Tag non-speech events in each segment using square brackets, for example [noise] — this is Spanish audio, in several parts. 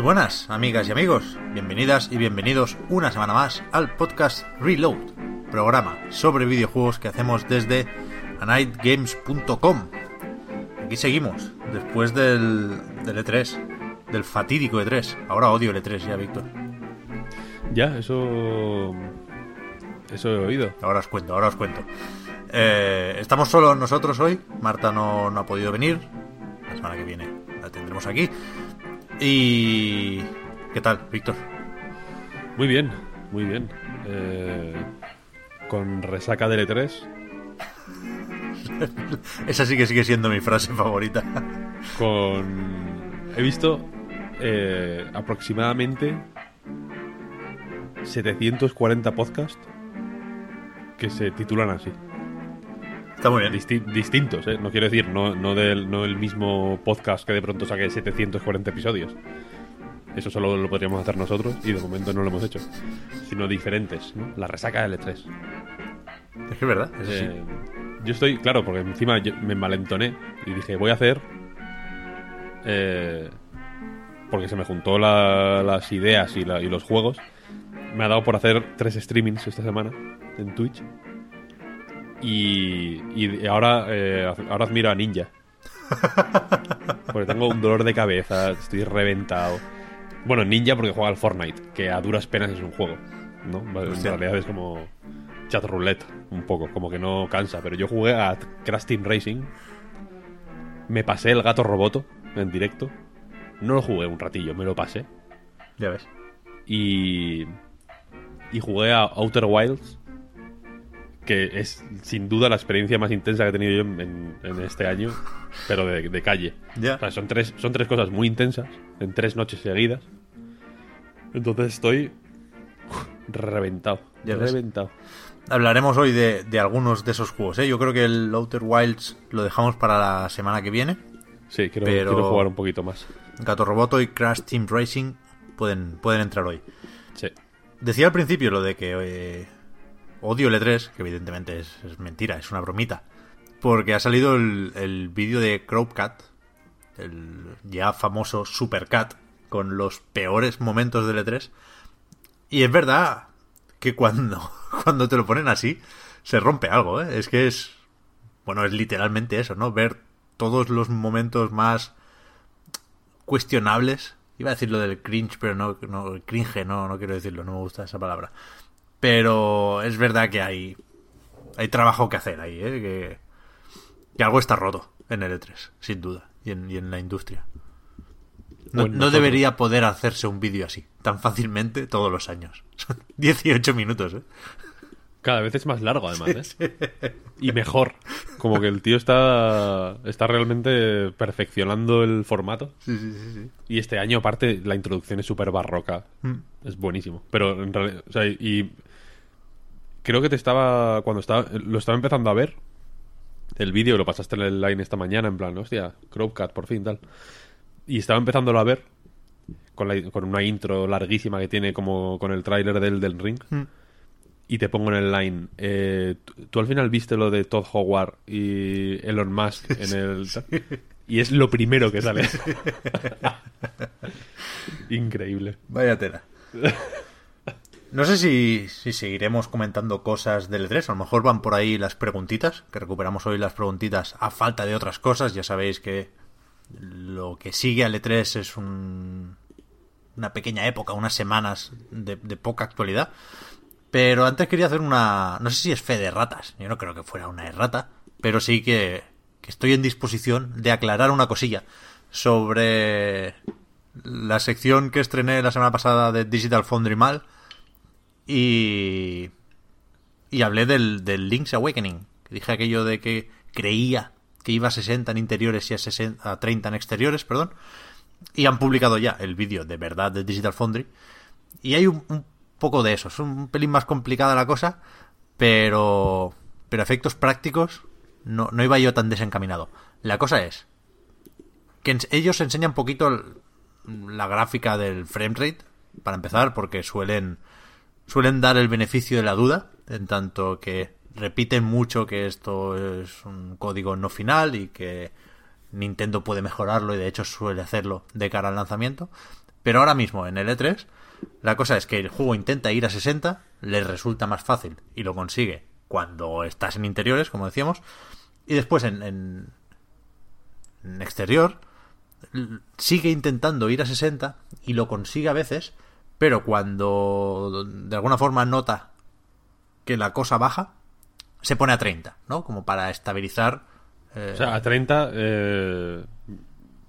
Muy buenas, amigas y amigos. Bienvenidas y bienvenidos una semana más al podcast Reload, programa sobre videojuegos que hacemos desde anightgames.com. Aquí seguimos, después del, del E3, del fatídico E3. Ahora odio el E3 ya, Víctor. Ya, eso. Eso he oído. Ahora os cuento, ahora os cuento. Eh, estamos solo nosotros hoy. Marta no, no ha podido venir. La semana que viene la tendremos aquí. Y... ¿Qué tal, Víctor? Muy bien, muy bien. Eh, con resaca del E3. [laughs] Esa sí que sigue siendo mi frase favorita. Con. He visto eh, aproximadamente 740 podcasts que se titulan así. Está muy bien. Disti- distintos, ¿eh? No quiero decir, no, no, del, no el mismo podcast que de pronto saque 740 episodios. Eso solo lo podríamos hacer nosotros y de momento no lo hemos hecho. Sino diferentes, ¿no? La resaca del E3. Es que es verdad. eso sí. Eh, Yo estoy, claro, porque encima yo me malentoné y dije, voy a hacer. eh, porque se me juntó la- las ideas y, la- y los juegos. Me ha dado por hacer tres streamings esta semana en Twitch. Y, y ahora, eh, ahora admiro a Ninja. [laughs] Porque tengo un dolor de cabeza, estoy reventado. Bueno, Ninja porque juega al Fortnite, que a duras penas es un juego. ¿no? En Hostia. realidad es como chat roulette, un poco, como que no cansa. Pero yo jugué a Crash Team Racing. Me pasé el gato roboto en directo. No lo jugué un ratillo, me lo pasé. Ya ves. Y. Y jugué a Outer Wilds. Que es sin duda la experiencia más intensa que he tenido yo en, en- en este año. Pero de, de calle. Ya. O sea, son tres, son tres cosas muy intensas. En tres noches seguidas. Entonces estoy. reventado. Ya reventado. Hablaremos hoy de, de algunos de esos juegos. ¿eh? Yo creo que el Outer Wilds lo dejamos para la semana que viene. Sí, quiero, Pero- quiero jugar un poquito más. Gato Roboto y Crash Team Racing pueden, pueden entrar hoy. Sí. Decía al principio lo de que eh, odio el E3, que evidentemente es, mentira, es una bromita. Porque ha salido el, el vídeo de Crowcat, el ya famoso Supercat, con los peores momentos del E3. Y es verdad que cuando, [laughs] cuando te lo ponen así, se rompe algo, ¿eh? Es que es. Bueno, es literalmente eso, ¿no? Ver todos los momentos más cuestionables. Iba a decir lo del cringe, pero no, no cringe, no, no quiero decirlo, no me gusta esa palabra. Pero es verdad que hay, hay trabajo que hacer ahí, ¿eh? que, que algo está roto en el E3, sin duda, y en, y en la industria. No, debería poder hacerse un vídeo así, tan fácilmente todos los años. [laughs] Son 18 minutos, ¿eh? Cada vez es más largo, además, ¿eh? [laughs] Y mejor. Como que el tío está, está realmente perfeccionando el formato. Sí, sí, sí, sí. Y este año, aparte, la introducción es súper barroca. Mm. Es buenísimo. Pero en realidad, o sea, y creo que te estaba, cuando estaba, lo estaba empezando a ver, el vídeo lo pasaste en el line esta mañana, en plan, hostia, Crowcat, por fin, tal. Y estaba empezándolo a ver, con, la- con una intro larguísima que tiene como con el tráiler del, del ring. Mm. Y te pongo en el line, eh, ¿tú, tú al final viste lo de Todd Howard y Elon Musk en el... Y es lo primero que sale. [laughs] Increíble. Vaya tela. [laughs] No sé si, si seguiremos comentando cosas del E3. A lo mejor van por ahí las preguntitas, que recuperamos hoy las preguntitas a falta de otras cosas. Ya sabéis que lo que sigue al E3 es un- una pequeña época, unas semanas de, de poca actualidad. Pero antes quería hacer una... No sé si es fe de ratas. Yo no creo que fuera una errata. Pero sí que, que estoy en disposición de aclarar una cosilla. sobre la sección que estrené la semana pasada de Digital Foundry Mal y, y hablé del, del Link's Awakening. Dije aquello de que creía que iba a 60 en interiores y a, 60, a 30 en exteriores, perdón. Y han publicado ya el vídeo de verdad de Digital Foundry. Y hay un, poco de eso. Es un pelín más complicada la cosa, pero, pero efectos prácticos no, no iba yo tan desencaminado. La cosa es que ellos enseñan un poquito la gráfica del framerate, para empezar, porque suelen, suelen dar el beneficio de la duda, en tanto que repiten mucho que esto es un código no final y que Nintendo puede mejorarlo y de hecho suele hacerlo de cara al lanzamiento. Pero ahora mismo en el E3 la cosa es que el juego intenta ir a 60, le resulta más fácil y lo consigue cuando estás en interiores, como decíamos, y después en, en, en exterior sigue intentando ir a 60 y lo consigue a veces, pero cuando de alguna forma nota que la cosa baja, se pone a 30, ¿no? Como para estabilizar. Eh... O sea, a 30 eh,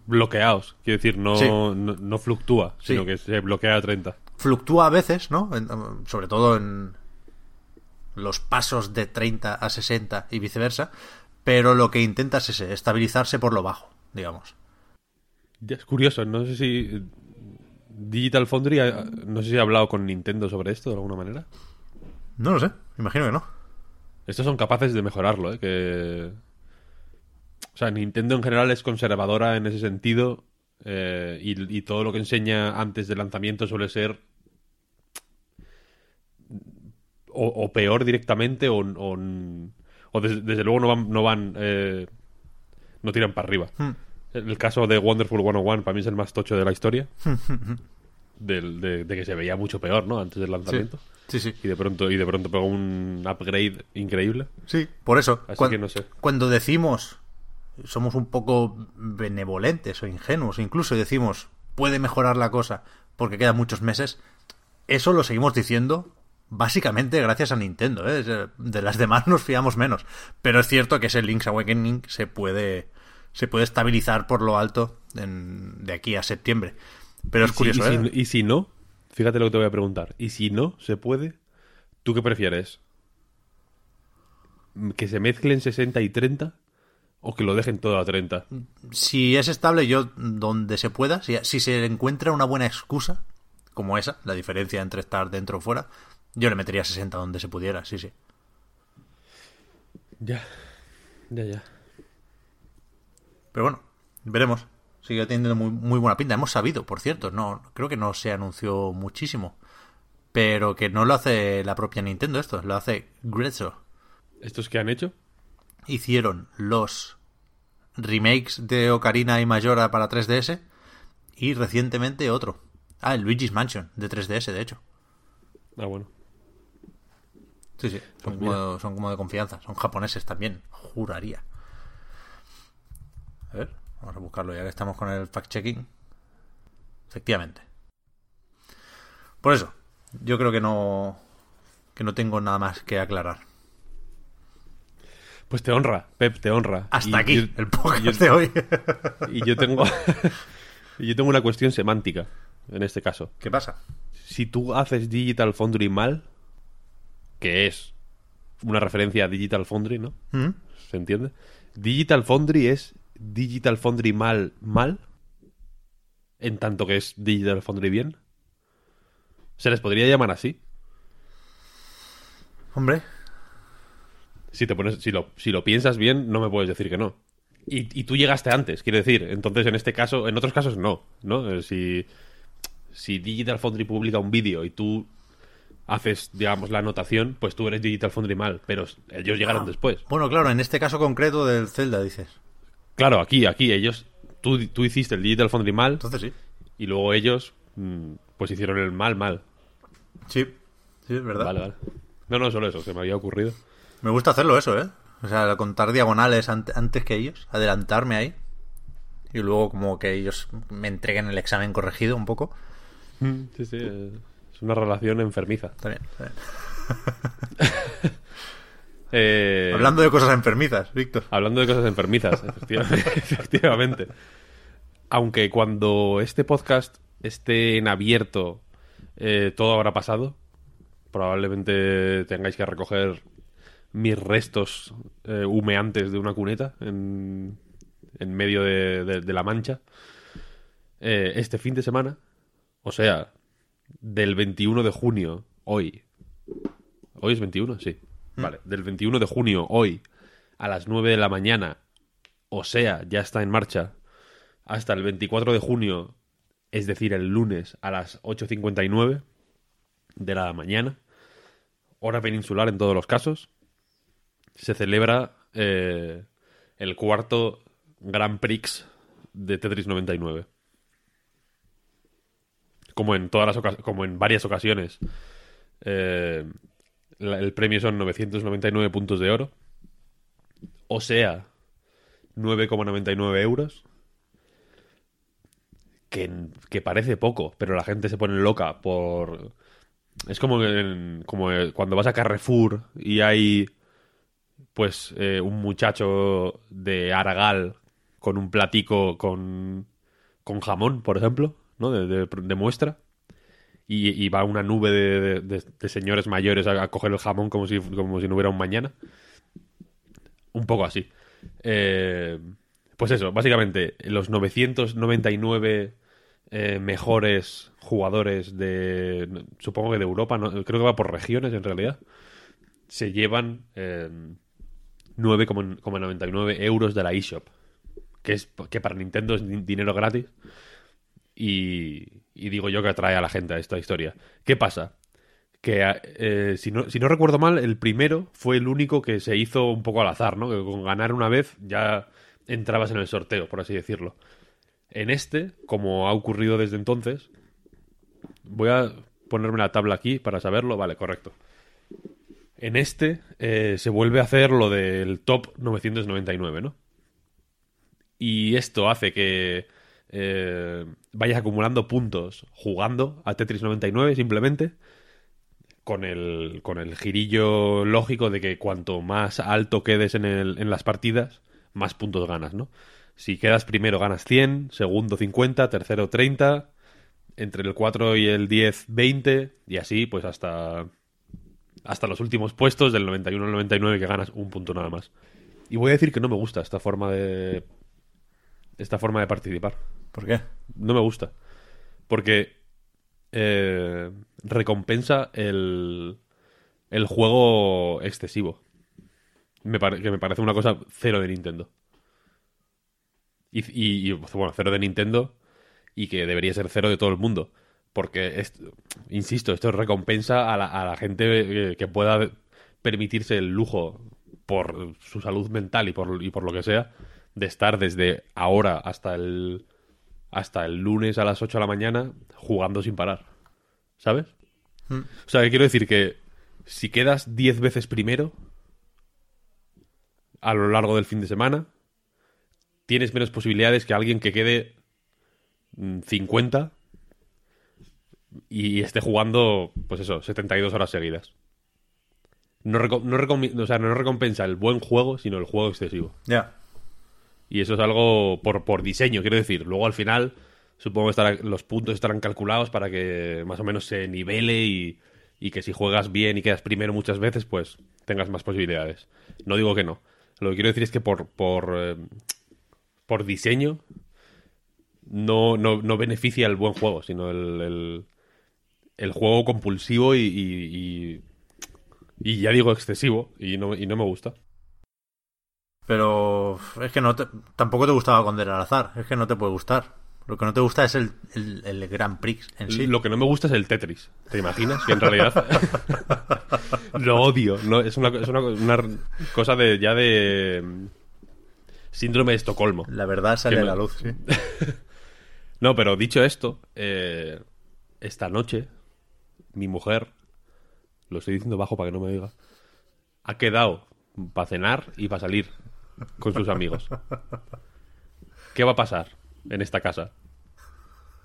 bloqueados. Quiero decir, no, sí. no, no, fluctúa, sino sí. que se bloquea a 30. Fluctúa a veces, ¿no? En, sobre todo en los pasos de 30 a 60 y viceversa. Pero lo que intenta es ese, estabilizarse por lo bajo, digamos. Ya es curioso, no sé si Digital Foundry, no sé si ha hablado con Nintendo sobre esto de alguna manera. No lo sé, imagino que no. Estos son capaces de mejorarlo, ¿eh? Que... O sea, Nintendo en general es conservadora en ese sentido eh, y, y, todo lo que enseña antes del lanzamiento suele ser o, o peor directamente o, o, desde, luego no van, no, van eh, no tiran para arriba. Hmm. El caso de Wonderful 101 para mí es el más tocho de la historia. [laughs] Del, de, de, que se veía mucho peor, ¿no? Antes del lanzamiento. Sí, sí. Y de pronto, y de pronto pegó un upgrade increíble. Sí, por eso. Así cuando, que no sé. Cuando decimos somos un poco benevolentes o ingenuos, incluso decimos puede mejorar la cosa porque quedan muchos meses, eso lo seguimos diciendo básicamente gracias a Nintendo. ¿eh? De las demás nos fiamos menos. Pero es cierto que ese Link's Awakening se puede se puede estabilizar por lo alto en, de aquí a septiembre. Pero es ¿Y curioso, si, y, ¿eh? si, y si no, fíjate lo que te voy a preguntar. ¿Y si no se puede? ¿Tú qué prefieres? ¿Que se mezclen 60 y 30? ¿O que lo dejen todo a 30? Si es estable, yo donde se pueda, si, si se encuentra una buena excusa, como esa, la diferencia entre estar dentro o fuera, yo le metería 60 donde se pudiera, sí, sí. Ya, ya, ya. Pero bueno, veremos. Sigue teniendo muy, muy buena pinta. Hemos sabido, por cierto, no creo que no se anunció muchísimo. Pero que no lo hace la propia Nintendo esto, lo hace Grezzo. ¿Estos que han hecho? Hicieron los remakes de Ocarina y Majora para 3DS y recientemente otro. Ah, el Luigi's Mansion de 3DS, de hecho. Ah, bueno. Sí, sí, son, Pues como, son como de confianza. Son japoneses también, juraría. A ver, vamos a buscarlo ya que estamos con el fact-checking. Efectivamente. Por eso, yo creo que no que no tengo nada más que aclarar. Pues te honra, Pep, te honra. Hasta Y aquí yo- el podcast yo- de hoy. Y yo tengo [laughs] y yo tengo una cuestión semántica en este caso. ¿Qué pasa? Si tú haces Digital Foundry mal, que es una referencia a Digital Foundry, ¿no? ¿Mm? ¿Se entiende? Digital Foundry es Digital Foundry mal mal en tanto que es Digital Foundry bien. Se les podría llamar así. Hombre, Si te pones, si lo, si lo piensas bien, no me puedes decir que no. Y, y tú llegaste antes, quiero decir. Entonces, en este caso, en otros casos no, ¿no? Eh, Si, si Digital Foundry publica un vídeo y tú haces, digamos, la anotación, pues tú eres Digital Foundry mal, pero ellos llegaron Ah, después. Bueno, claro, en este caso concreto del Zelda, dices. Claro, aquí, aquí, ellos, tú, tú hiciste el Digital Foundry mal Entonces sí. y luego ellos, mm, pues hicieron el mal mal. Sí, sí, es verdad. Vale, vale. No, no, solo eso, se me había ocurrido. Me gusta hacerlo eso, ¿eh? O sea, contar diagonales ante- antes que ellos, adelantarme ahí. Y luego como que ellos me entreguen el examen corregido un poco. Sí, sí, eh, es una relación enfermiza. Está bien, está bien. [laughs] Eh, Hablando de cosas enfermizas, Víctor. Hablando de cosas enfermizas, [laughs] efectiva- [laughs] efectivamente. aunque cuando este podcast esté en abierto, eh, todo habrá pasado. Probablemente tengáis que recoger mis restos eh, humeantes de una cuneta en, en medio de, de- de la mancha. Este fin de semana, o sea, del 21 de junio, hoy. ¿Hoy es 21? Sí. Vale, del 21 de junio, hoy, a las 9 de la mañana, o sea, ya está en marcha, hasta el 24 de junio, es decir, el lunes a las 8.59 de la mañana, hora peninsular en todos los casos, se celebra eh, el cuarto Grand Prix de Tetris 99. Como en todas las como en varias ocasiones. eh, el premio son 999 puntos de oro. O sea, 9,99 euros. Que, que parece poco, pero la gente se pone loca por... Es como, en- como eh, cuando vas a Carrefour y hay pues eh, un muchacho de Aragal con un platico con, con jamón, por ejemplo, ¿no? De, muestra. Y, va una nube de, señores mayores a, coger el jamón como si, como si no hubiera un mañana. Un poco así. Eh, pues eso, básicamente, los 999 eh, mejores jugadores de, supongo que de Europa, no- creo que va por regiones en realidad, se llevan eh, 9,99 euros de la eShop. Que, es, que para Nintendo es din- dinero gratis. Y, y digo yo que atrae a la gente a esta historia. ¿Qué pasa? Que eh, si, no, si no recuerdo mal, el primero fue el único que se hizo un poco al azar, ¿no? Que con ganar una vez ya entrabas en el sorteo, por así decirlo. En este, como ha ocurrido desde entonces, voy a ponerme la tabla aquí para saberlo. Vale, correcto. En este eh, se vuelve a hacer lo del top 999, ¿no? Y esto hace que eh, vayas acumulando puntos jugando a Tetris 99 simplemente con el, con el girillo lógico de que cuanto más alto quedes en, el, en las partidas, más puntos ganas, ¿no? Si quedas primero ganas 100, segundo 50, tercero 30, entre el 4 y el 10 20 y así pues hasta hasta los últimos puestos del 91 al 99 que ganas un punto nada más. Y voy a decir que no me gusta esta forma de esta forma de participar. ¿Por qué? No me gusta. Porque eh, recompensa el, el juego excesivo. Me que me parece una cosa cero de Nintendo. Y, bueno, cero de Nintendo y que debería ser cero de todo el mundo. Porque, insisto, esto recompensa a la, a la gente eh, que pueda permitirse el lujo por su salud mental y por, y por lo que sea de estar desde ahora hasta el hasta el lunes a las 8 de la mañana jugando sin parar. ¿Sabes? O sea, que quiero decir que si quedas 10 veces primero a lo largo del fin de semana, tienes menos posibilidades que alguien que quede mm, 50 y esté jugando, pues eso, 72 horas seguidas. No, no o sea, no recompensa el buen juego, sino el juego excesivo. Ya. Y eso es algo por, por diseño, quiero decir. Luego al final, supongo que los puntos estarán calculados para que más o menos se nivele y, y que si juegas bien y quedas primero muchas veces, pues tengas más posibilidades. No digo que no. Lo que quiero decir es que por, por, eh, por diseño no, no, no beneficia el buen juego, sino el, el, juego compulsivo y, y, y- y ya digo excesivo y no, y no me gusta. Pero es que no te- tampoco te gustaba condenar al azar. Es que no te puede gustar. Lo que no te gusta es el, el, el Grand Prix en sí. Lo que no me gusta es el Tetris. ¿Te imaginas? Que en realidad [laughs] lo odio. No, es una, es una, una cosa de ya de mm, síndrome de Estocolmo. La verdad sale a la luz, sí. [laughs] No, pero dicho esto, eh, esta noche mi mujer, lo estoy diciendo bajo para que no me diga, ha quedado para cenar y para salir con sus amigos. ¿Qué va a pasar en esta casa?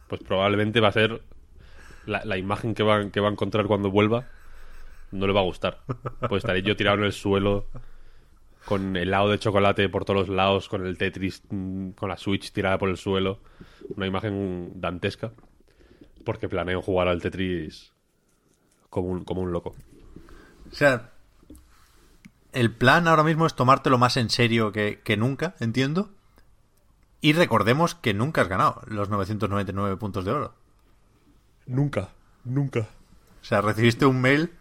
Pues probablemente va a ser la, imagen que va, que va a encontrar cuando vuelva. No le va a gustar. Pues estaré yo tirado en el suelo con helado de chocolate por todos los lados, con el Tetris, mm, con la Switch tirada por el suelo. Una imagen dantesca. Porque planeo jugar al Tetris como un, como un loco. O sea, el plan ahora mismo es tomártelo más en serio que, que nunca, entiendo. Y recordemos que nunca has ganado los 999 puntos de oro. Nunca, nunca. O sea, recibiste un mail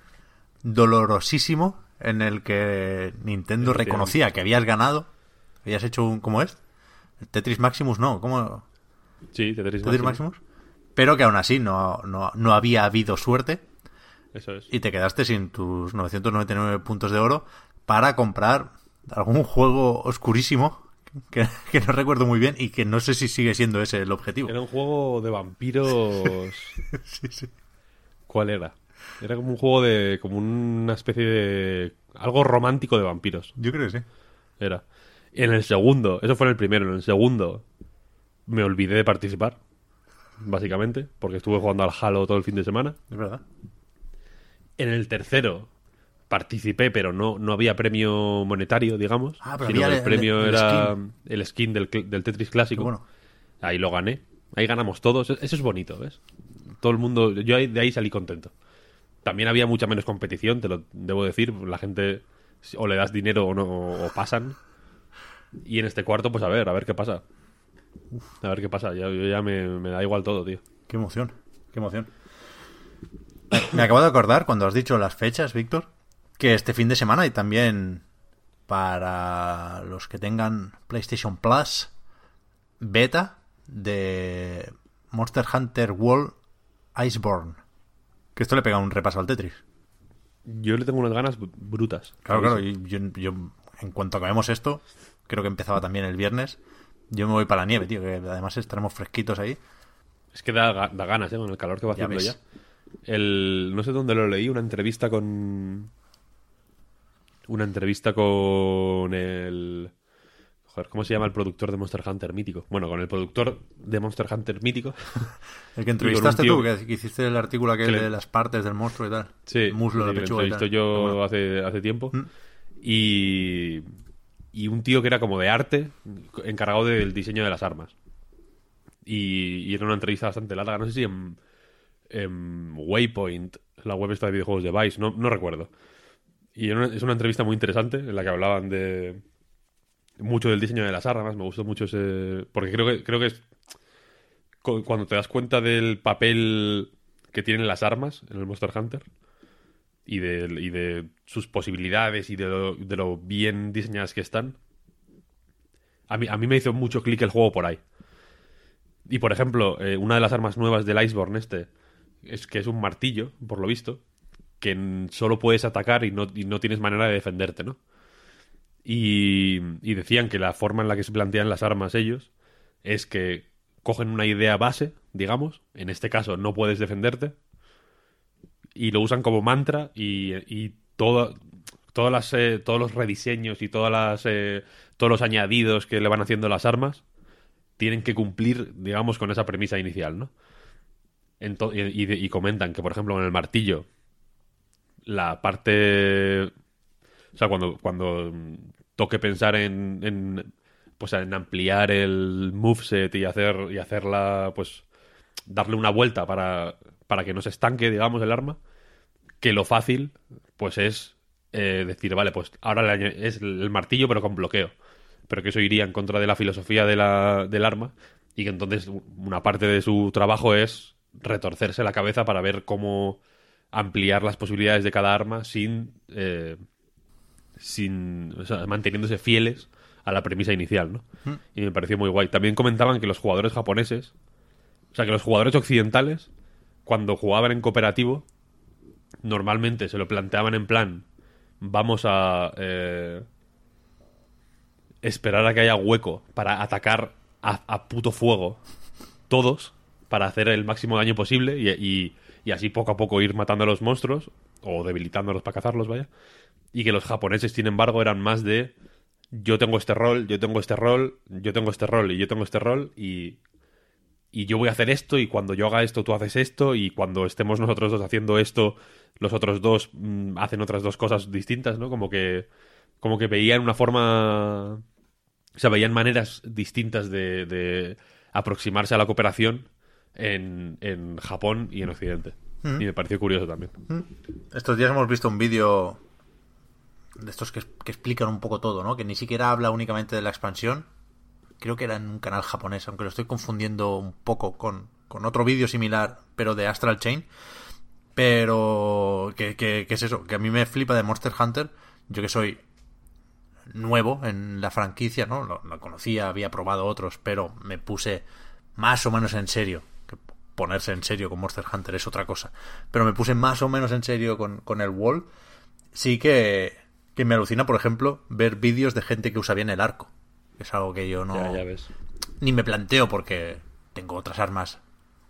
dolorosísimo en el que Nintendo reconocía que habías ganado. Habías hecho un... ¿Cómo es? Tetris Maximus, no. ¿Cómo? Sí, Tetris, Tetris Maximus. Maximus. Pero que aún así no, no, no había habido suerte Eso es. y te quedaste sin tus 999 puntos de oro para comprar algún juego oscurísimo que, que no recuerdo muy bien y que no sé si sigue siendo ese el objetivo. Era un juego de vampiros. [laughs] Sí, sí. ¿Cuál era? Era como un juego de. como una especie de. algo romántico de vampiros. Yo creo que sí. Era. En el segundo, eso fue en el primero, en el segundo me olvidé de participar, básicamente, porque estuve jugando al Halo todo el fin de semana. Es verdad. En el tercero participé, pero no, no había premio monetario, digamos. Ah, pero sino había el, el- premio el era skin. el skin del, del Tetris clásico. Bueno. Ahí lo gané. Ahí ganamos todos. Eso es bonito, ¿ves? Todo el mundo. Yo de ahí salí contento. También había mucha menos competición, te lo debo decir. La gente o le das dinero o no, o pasan. Y en este cuarto, pues a ver, a ver qué pasa. A ver qué pasa. Ya, yo ya me, me da igual todo, tío. Qué emoción. Qué emoción. Me acabo de acordar cuando has dicho las fechas, Víctor, que este fin de semana y también para los que tengan PlayStation Plus beta de Monster Hunter World Iceborne. Que esto le pega un repaso al Tetris. Yo le tengo unas ganas br- brutas. Claro, claro. Yo, yo, en cuanto acabemos esto, creo que empezaba también el viernes. Yo me voy para la nieve, tío, que además estaremos fresquitos ahí. Es que da, da ganas, ¿eh? Con el calor que va haciendo ya. El, no sé dónde lo leí, una entrevista con... Una entrevista con el... Joder, ¿cómo se llama el productor de Monster Hunter mítico? Bueno, con el productor de Monster Hunter mítico. [laughs] El que entrevistaste tío tú, que- hiciste el artículo aquel le- de las partes del monstruo y tal. Sí, El muslo, sí, la lo pechuga entrevisté yo Bueno, hace, hace tiempo. Mm. Y, y un tío que era como de arte, encargado del diseño de las armas. Y, y era una entrevista bastante larga, no sé si en, en Waypoint, la web esta de videojuegos de Vice, no, no recuerdo. Y una- es una entrevista muy interesante en la que hablaban de mucho del diseño de las armas, me gustó mucho ese... Porque creo que, creo que es... cu- Cuando te das cuenta del papel que tienen las armas en el Monster Hunter, y de, y de sus posibilidades y de lo, de lo bien diseñadas que están. A mí, a mí me hizo mucho clic el juego por ahí. Y por ejemplo, eh, una de las armas nuevas del Iceborne este es que es un martillo, por lo visto, que solo puedes atacar y no, no tienes manera de defenderte, ¿no? Y, y decían que la forma en la que se plantean las armas ellos es que cogen una idea base, digamos, en este caso no puedes defenderte, y lo usan como mantra y, y todas las, eh, todos los rediseños y todas las, eh, todos los añadidos que le van haciendo las armas tienen que cumplir, digamos, con esa premisa inicial, ¿no? Y- y comentan que, por ejemplo, en el martillo, la parte... O sea, cuando, cuando mm, toque pensar en, en, pues, en ampliar el moveset y hacer y hacerla, pues, darle una vuelta para, para que no se estanque, digamos, el arma, que lo fácil, pues es eh, decir, vale, pues ahora es el martillo, pero con bloqueo. Pero que eso iría en contra de la filosofía de la, del arma y que entonces una parte de su trabajo es retorcerse la cabeza para ver cómo ampliar las posibilidades de cada arma sin, eh, sin o sea, manteniéndose fieles a la premisa inicial, ¿no? Y me pareció muy guay. También comentaban que los jugadores japoneses, o sea, que los jugadores occidentales, cuando jugaban en cooperativo, normalmente se lo planteaban en plan, vamos a eh, esperar a que haya hueco para atacar a, a puto fuego todos, para hacer el máximo daño posible y, y- y así poco a poco ir matando a los monstruos, o debilitándolos para cazarlos, vaya. Y que los japoneses, sin embargo, eran más de yo tengo este rol, yo tengo este rol, yo tengo este rol y yo tengo este rol y, y yo voy a hacer esto y cuando yo haga esto tú haces esto y cuando estemos nosotros dos haciendo esto los otros dos mm, hacen otras dos cosas distintas, ¿no? Como que como que veían una forma. O sea, veían maneras distintas de, de aproximarse a la cooperación en, en Japón y en Occidente. Y me pareció curioso también. Estos días hemos visto un vídeo de estos que, que explican un poco todo, ¿no? Que ni siquiera habla únicamente de la expansión. Creo que era en un canal japonés, aunque lo estoy confundiendo un poco con, con otro vídeo similar, pero de Astral Chain. Pero, ¿qué, qué, qué es eso? Que a mí me flipa de Monster Hunter. Yo que soy nuevo en la franquicia, ¿no? Lo, lo conocía, había probado otros, pero me puse más o menos en serio. Ponerse en serio con Monster Hunter es otra cosa. Pero me puse más o menos en serio con, con el Wall. Sí que, que me alucina, por ejemplo, ver vídeos de gente que usa bien el arco. Es algo que yo no. Ya, ya ves. Ni me planteo porque tengo otras armas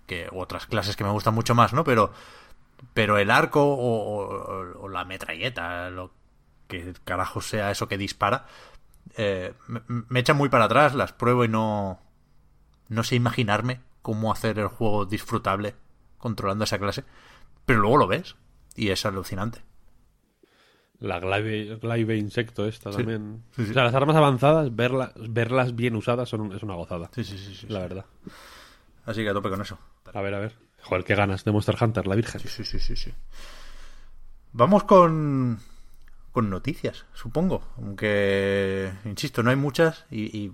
que u otras clases que me gustan mucho más, ¿no? Pero pero el arco o, o- o la metralleta, lo que carajo sea eso que dispara, eh, me, me echan muy para atrás, las pruebo y no no sé imaginarme cómo hacer el juego disfrutable controlando esa clase, pero luego lo ves y es alucinante. La glaive, glaive insecto esta Sí. también. Sí, sí. O sea, las armas avanzadas, verla- verlas bien usadas son, es una gozada. Sí, sí, sí, sí. La verdad. Así que a tope con eso. A ver, a ver. Joder, qué ganas de Monster Hunter, la Virgen. Sí, sí, sí, sí, sí. Vamos con, con noticias, supongo. Aunque, insisto, no hay muchas y, y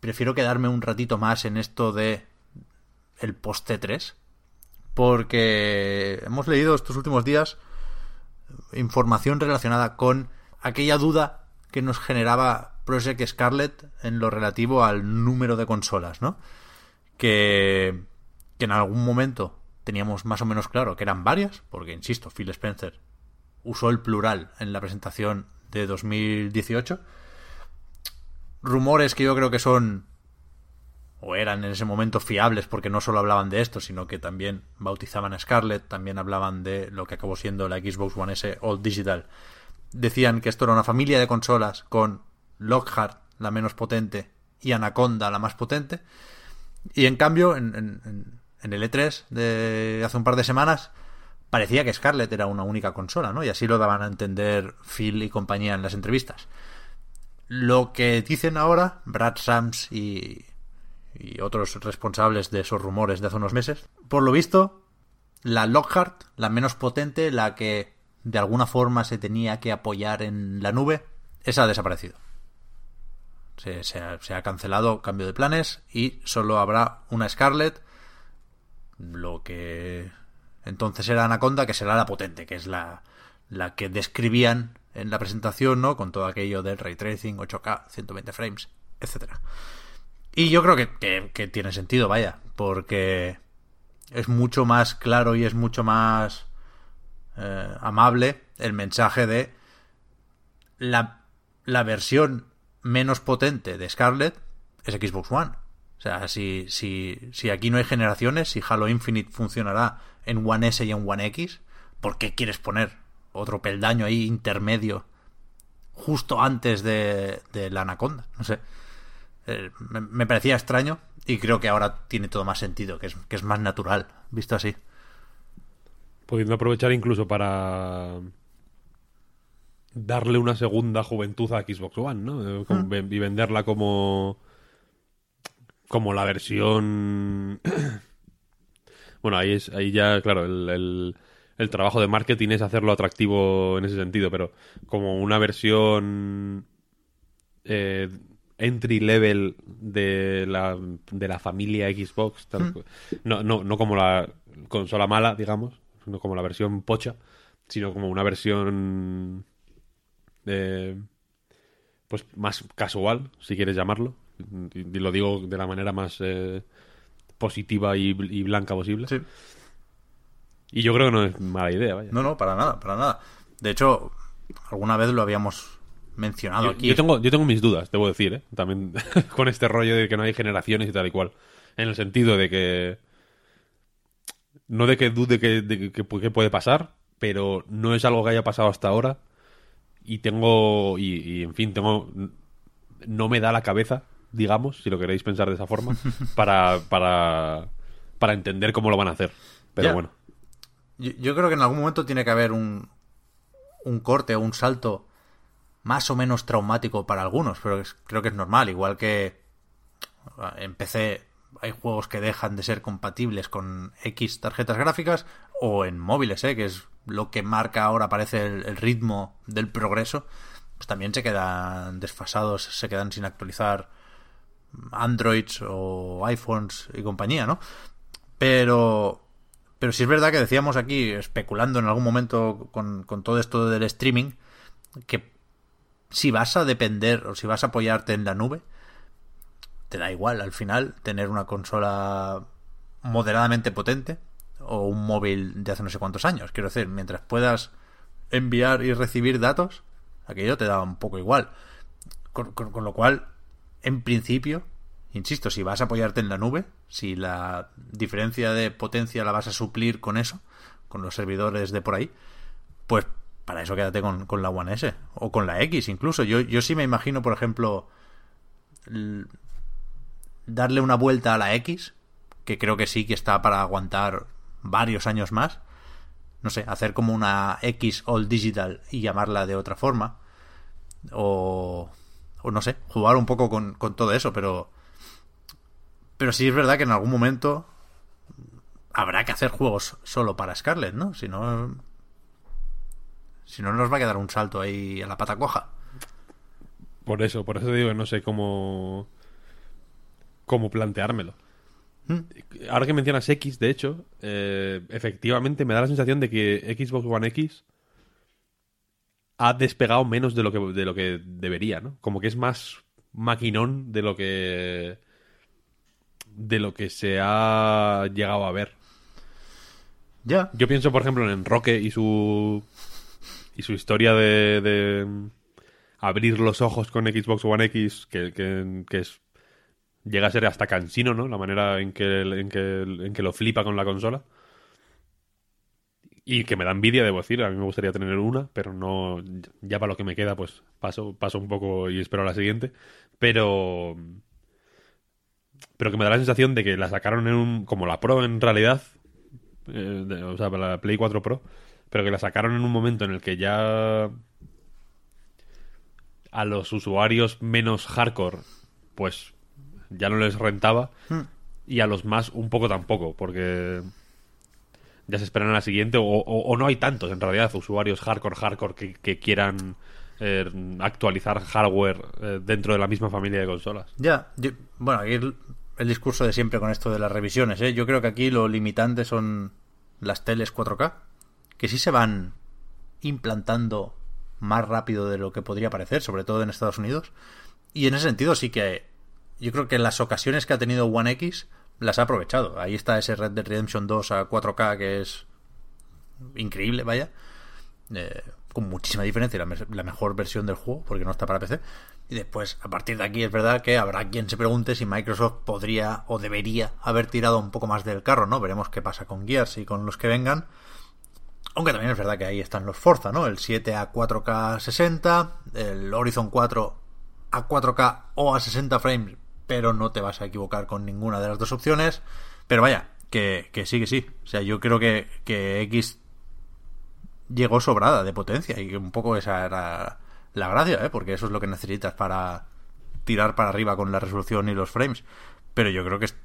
prefiero quedarme un ratito más en esto de el post T3. Porque hemos leído estos últimos días información relacionada con aquella duda que nos generaba Project Scarlet en lo relativo al número de consolas, ¿no? Que en algún momento teníamos más o menos claro que eran varias, porque insisto, Phil Spencer usó el plural en la presentación de 2018. Rumores que yo creo que son o eran en ese momento fiables porque no solo hablaban de esto, sino que también bautizaban a Scarlett, también hablaban de lo que acabó siendo la Xbox One S All Digital. Decían que esto era una familia de consolas con Lockhart, la menos potente, y Anaconda, la más potente. Y en cambio, en, el E3 de hace un par de semanas, parecía que Scarlett era una única consola, ¿no? Y así lo daban a entender Phil y compañía en las entrevistas. Lo que dicen ahora Brad Sams y, y otros responsables de esos rumores de hace unos meses, por lo visto, la Lockhart, la menos potente, la que de alguna forma se tenía que apoyar en la nube, esa ha desaparecido. Se, ha, cancelado cambio de planes y solo habrá una Scarlett, lo que entonces era Anaconda, que será la potente, que es la, la que describían en la presentación, ¿no? Con todo aquello del ray tracing, 8K, 120 frames, etcétera. Y yo creo que, que- tiene sentido, vaya, porque es mucho más claro y es mucho más eh, amable el mensaje de la, la versión menos potente de Scarlett es Xbox One. O sea, si, si, si aquí no hay generaciones, si Halo Infinite funcionará en One S y en One X, ¿por qué quieres poner otro peldaño ahí intermedio justo antes de, de la Anaconda? No sé. Eh, me, me parecía extraño y creo que ahora tiene todo más sentido, que es, que es más natural, visto así. Pudiendo aprovechar incluso para darle una segunda juventud a Xbox One, ¿no? Eh, como- Y venderla como como la versión [clears throat] bueno ahí es ahí ya claro el, el, el trabajo de marketing es hacerlo atractivo en ese sentido pero como una versión eh, entry level de la, de la familia Xbox tal no, no, no como la consola mala digamos no como la versión pocha sino como una versión eh, pues más casual si quieres llamarlo. Y y lo digo de la manera más eh, positiva y, y blanca posible. Sí. y yo creo que no es mala idea vaya. No, no, para nada, para nada. De hecho, alguna vez lo habíamos mencionado Yo, aquí. yo tengo, yo tengo mis dudas, debo decir, ¿eh? También [laughs] con este rollo de que no hay generaciones y tal y cual. En el sentido de que. No de que dude que, de que, que puede pasar, pero no es algo que haya pasado hasta ahora. Y tengo. Y, y, en fin, tengo. No me da la cabeza, digamos, si lo queréis pensar de esa forma, [laughs] para, para, para entender cómo lo van a hacer. Pero Ya. bueno. Yo, yo creo que en algún momento tiene que haber un, un corte o un salto más o menos traumático para algunos, pero creo que es normal, igual que en PC hay juegos que dejan de ser compatibles con X tarjetas gráficas o en móviles, ¿eh? que es lo que marca ahora parece el, ritmo del progreso, pues también se quedan desfasados, se quedan sin actualizar Androids o iPhones y compañía, ¿no? Pero, pero sí es verdad que decíamos aquí, especulando en algún momento con, con todo esto del streaming, que si vas a depender o si vas a apoyarte en la nube, te da igual al final tener una consola moderadamente potente o un móvil de hace no sé cuántos años. Quiero decir, mientras puedas enviar y recibir datos, aquello te da un poco igual. Con, lo cual, en principio, insisto, si vas a apoyarte en la nube, si la diferencia de potencia la vas a suplir con eso, con los servidores de por ahí, pues para eso quédate con, con la One S o con la X incluso. Yo, yo sí me imagino, por ejemplo, darle una vuelta a la X, que creo que sí que está para aguantar varios años más. No sé, hacer como una X All Digital y llamarla de otra forma. O, o no sé, jugar un poco con, con todo eso, pero... Pero sí es verdad que en algún momento habrá que hacer juegos solo para Scarlet, ¿no? Si no... Si no, nos va a quedar un salto ahí a la pata coja. Por eso, por eso digo que no sé cómo cómo planteármelo. Hmm. Ahora que mencionas X, de hecho, eh, efectivamente me da la sensación de que Xbox One X ha despegado menos de lo que, de lo que debería, ¿no? Como que es más maquinón de lo que de lo que se ha llegado a ver. Ya. Yo pienso, por ejemplo, en Roque y su y su historia de, de abrir los ojos con Xbox One X, que, que es llega a ser hasta cansino, ¿no? La manera en que, que, que lo flipa con la consola. Y que me da envidia, debo decir. A mí me gustaría tener una, pero no. Ya para lo que me queda, pues paso, paso un poco y espero a la siguiente. Pero. Pero que me da la sensación de que la sacaron en un. Como la Pro en realidad. Eh, o sea, la Play 4 Pro. Pero que la sacaron en un momento en el que ya. A los usuarios menos hardcore. Pues ya no les rentaba hmm. y a los más un poco tampoco, porque ya se esperan a la siguiente o, no hay tantos en realidad usuarios hardcore hardcore que, quieran eh, actualizar hardware eh, dentro de la misma familia de consolas. Ya, bueno, aquí el, discurso de siempre con esto de las revisiones, ¿eh? yo creo que aquí lo limitante son las teles 4K, que sí se van implantando más rápido de lo que podría parecer, sobre todo en Estados Unidos. Y en ese sentido sí que yo creo que las ocasiones que ha tenido One X las ha aprovechado. Ahí está ese Red Dead Redemption 2 a 4K que es increíble, vaya. Eh, con muchísima diferencia, la, la, mejor versión del juego, porque no está para PC. Y después, a partir de aquí, es verdad que habrá quien se pregunte si Microsoft podría o debería haber tirado un poco más del carro, ¿no? Veremos qué pasa con Gears y con los que vengan. Aunque también es verdad que ahí están los Forza, ¿no? El 7 a 4K 60, el Horizon 4 a 4K o a 60 frames pero no te vas a equivocar con ninguna de las dos opciones. Pero vaya, que, sí, que sí. O sea, yo creo que, que X llegó sobrada de potencia y que un poco esa era la gracia, ¿eh? porque eso es lo que necesitas para tirar para arriba con la resolución y los frames. Pero yo creo que, es,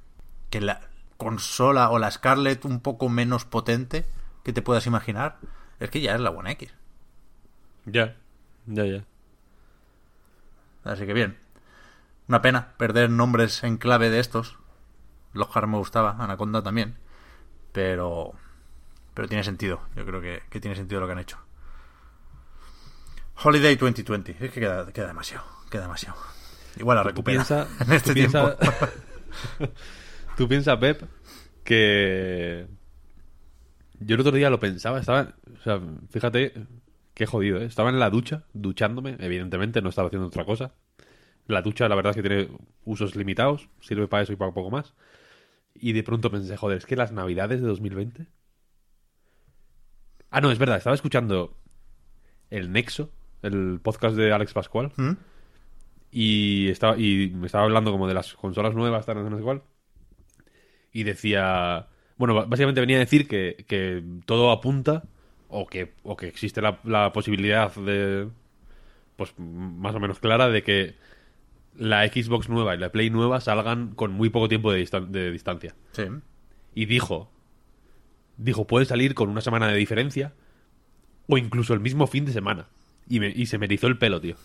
que la consola o la Scarlett un poco menos potente que te puedas imaginar es que ya es la One X. Ya, ya, ya. Así que bien. Una pena perder nombres en clave de estos. Lockhart me gustaba, Anaconda también. Pero. Pero tiene sentido. Yo creo que, tiene sentido lo que han hecho. Holiday 2020. Es que queda, demasiado. Queda demasiado. Igual la recupera [laughs] en este tiempo. [laughs] tú piensas, Pep, que. Yo el otro día lo pensaba. Estaba. O sea, fíjate. Qué jodido, ¿eh? Estaba en la ducha, duchándome. Evidentemente, no estaba haciendo otra cosa. La ducha, la verdad es que tiene usos limitados, sirve para eso y para poco más. Y de pronto pensé, joder, es que las navidades de 2020. Ah, no, es verdad, estaba escuchando El Nexo, el podcast de Alex Pascual. ¿Mm? Y, estaba, y me estaba hablando como de las consolas nuevas, tal, no sé cuál. Y decía. Bueno, básicamente venía a decir que, que todo apunta, o que, o que existe la, la posibilidad de, pues más o menos clara de que la Xbox nueva y la Play nueva salgan con muy poco tiempo de, distan- de distancia. Sí. Y dijo, dijo, puede salir con una semana de diferencia o incluso el mismo fin de semana. Y, me- y se me erizó el pelo, tío.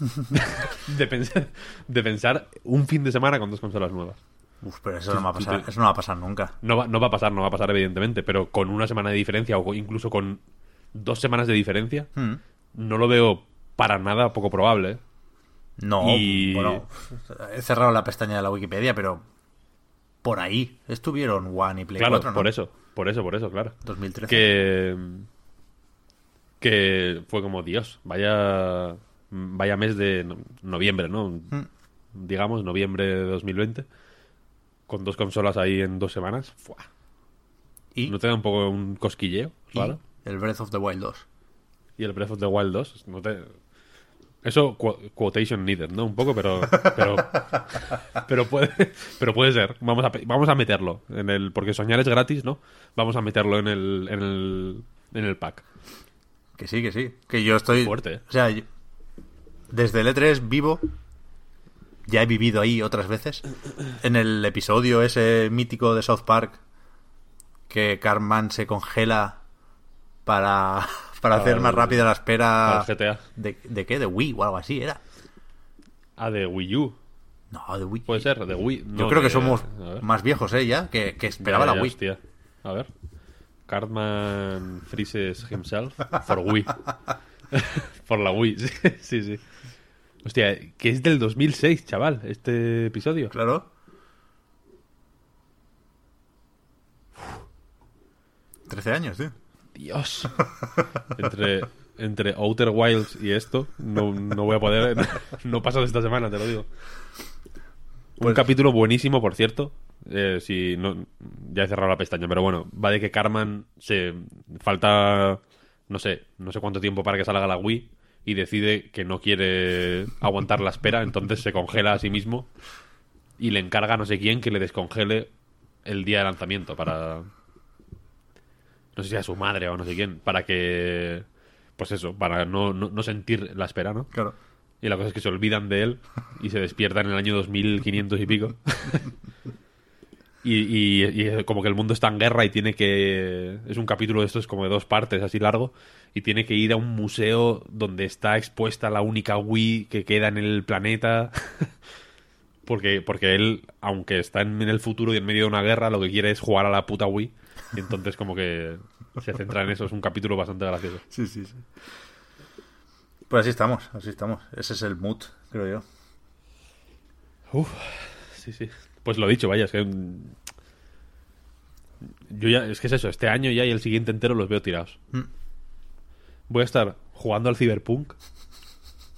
[laughs] [laughs] de, pensar, de pensar un fin de semana con dos consolas nuevas. Uf, pero eso no va a pasar. Eso no va a pasar nunca. No va, no va a pasar, no va a pasar evidentemente, pero con una semana de diferencia o incluso con dos semanas de diferencia, Hmm. no lo veo para nada poco probable. ¿eh? No, Y- bueno, he cerrado la pestaña de la Wikipedia, pero por ahí estuvieron One y Play Claro, 4, ¿no? por eso, por eso, por eso, claro. 2013. Que, que fue como, Dios, vaya, vaya mes de no- noviembre, ¿no? Hmm. Digamos, noviembre de 2020, con dos consolas ahí en dos semanas. ¿No te da un poco un cosquilleo? y raro? el Breath of the Wild 2. y el Breath of the Wild 2. No te... Eso, qu- quotation needed, ¿no? Un poco, pero. Pero, [laughs] pero, puede, pero puede ser. Vamos a, vamos a meterlo. En el, porque soñar es gratis, ¿no? Vamos a meterlo en el, en el, en el pack. Que sí, que sí. Que yo estoy. Fuerte, ¿eh? O sea, yo- desde el E3 vivo. Ya he vivido ahí otras veces. En el episodio ese mítico de South Park. Que Cartman se congela para, [laughs] para hacer más rápida la espera. GTA. ¿De, ¿De qué? ¿De Wii o algo así era? Ah, de Wii U. No, de Wii. Puede ser, de Wii. Yo no, creo que somos más viejos, ¿eh? Ya, que, que esperaba Ya, la Wii. hostia. A ver. Cartman freezes himself for Wii. [laughs] [laughs] por la Wii, sí, sí, sí. Hostia, que es del 2006, chaval, este episodio. Claro. 13 años, tío. Dios. Entre, entre Outer Wilds y esto, no, no voy a poder. No paso de esta semana, te lo digo. Un Pues- capítulo buenísimo, por cierto. Eh, si no, ya he cerrado la pestaña, pero bueno, va de que Carman se falta no sé, no sé cuánto tiempo para que salga la Wii y decide que no quiere aguantar la espera, entonces se congela a sí mismo y le encarga a no sé quién que le descongele el día de lanzamiento para no sé si a su madre o no sé quién, para que pues eso, para no, no, no sentir la espera, ¿no? Claro. Y la cosa es que se olvidan de él y se despiertan en el año 2500 y pico. [laughs] y, y- y como que el mundo está en guerra y tiene que... Es un capítulo de estos como de dos partes, así largo. Y tiene que ir a un museo donde está expuesta la única Wii que queda en el planeta. [laughs] porque, porque él, aunque está en, en el futuro y en medio de una guerra, lo que quiere es jugar a la puta Wii. Y entonces como que se centra en eso. Es un capítulo bastante gracioso. Sí, sí, sí. Pues así estamos, así estamos. Ese es el mood, creo yo. Uf, sí, sí. Pues lo dicho, vaya, es que. mm, Yo ya, es que es eso, este año ya y el siguiente entero los veo tirados. Mm. Voy a estar jugando al Cyberpunk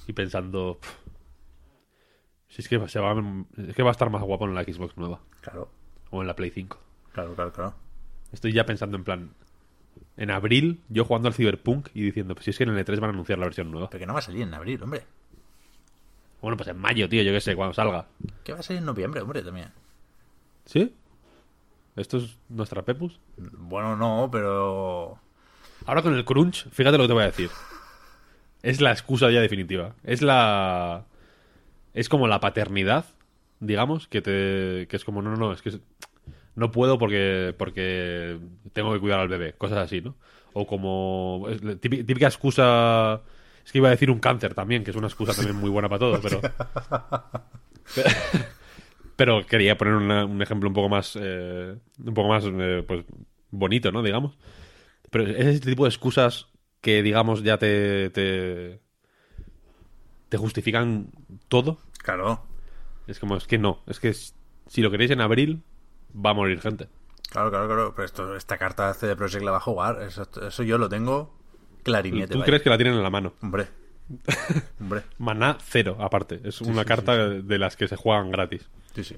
y pensando. "Pff, Si es que, se va, es que va a estar más guapo en la Xbox nueva Claro, o en la Play 5. claro, claro, claro. Estoy ya pensando en plan. En abril, yo jugando al Cyberpunk y diciendo, pues si es que en el E3 van a anunciar la versión nueva. Pero que no va a salir en abril, hombre. Bueno, pues en mayo, tío, yo qué sé, cuando salga. Que va a salir en noviembre, hombre, también. ¿Sí? ¿Esto es nuestra Pepus? Bueno, no, pero... Ahora con el crunch, fíjate lo que te voy a decir. Es la excusa ya definitiva. Es la. Es como la paternidad, digamos, que te. que es como, no, no, no, es que no puedo porque. porque tengo que cuidar al bebé. Cosas así, ¿no? O como. típica excusa. Es que iba a decir un cáncer también, que es una excusa también muy buena para todo, pero. [laughs] [laughs] Pero quería poner una- un ejemplo un poco más. eh, un poco más. eh, pues bonito, ¿no? Digamos. Pero es este tipo de excusas que, digamos, ya te. te, te justifican todo. Claro, Es como, es que no. Es que si lo queréis en abril, va a morir gente. claro, claro, claro. Pero esto, esta carta de CD Projekt la va a jugar. Eso, eso yo lo tengo clarinete. ¿Tú vaya. crees que la tienen en la mano? Hombre. [laughs] Hombre. Maná cero, aparte. Es una carta de las que se juegan gratis. Sí, sí.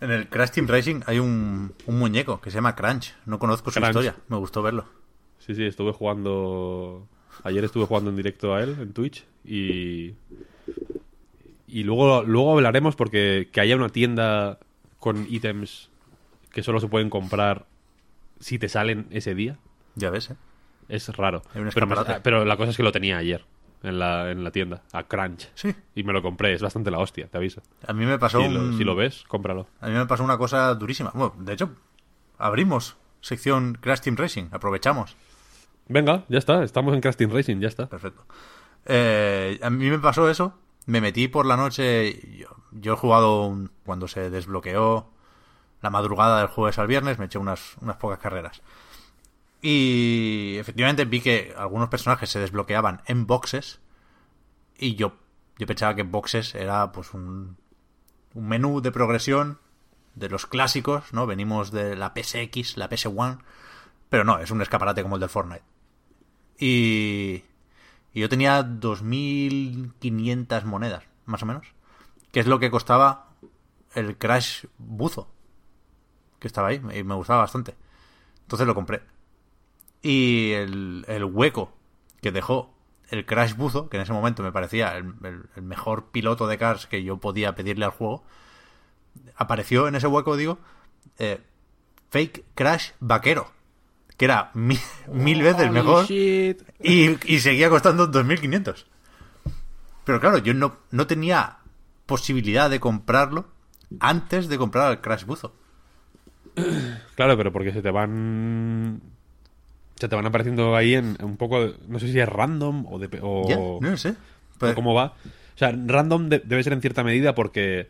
En el Crash Team Racing hay un, un muñeco que se llama Crunch. No conozco su historia. Me gustó verlo. Sí, sí, estuve jugando. Ayer estuve jugando en directo a él en Twitch y. Y luego, luego hablaremos porque que haya una tienda con ítems que solo se pueden comprar si te salen ese día Ya ves, ¿eh? Es raro. Pero, me- escaparate. pero la cosa es que lo tenía ayer. en la, en la tienda, a Crunch. Sí. Y me lo compré, es bastante la hostia, te aviso. A mí me pasó Si lo, un- si lo ves, cómpralo. A mí me pasó una cosa durísima. Bueno, de hecho, abrimos sección Crash Team Racing. Aprovechamos. Venga, ya está, estamos en Crash Team Racing, ya está. Perfecto. Eh, a mí me pasó eso. Me metí por la noche. Yo, yo he jugado un- cuando se desbloqueó la madrugada del jueves al viernes. Me eché unas, unas pocas carreras. Y efectivamente vi que algunos personajes se desbloqueaban en boxes. Y yo, yo pensaba que boxes era pues un, un menú de progresión de los clásicos, ¿no? Venimos de la PSX, la PS1. Pero no, es un escaparate como el del Fortnite. Y, y yo tenía 2.500 monedas, más o menos. Que es lo que costaba el Crash buzo. Que estaba ahí y me gustaba bastante. Entonces lo compré. Y el, el hueco que dejó el Crash buzo, que en ese momento me parecía el, el- el mejor piloto de Cars que yo podía pedirle al juego, apareció en ese hueco, digo, eh, Fake Crash Vaquero. Que era mi- [laughs] mil veces mejor. Y, y seguía costando 2.500. Pero claro, yo no, no tenía posibilidad de comprarlo antes de comprar el Crash Buzo. Claro, pero porque se te van. Se te van apareciendo ahí en un poco. No sé si es random o. De, o no sé. o Pues- cómo va. O sea, random de- debe ser en cierta medida porque.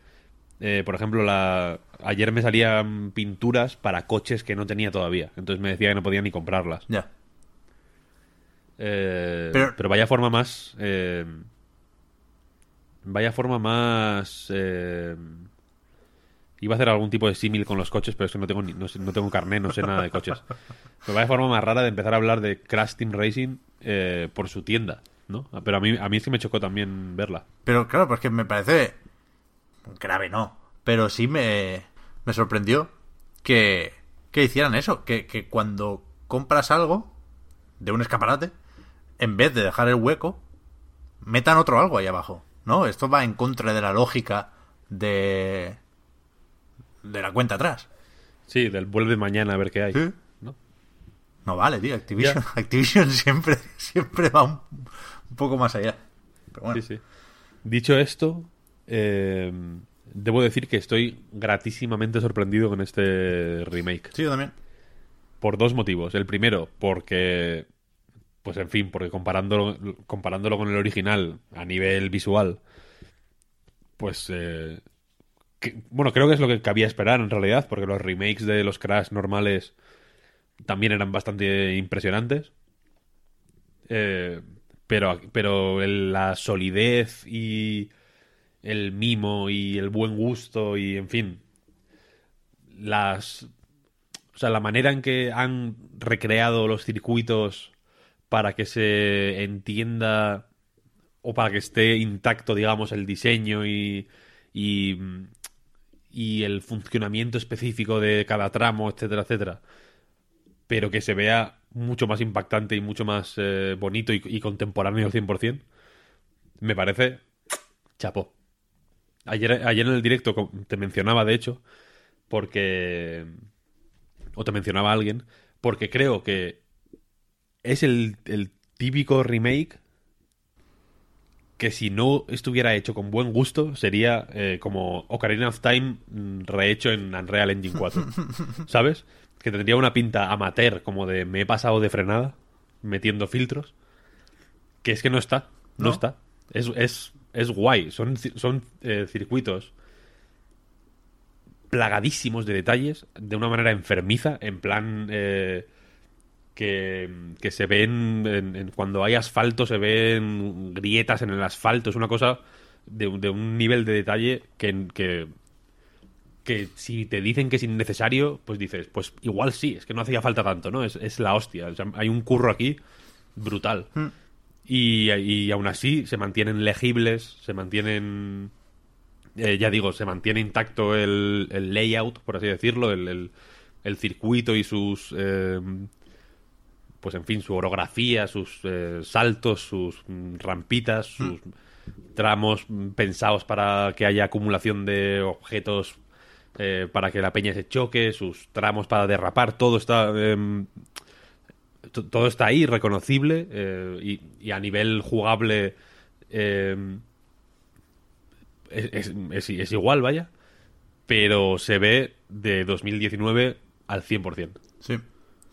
eh, por ejemplo, la ayer me salían pinturas para coches que no tenía todavía. Entonces me decía que no podía ni comprarlas. Ya. Eh, Pero- pero, vaya forma más. eh, vaya forma más. Iba a hacer algún tipo de símil con los coches, pero es que no tengo, ni- no, sé- no tengo carné, no sé nada de coches. [laughs] Pero vaya forma más rara de empezar a hablar de Crash Team Racing eh, por su tienda, ¿no? Pero a mí, a mí es que me chocó también verla. Pero claro, pues que me parece grave, no. Pero sí me, me sorprendió que, que hicieran eso. Que, que cuando compras algo de un escaparate, en vez de dejar el hueco, metan otro algo ahí abajo. ¿No? Esto va en contra de la lógica de, de la cuenta atrás. Sí, del vuelve mañana a ver qué hay. Sí. ¿no? No vale, tío. Activision. [laughs] Activision siempre, siempre va un, un poco más allá. Pero bueno. Sí, sí. Dicho esto, eh, debo decir que estoy gratísimamente sorprendido con este remake. Sí, yo también. Por dos motivos. El primero, porque. Pues en fin, porque comparándolo, comparándolo con el original a nivel visual, pues. eh, bueno, creo que es lo que cabía esperar en realidad, porque los remakes de los Crash normales también eran bastante impresionantes. Eh, pero pero la solidez y el mimo y el buen gusto y en fin las o sea la manera en que han recreado los circuitos para que se entienda o para que esté intacto digamos el diseño y, y el funcionamiento específico de cada tramo etcétera etcétera pero que se vea mucho más impactante y mucho más eh, bonito y, contemporáneo al 100%, me parece chapó. Ayer, ayer en el directo te mencionaba, de hecho, porque... O te mencionaba alguien, porque creo que es el, el típico remake que si no estuviera hecho con buen gusto sería eh, como Ocarina of Time mm, rehecho en Unreal Engine 4. [laughs] ¿Sabes? Que tendría una pinta amateur, como de me he pasado de frenada, metiendo filtros. Que es que no está. No, ¿No? está. Es, es, es guay. Son, son eh, circuitos plagadísimos de detalles, de una manera enfermiza, en plan eh, que, que se ven, en- en- cuando hay asfalto, se ven grietas en el asfalto. Es una cosa de, un- de un nivel de detalle que, que, que si te dicen que es innecesario, pues dices, pues igual sí, es que no hacía falta tanto, ¿no? Es, es la hostia. O sea, hay un curro aquí brutal. Y, y aún así se mantienen legibles, se mantienen eh, ya digo, se mantiene intacto el, el layout, por así decirlo, el, el- el circuito y sus, eh, pues en fin, su orografía, sus eh, saltos, sus mm, rampitas, sus tramos mm, pensados para que haya acumulación de objetos eh, para que la peña se choque, sus tramos para derrapar, todo está em, todo está ahí, reconocible, eh, y, y a nivel jugable es, es- es- es igual, vaya, pero se ve de 2019 al 100%. Sí,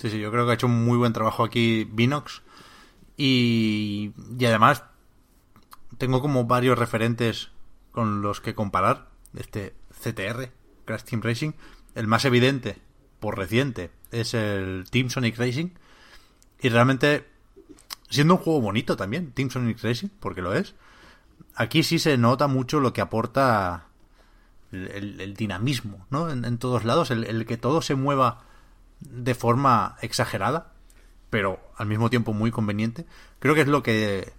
sí, sí, yo creo que ha hecho un muy buen trabajo aquí Vinox. Y, y además, tengo como varios referentes con los que comparar. Este CTR, Crash Team Racing. El más evidente, por reciente, es el Team Sonic Racing. Y realmente, siendo un juego bonito también, Team Sonic Racing, porque lo es, aquí sí se nota mucho lo que aporta el, dinamismo, ¿no? En, en todos lados, el, el que todo se mueva de forma exagerada, pero al mismo tiempo muy conveniente. Creo que es lo que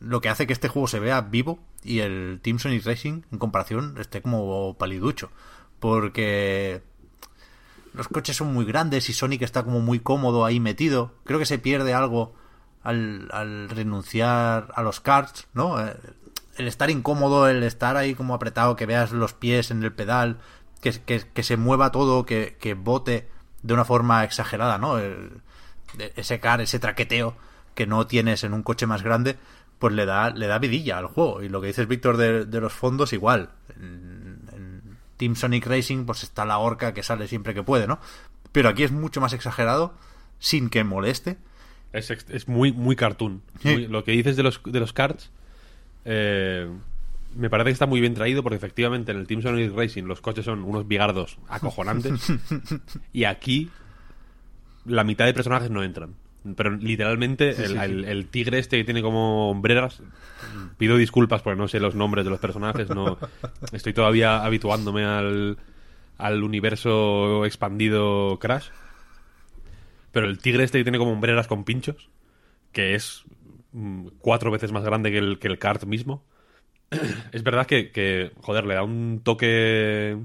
lo que hace que este juego se vea vivo y el Team Sonic Racing en comparación esté como paliducho, porque los coches son muy grandes y Sonic está como muy cómodo ahí metido. Creo que se pierde algo al, al renunciar a los karts, ¿no? Eh, El estar incómodo, el estar ahí como apretado, que veas los pies en el pedal, que, que, que se mueva todo, que, que bote de una forma exagerada, ¿no? El- ese car, ese traqueteo que no tienes en un coche más grande, pues le da, le da vidilla al juego. Y lo que dices, Víctor, de, de los fondos, igual. En, en Team Sonic Racing, pues está la horca que sale siempre que puede, ¿no? Pero aquí es mucho más exagerado, sin que moleste. Es, es muy, muy cartoon. Sí. Muy- lo que dices de los, de los karts eh, me parece que está muy bien traído porque efectivamente en el Team Sonic Racing los coches son unos bigardos acojonantes [laughs] y aquí la mitad de personajes no entran. Pero literalmente el, sí, sí. el- el tigre este que tiene como hombreras pido disculpas porque no sé los nombres de los personajes no [laughs] estoy todavía habituándome al, al universo expandido Crash pero el tigre este que tiene como hombreras con pinchos, que es mm, cuatro veces más grande que el, que el kart mismo. [clears throat] es verdad que, joder, le da un toque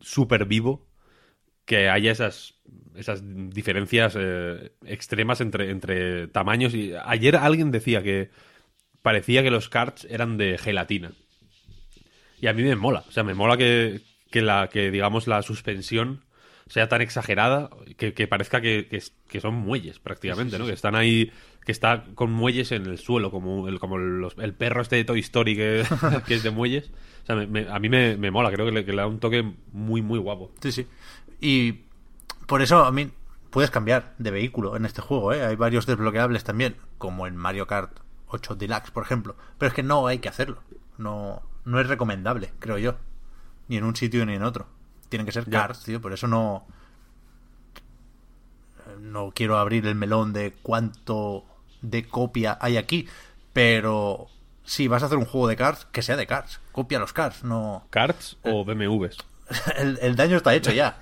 súper vivo que haya esas, esas diferencias eh, extremas entre, entre tamaños. Y ayer alguien decía que parecía que los karts eran de gelatina. Y a mí me mola. O sea, me mola que, que la, que digamos, la suspensión sea tan exagerada que, que parezca que, que son muelles prácticamente, ¿no? Que están ahí, que está con muelles en el suelo, como el, como los- el perro este de Toy Story [laughs] que, es de muelles. O sea, me- me- a mí me, me mola, creo que le, que le da un toque muy, muy guapo. Sí, sí. Y por eso, a mí, puedes cambiar de vehículo en este juego, ¿eh? Hay varios desbloqueables también, como en Mario Kart 8 Deluxe, por ejemplo. Pero es que no hay que hacerlo. No, no es recomendable, creo yo. Ni en un sitio ni en otro. Tienen que ser Ya. karts, tío. Por eso no... No quiero abrir el melón de cuánto de copia hay aquí. Pero si vas a hacer un juego de karts, que sea de karts. Copia los karts, no ¿Karts [laughs] o BMWs? el, el daño está hecho ya.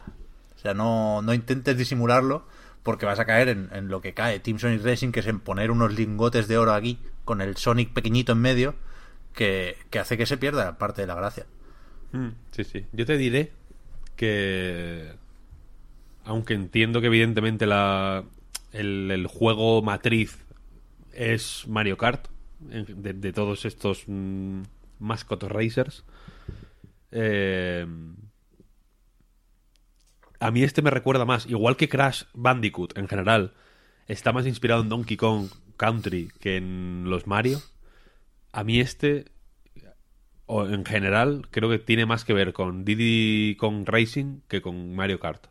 O sea, no, no intentes disimularlo porque vas a caer en, en lo que cae Team Sonic Racing, que es en poner unos lingotes de oro aquí con el Sonic pequeñito en medio, que, que hace que se pierda parte de la gracia. Mm, Sí, sí. Yo te diré que. Aunque entiendo que evidentemente la, el, juego matriz es Mario Kart, de todos estos mm, mascot racers, eh, a mí este me recuerda más, igual que Crash Bandicoot en general, está más inspirado en Donkey Kong Country que en los Mario. A mí este o en general, creo que tiene más que ver con Diddy Kong Racing que con Mario Kart.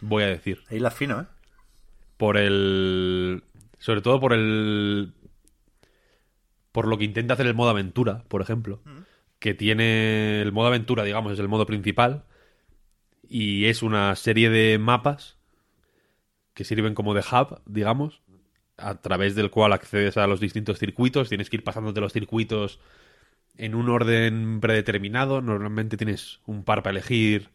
Voy a decir. Ahí la fino, ¿eh? Por el. Sobre todo por el. Por lo que intenta hacer el modo aventura, por ejemplo. Que tiene. El modo aventura, digamos, es el modo principal. Y es una serie de mapas que sirven como de hub, digamos, a través del cual accedes a los distintos circuitos. Tienes que ir pasándote los circuitos en un orden predeterminado. Normalmente tienes un par para elegir,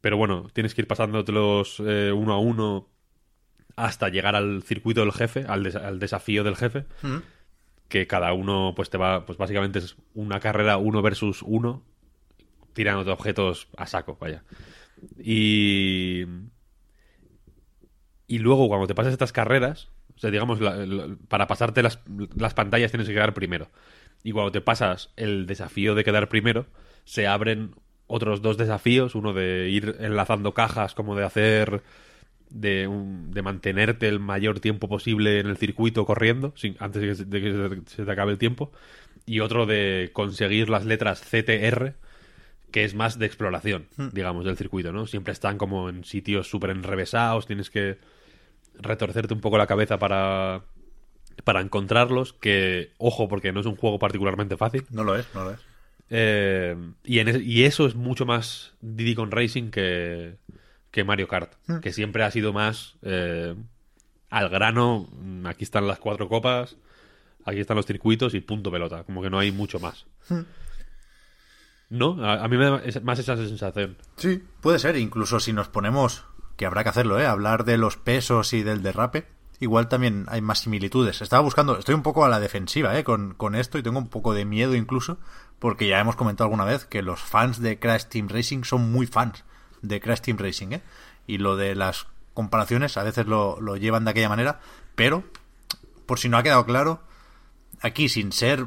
pero bueno, tienes que ir pasándotelos eh, uno a uno hasta llegar al circuito del jefe, al, des- al desafío del jefe. Que cada uno, pues te va, pues básicamente es una carrera uno versus uno, tirándote objetos a saco, vaya. Y. Y luego, cuando te pasas estas carreras, o sea, digamos, la- la- para pasarte las, las pantallas tienes que quedar primero. Y cuando te pasas el desafío de quedar primero, se abren otros dos desafíos, uno de ir enlazando cajas, como de hacer de, un- de mantenerte el mayor tiempo posible en el circuito corriendo, sin- antes de que, se- de que se, te acabe el tiempo, y otro de conseguir las letras CTR, que es más de exploración, digamos, del circuito, ¿no? Siempre están como en sitios súper enrevesados, tienes que retorcerte un poco la cabeza para, para encontrarlos, que, ojo, porque no es un juego particularmente fácil. No lo es, no lo es. Eh, y, en es- y eso es mucho más Diddy Kong Racing que, que Mario Kart, que siempre ha sido más eh, al grano. mm, Aquí están las cuatro copas, aquí están los circuitos y punto pelota. Como que no hay mucho más. ¿No? A, a mí me da es- más esa sensación. Sí, puede ser. Incluso si nos ponemos, que habrá que hacerlo, ¿eh? Hablar de los pesos y del derrape. Igual también hay más similitudes. Estaba buscando, estoy un poco a la defensiva, ¿eh? Con, con esto y tengo un poco de miedo incluso, porque ya hemos comentado alguna vez que los fans de Crash Team Racing son muy fans de Crash Team Racing, ¿eh? Y lo de las comparaciones a veces lo, lo llevan de aquella manera, pero, por si no ha quedado claro, aquí sin ser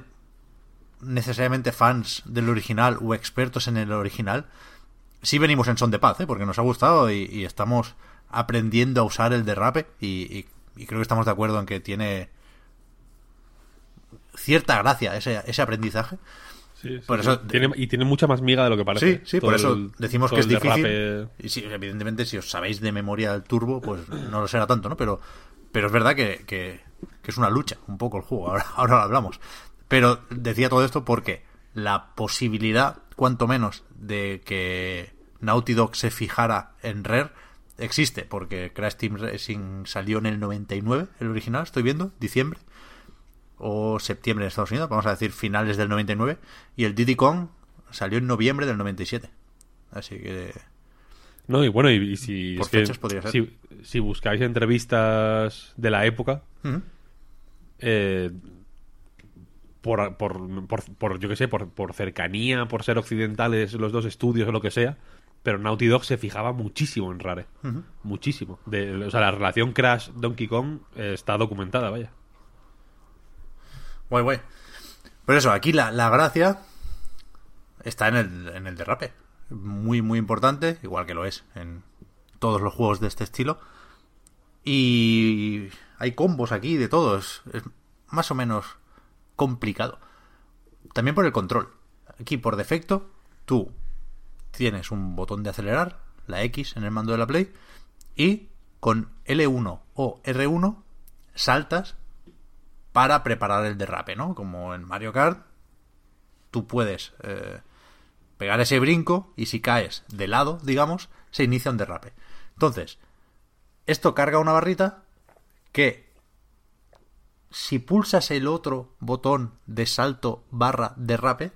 necesariamente fans del original o expertos en el original, sí venimos en son de paz, ¿eh? porque nos ha gustado y, estamos aprendiendo a usar el derrape y- y creo que estamos de acuerdo en que tiene cierta gracia ese, ese aprendizaje. Por eso- Tiene- y tiene mucha más miga de lo que parece. Sí, sí, Todo por eso el- decimos que es difícil. derrape. Y sí, evidentemente, si os sabéis de memoria el turbo, pues no lo será tanto, ¿no? Pero, pero es verdad que, que- que es una lucha, un poco el juego. Ahora, [laughs] ahora lo hablamos. Pero decía todo esto porque la posibilidad, cuanto menos, de que Naughty Dog se fijara en Rare existe, porque Crash Team Racing salió en el 99, el original, estoy viendo, diciembre o septiembre en Estados Unidos, vamos a decir finales del 99, y el Diddy Kong salió en noviembre del 97. Así que No, y bueno, y, y si, Por es que fechas podría ser. si, si buscáis entrevistas de la época, eh, por, por, por, por, yo que sé, por, por cercanía, por ser occidentales los dos estudios o lo que sea, pero Naughty Dog se fijaba muchísimo en Rare. Muchísimo. De, o sea, la relación Crash-Donkey Kong eh, está documentada, vaya. Guay, guay. Pero eso, aquí la, la gracia está en el, en el derrape. Muy, muy importante, igual que lo es en todos los juegos de este estilo. Y hay combos aquí de todo. Es, es más o menos complicado. También por el control. Aquí, por defecto, tú tienes un botón de acelerar, la X en el mando de la Play, y con L1 o R1 saltas para preparar el derrape, ¿no? Como en Mario Kart, tú puedes eh, pegar ese brinco y si caes de lado, digamos, se inicia un derrape. Entonces, esto carga una barrita que si pulsas el otro botón de salto barra derrape,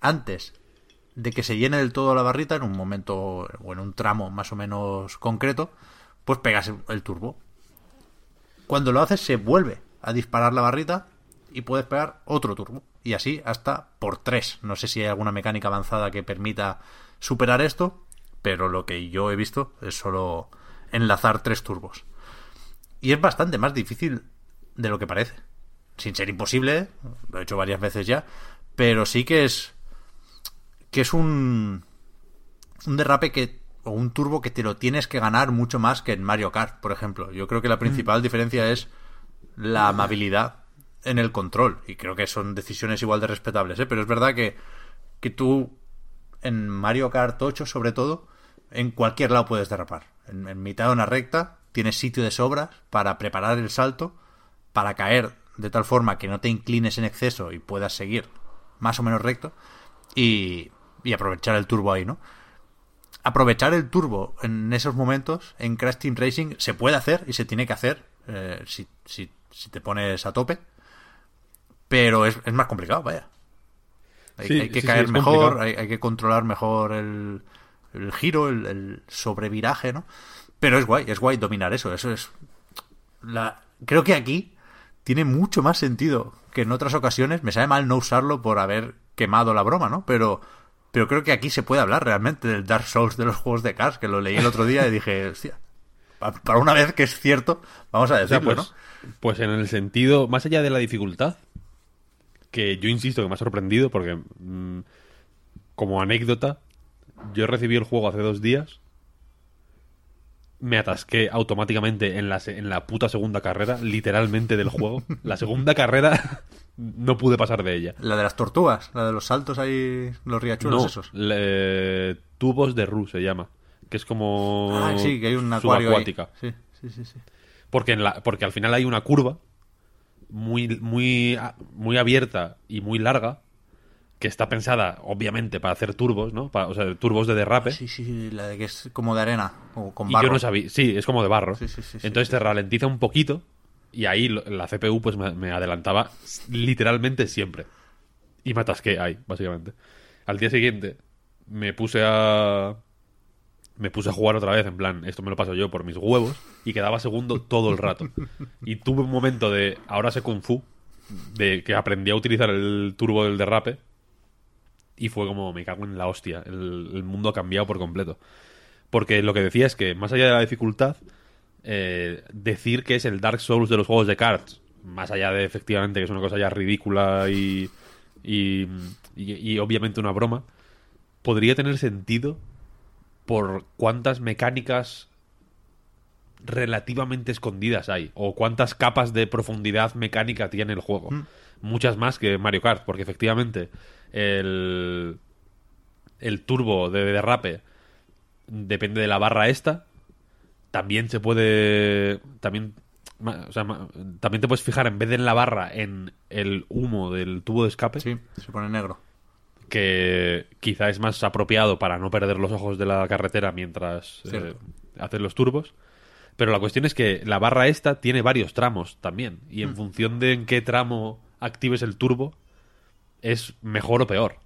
antes de que se llene del todo la barrita, en un momento o en un tramo más o menos concreto, pues pegas el- turbo. Cuando lo haces se vuelve a disparar la barrita y puedes pegar otro turbo. Y así hasta por tres. No sé si hay alguna mecánica avanzada que permita superar esto, pero lo que yo he visto es solo enlazar tres turbos. Y es bastante más difícil de lo que parece. Sin ser imposible, ¿eh? lo he hecho varias veces ya, pero sí que es que es un un derrape que o un turbo que te lo tienes que ganar mucho más que en Mario Kart, por ejemplo. Yo creo que la principal diferencia es la amabilidad en el control y creo que son decisiones igual de respetables, ¿eh? pero es verdad que que tú en Mario Kart 8 sobre todo en cualquier lado puedes derrapar. En, en mitad de una recta tienes sitio de sobras para preparar el salto, para caer de tal forma que no te inclines en exceso y puedas seguir más o menos recto y, y aprovechar el turbo ahí, ¿no? Aprovechar el turbo en esos momentos en Crash Team Racing se puede hacer y se tiene que hacer eh, si, si, si te pones a tope, pero es, es más complicado, vaya. Hay, Sí, hay que sí, caer mejor, hay que controlar mejor el, el giro, el, el sobreviraje, ¿no? Pero es guay, es guay dominar eso. Eso es. La... Creo que aquí tiene mucho más sentido que en otras ocasiones. Me sabe mal no usarlo por haber quemado la broma, ¿no? Pero, pero creo que aquí se puede hablar realmente del Dark Souls de los juegos de Cars, que lo leí el otro día y [laughs] dije, hostia, pa- para una vez que es cierto, vamos a O sea, decirlo, pues, ¿no? pues en el sentido, más allá de la dificultad, que yo insisto que me ha sorprendido porque, mm, como anécdota, yo recibí el juego hace dos días me atasqué automáticamente en la, en la puta segunda carrera, literalmente del juego. [laughs] La segunda carrera [laughs] no pude pasar de ella. La de las tortugas, la de los saltos ahí, los riachuelos No, esos. le- tubos de Ru se llama. Que es como. Ah, sí, que hay un acuario ahí. subacuática. Sí, sí, sí, sí. Porque, en la, porque al final hay una curva muy, muy, muy abierta y muy larga que está pensada, obviamente, para hacer turbos, ¿no? Pa- o sea, turbos de derrape. Sí, sí, la de que es como de arena o con y yo no sabía. Sí, es como de barro. Sí, sí, sí, sí, Entonces te ralentiza un poquito y ahí la CPU pues me, me adelantaba literalmente siempre. Y me atasqué ahí, básicamente. Al día siguiente me puse a... Me puse a jugar otra vez, en plan, esto me lo paso yo por mis huevos, y quedaba segundo todo el rato. [laughs] Y tuve un momento de, ahora sé Kung Fu, de que aprendí a utilizar el turbo del derrape, y fue como, me cago en la hostia, el, el mundo ha cambiado por completo. Porque lo que decía es que, más allá de la dificultad, eh, decir que es el Dark Souls de los juegos de cards, más allá de efectivamente que es una cosa ya ridícula y, y, y- y obviamente una broma, podría tener sentido por cuántas mecánicas relativamente escondidas hay o cuántas capas de profundidad mecánica tiene el juego. Muchas más que Mario Kart, porque efectivamente el, el turbo de derrape depende de la barra esta. También se puede. También. o sea, también te puedes fijar en vez de en la barra, en el humo del tubo de escape, Sí, se pone negro. que quizá es más apropiado para no perder los ojos de la carretera mientras eh, haces los turbos. Pero la cuestión es que la barra esta tiene varios tramos también. Y en función de en qué tramo actives el turbo, es mejor o peor.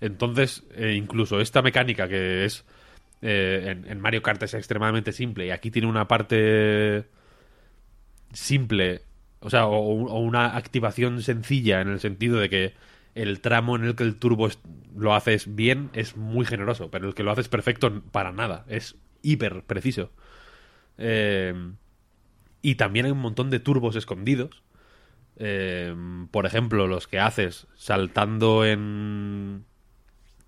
Entonces, eh, incluso esta mecánica que es eh, en, Mario Kart es extremadamente simple y aquí tiene una parte simple, o sea, o, una activación sencilla en el sentido de que el tramo en el que el turbo lo haces bien es muy generoso, pero el que lo haces perfecto para nada, es hiper preciso. Eh, y también hay un montón de turbos escondidos. Eh, por ejemplo, los que haces saltando en,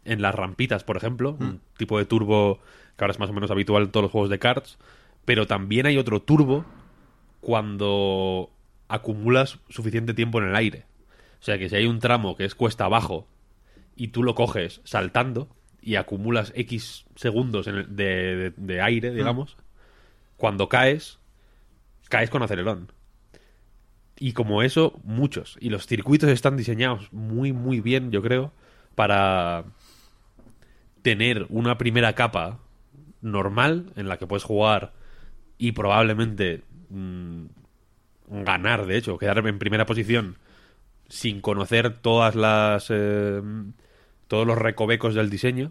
en las rampitas, por ejemplo. Un tipo de turbo que ahora es más o menos habitual en todos los juegos de cards. Pero también hay otro turbo cuando acumulas suficiente tiempo en el aire. O sea que si hay un tramo que es cuesta abajo y tú lo coges saltando y acumulas X segundos en el- de, de- de aire, digamos, cuando caes, caes con acelerón. Y como eso, muchos. Y los circuitos están diseñados muy, muy bien, yo creo, para tener una primera capa normal en la que puedes jugar y probablemente mm, ganar, de hecho, quedar en primera posición sin conocer todas las eh, todos los recovecos del diseño.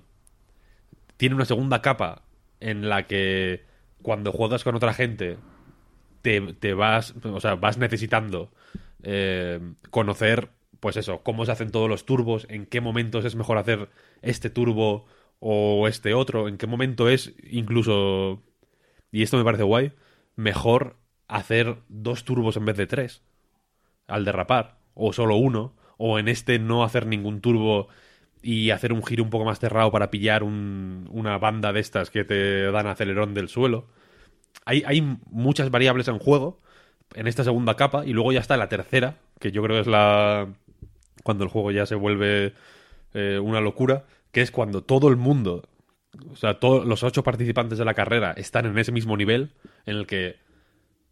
Tiene una segunda capa en la que cuando juegas con otra gente te, te vas, o sea, vas necesitando eh, conocer, pues eso, cómo se hacen todos los turbos, en qué momentos es mejor hacer este turbo o este otro, en qué momento es incluso, y esto me parece guay, mejor hacer dos turbos en vez de tres al derrapar, o solo uno, o en este no hacer ningún turbo y hacer un giro un poco más cerrado para pillar un- una banda de estas que te dan acelerón del suelo. Hay, hay muchas variables en juego en esta segunda capa y luego ya está la tercera, que yo creo que es la... cuando el juego ya se vuelve eh, una locura, que es cuando todo el mundo, o sea, todos los ocho participantes de la carrera están en ese mismo nivel en el que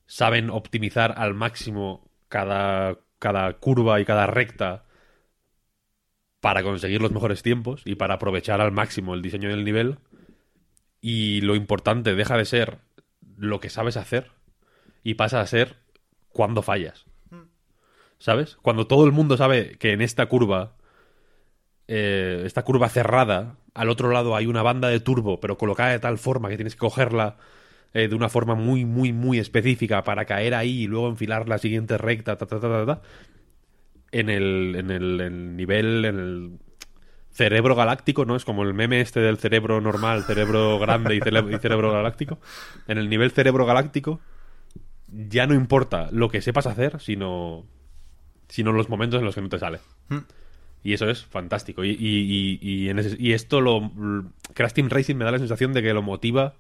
saben optimizar al máximo cada, cada curva y cada recta para conseguir los mejores tiempos y para aprovechar al máximo el diseño del nivel. Y lo importante deja de ser lo que sabes hacer y pasa a ser cuando fallas. ¿Sabes? Cuando todo el mundo sabe que en esta curva, eh, esta curva cerrada, al otro lado hay una banda de turbo, pero colocada de tal forma que tienes que cogerla eh, de una forma muy, muy, muy específica para caer ahí y luego enfilar la siguiente recta, ta, ta, ta, ta, ta. En el, en el, el nivel, en el cerebro galáctico, ¿no? Es como el meme este del cerebro normal, cerebro grande y, cerebro galáctico. En el nivel cerebro galáctico ya no importa lo que sepas hacer, sino, sino los momentos en los que no te sale. Y eso es fantástico. Y, y, y, y en ese- y esto lo. Crash Team Racing me da la sensación de que lo motiva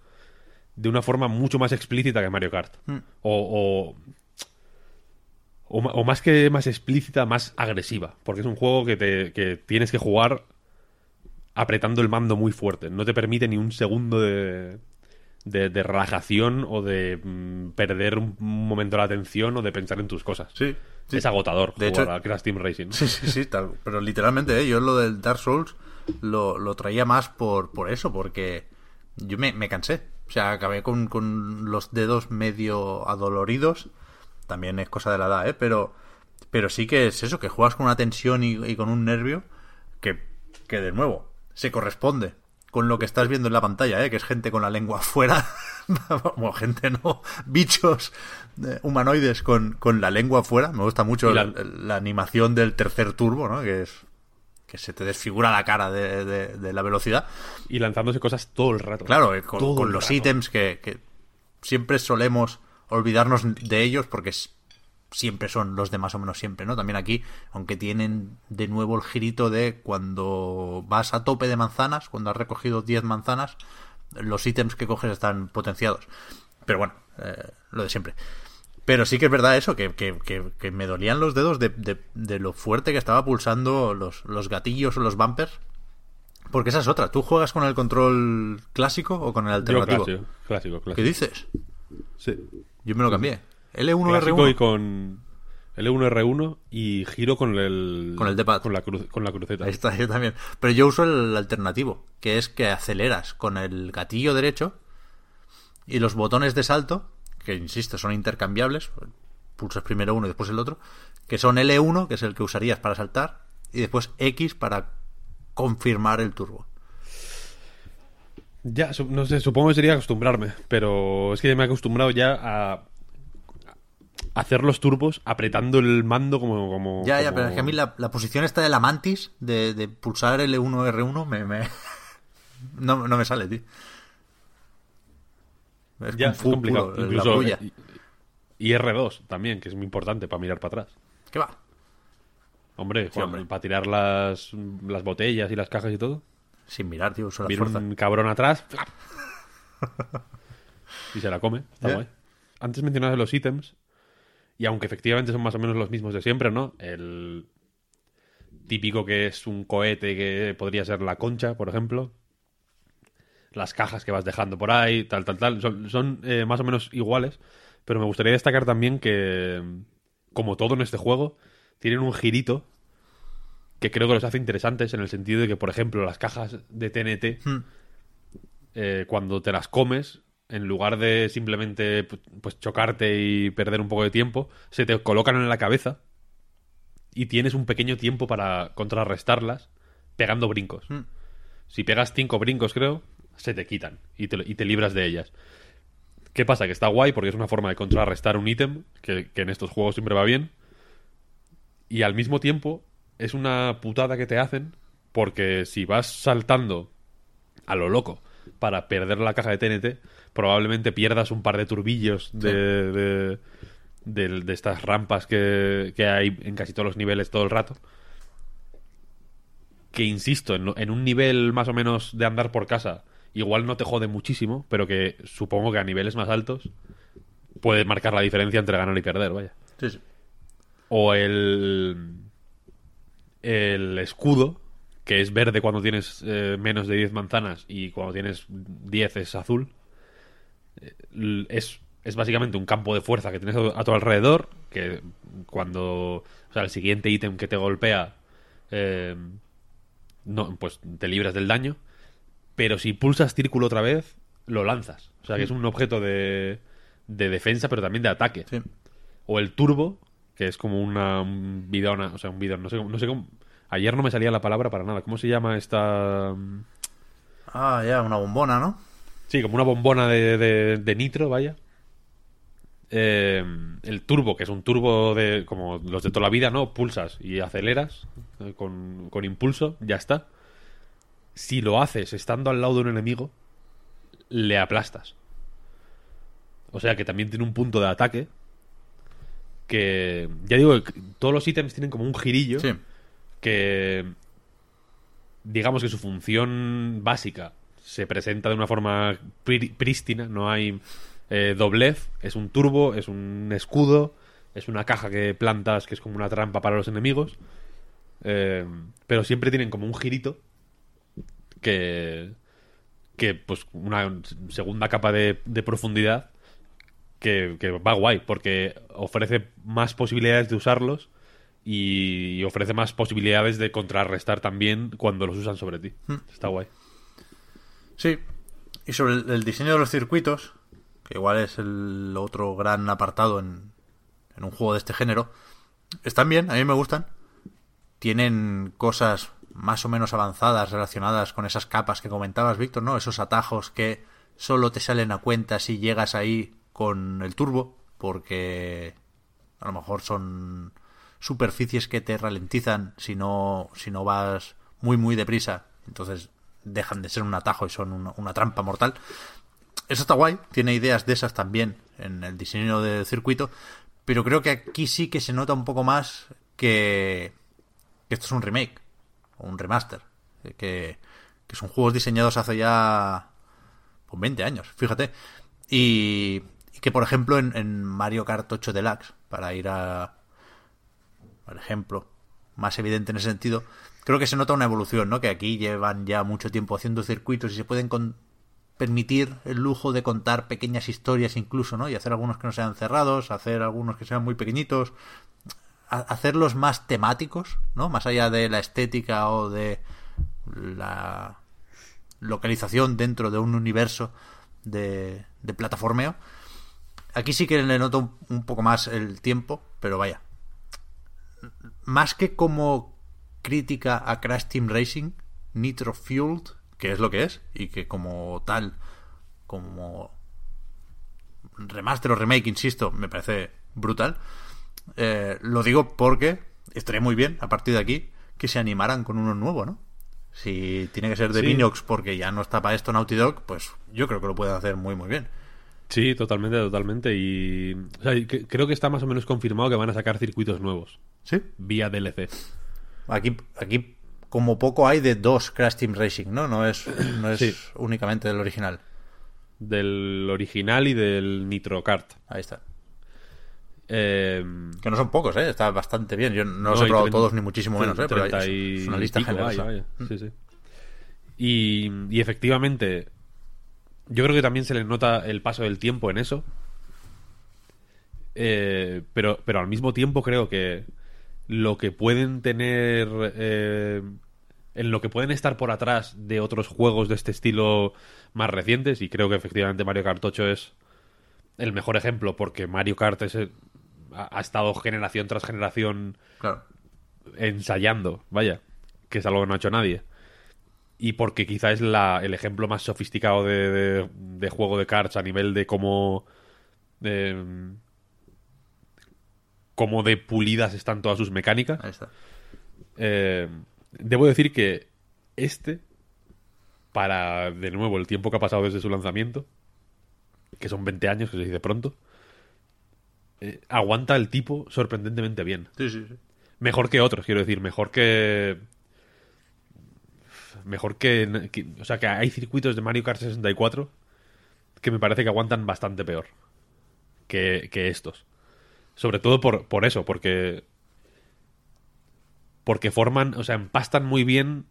de una forma mucho más explícita que Mario Kart. Mm. O, o, o más que más explícita, más agresiva. Porque es un juego que, te, que tienes que jugar apretando el mando muy fuerte. No te permite ni un segundo de, de, de relajación o de mm, perder un momento la atención o de pensar en tus cosas. Sí, sí. Es agotador De jugar hecho- a Crash Team Racing. Sí, sí, sí, tal. Pero literalmente, ¿eh? yo lo del Dark Souls lo, lo traía más por, por eso, porque yo me, me cansé. O sea, acabé con, con los dedos medio adoloridos. También es cosa de la edad, ¿eh? Pero, pero sí que es eso, que juegas con una tensión y, y con un nervio que, que, de nuevo, se corresponde con lo que estás viendo en la pantalla, ¿eh? Que es gente con la lengua [laughs] afuera. [laughs] bueno, gente no, bichos eh, humanoides con, con la lengua afuera. Me gusta mucho la- la, la animación del tercer turbo, ¿no? Que es que se te desfigura la cara de, de- de la velocidad. Y lanzándose cosas todo el rato. Claro, eh, con, los rato. ítems que, que siempre solemos olvidarnos de ellos porque es- siempre son los de más o menos siempre, ¿no? También aquí, aunque tienen de nuevo el girito de cuando vas a tope de manzanas, cuando has recogido 10 manzanas, los ítems que coges están potenciados. Pero bueno, eh, lo de siempre. Pero sí que es verdad eso, que, que- que- que me dolían los dedos de, de- de lo fuerte que estaba pulsando los, los gatillos o los bumpers. Porque esa es otra. ¿Tú juegas con el control clásico o con el Yo alternativo? clásico, clásico, ¿Qué dices? Sí. Yo me lo cambié. L1, Clásico y R1. con L1, R1 y giro con el... Con el D-pad. Con la, cru- con la cruceta. Ahí está, yo también. Pero yo uso el alternativo, que es que aceleras con el gatillo derecho y los botones de salto, que insisto, son intercambiables, pulsas primero uno y después el otro, que son L1, que es el que usarías para saltar, y después X para confirmar el turbo. Ya, no sé, supongo que sería acostumbrarme, pero es que ya me he acostumbrado ya a hacer los turbos apretando el mando como... como Ya, ya, como- pero es que a mí la, la posición esta de la mantis, de, de pulsar L1, R1, me, me- [laughs] no, no me sale, tío. Es Ya, complicado. puro, Incluso, bulla. y, y R2 también, que es muy importante para mirar para atrás. ¿Qué va? Hombre, Sí, Juan, hombre. para tirar las, las botellas y las cajas y todo. Sin mirar, tío, uso la Viene un cabrón atrás. [laughs] y se la come. Está guay. Antes mencionabas los ítems. Y aunque efectivamente son más o menos los mismos de siempre, ¿no? El típico que es un cohete que podría ser la concha, por ejemplo. Las cajas que vas dejando por ahí, tal, tal, tal. Son, son, eh, más o menos iguales. Pero me gustaría destacar también que, como todo en este juego, tienen un girito que creo que los hace interesantes en el sentido de que, por ejemplo, las cajas de TNT, Hmm. eh, cuando te las comes, en lugar de simplemente pu- pues chocarte y perder un poco de tiempo, se te colocan en la cabeza y tienes un pequeño tiempo para contrarrestarlas pegando brincos. Hmm. Si pegas cinco brincos, creo, se te quitan y te, y te libras de ellas. ¿Qué pasa? Que está guay porque es una forma de contrarrestar un ítem, que, que en estos juegos siempre va bien. Y al mismo tiempo es una putada que te hacen porque si vas saltando a lo loco para perder la caja de TNT, probablemente pierdas un par de turbillos de, de, de- de estas rampas que, que hay en casi todos los niveles todo el rato. Que insisto, en, un nivel más o menos de andar por casa, igual no te jode muchísimo, pero que supongo que a niveles más altos puede marcar la diferencia entre ganar y perder, vaya. Sí, sí. O el. El escudo, que es verde cuando tienes eh, menos de 10 manzanas y cuando tienes 10 es azul. Eh, Es, es básicamente un campo de fuerza que tienes a tu alrededor. Que cuando. O sea, el siguiente ítem que te golpea. eh, no, pues te libras del daño. Pero si pulsas círculo otra vez, lo lanzas. O sea, que es un objeto de, de defensa, pero también de ataque Sí. o el turbo, que es como una un bidona, o sea, un bidón, no sé, no sé cómo. Ayer no me salía la palabra para nada. ¿Cómo se llama esta? Ah, ya, una bombona, ¿no? Sí, como una bombona de, de- de nitro, vaya. Eh, el turbo, que es un turbo de como los de toda la vida, ¿no? Pulsas y aceleras eh, con, con impulso, ya está. Si lo haces estando al lado de un enemigo, le aplastas. O sea que también tiene un punto de ataque. Que ya digo, que todos los ítems tienen como un girillo Sí. que digamos que su función básica se presenta de una forma prístina, no hay eh, doblez, es un turbo, es un escudo, es una caja que plantas que es como una trampa para los enemigos, eh, pero siempre tienen como un girito que, que pues una segunda capa de, de profundidad que, que va guay, porque ofrece más posibilidades de usarlos y ofrece más posibilidades de contrarrestar también cuando los usan sobre ti. Está guay. Sí. Y sobre el, diseño de los circuitos, que igual es el otro gran apartado en, en un juego de este género, están bien, a mí me gustan. Tienen cosas más o menos avanzadas relacionadas con esas capas que comentabas, Víctor, ¿no? Esos atajos que solo te salen a cuenta si llegas ahí con el turbo, porque a lo mejor son superficies que te ralentizan si no, si no vas muy muy deprisa. Entonces dejan de ser un atajo y son una, trampa mortal. Eso está guay, tiene ideas de esas también en el diseño del circuito, pero creo que aquí sí que se nota un poco más que, que esto es un remake o un remaster, que, que son juegos diseñados hace ya pues 20 años, fíjate. Y, y que por ejemplo en, en Mario Kart 8 Deluxe, para ir a, por ejemplo, más evidente en ese sentido, creo que se nota una evolución, ¿no? Que aquí llevan ya mucho tiempo haciendo circuitos y se pueden permitir el lujo de contar pequeñas historias incluso, ¿no? Y hacer algunos que no sean cerrados, hacer algunos que sean muy pequeñitos, hacerlos más temáticos, ¿no? Más allá de la estética o de la localización dentro de un universo de, de plataformeo. Aquí sí que le noto un poco más el tiempo, pero vaya, más que como crítica a Crash Team Racing, Nitro Fueled, que es lo que es, y que como tal, como remaster o remake, insisto, me parece brutal. Eh, lo digo porque estaría muy bien, a partir de aquí, que se animaran con uno nuevo, ¿no? Si tiene que ser de Sí. Binox porque ya no está para esto Naughty Dog, pues yo creo que lo pueden hacer muy, muy bien. Sí, totalmente, totalmente. Y o sea, creo que está más o menos confirmado que van a sacar circuitos nuevos ¿Sí? vía DLC. Aquí, aquí como poco hay de dos Crash Team Racing, ¿no? No es, no es Sí. únicamente del original. Del original y del Nitro Kart. Ahí está. Eh, Que no son pocos, ¿eh? Está bastante bien. Yo no los he probado todos, ni muchísimo menos, ¿eh? Pero 30 es, una lista pico, vaya. Sí, sí. Y, y efectivamente, yo creo que también se le nota el paso del tiempo en eso. Eh, pero, pero al mismo tiempo creo que lo que pueden tener. eh, en lo que pueden estar por atrás de otros juegos de este estilo más recientes, y creo que efectivamente Mario Kart 8 es el mejor ejemplo, porque Mario Kart es ha, ha estado generación tras generación Claro. ensayando, vaya, que es algo que no ha hecho nadie. Y porque quizá es la, el ejemplo más sofisticado de, de- de juego de cards a nivel de cómo. eh, cómo de pulidas están todas sus mecánicas. Ahí está. Eh, debo decir que este, para de nuevo el tiempo que ha pasado desde su lanzamiento, que son 20 años, que se dice pronto, eh, aguanta el tipo sorprendentemente bien. Sí, sí, sí. Mejor que otros, quiero decir, mejor que. Mejor que, que- O sea, que hay circuitos de Mario Kart 64 que me parece que aguantan bastante peor que, que estos. Sobre todo por, por eso, porque. Porque forman, o sea, empastan muy bien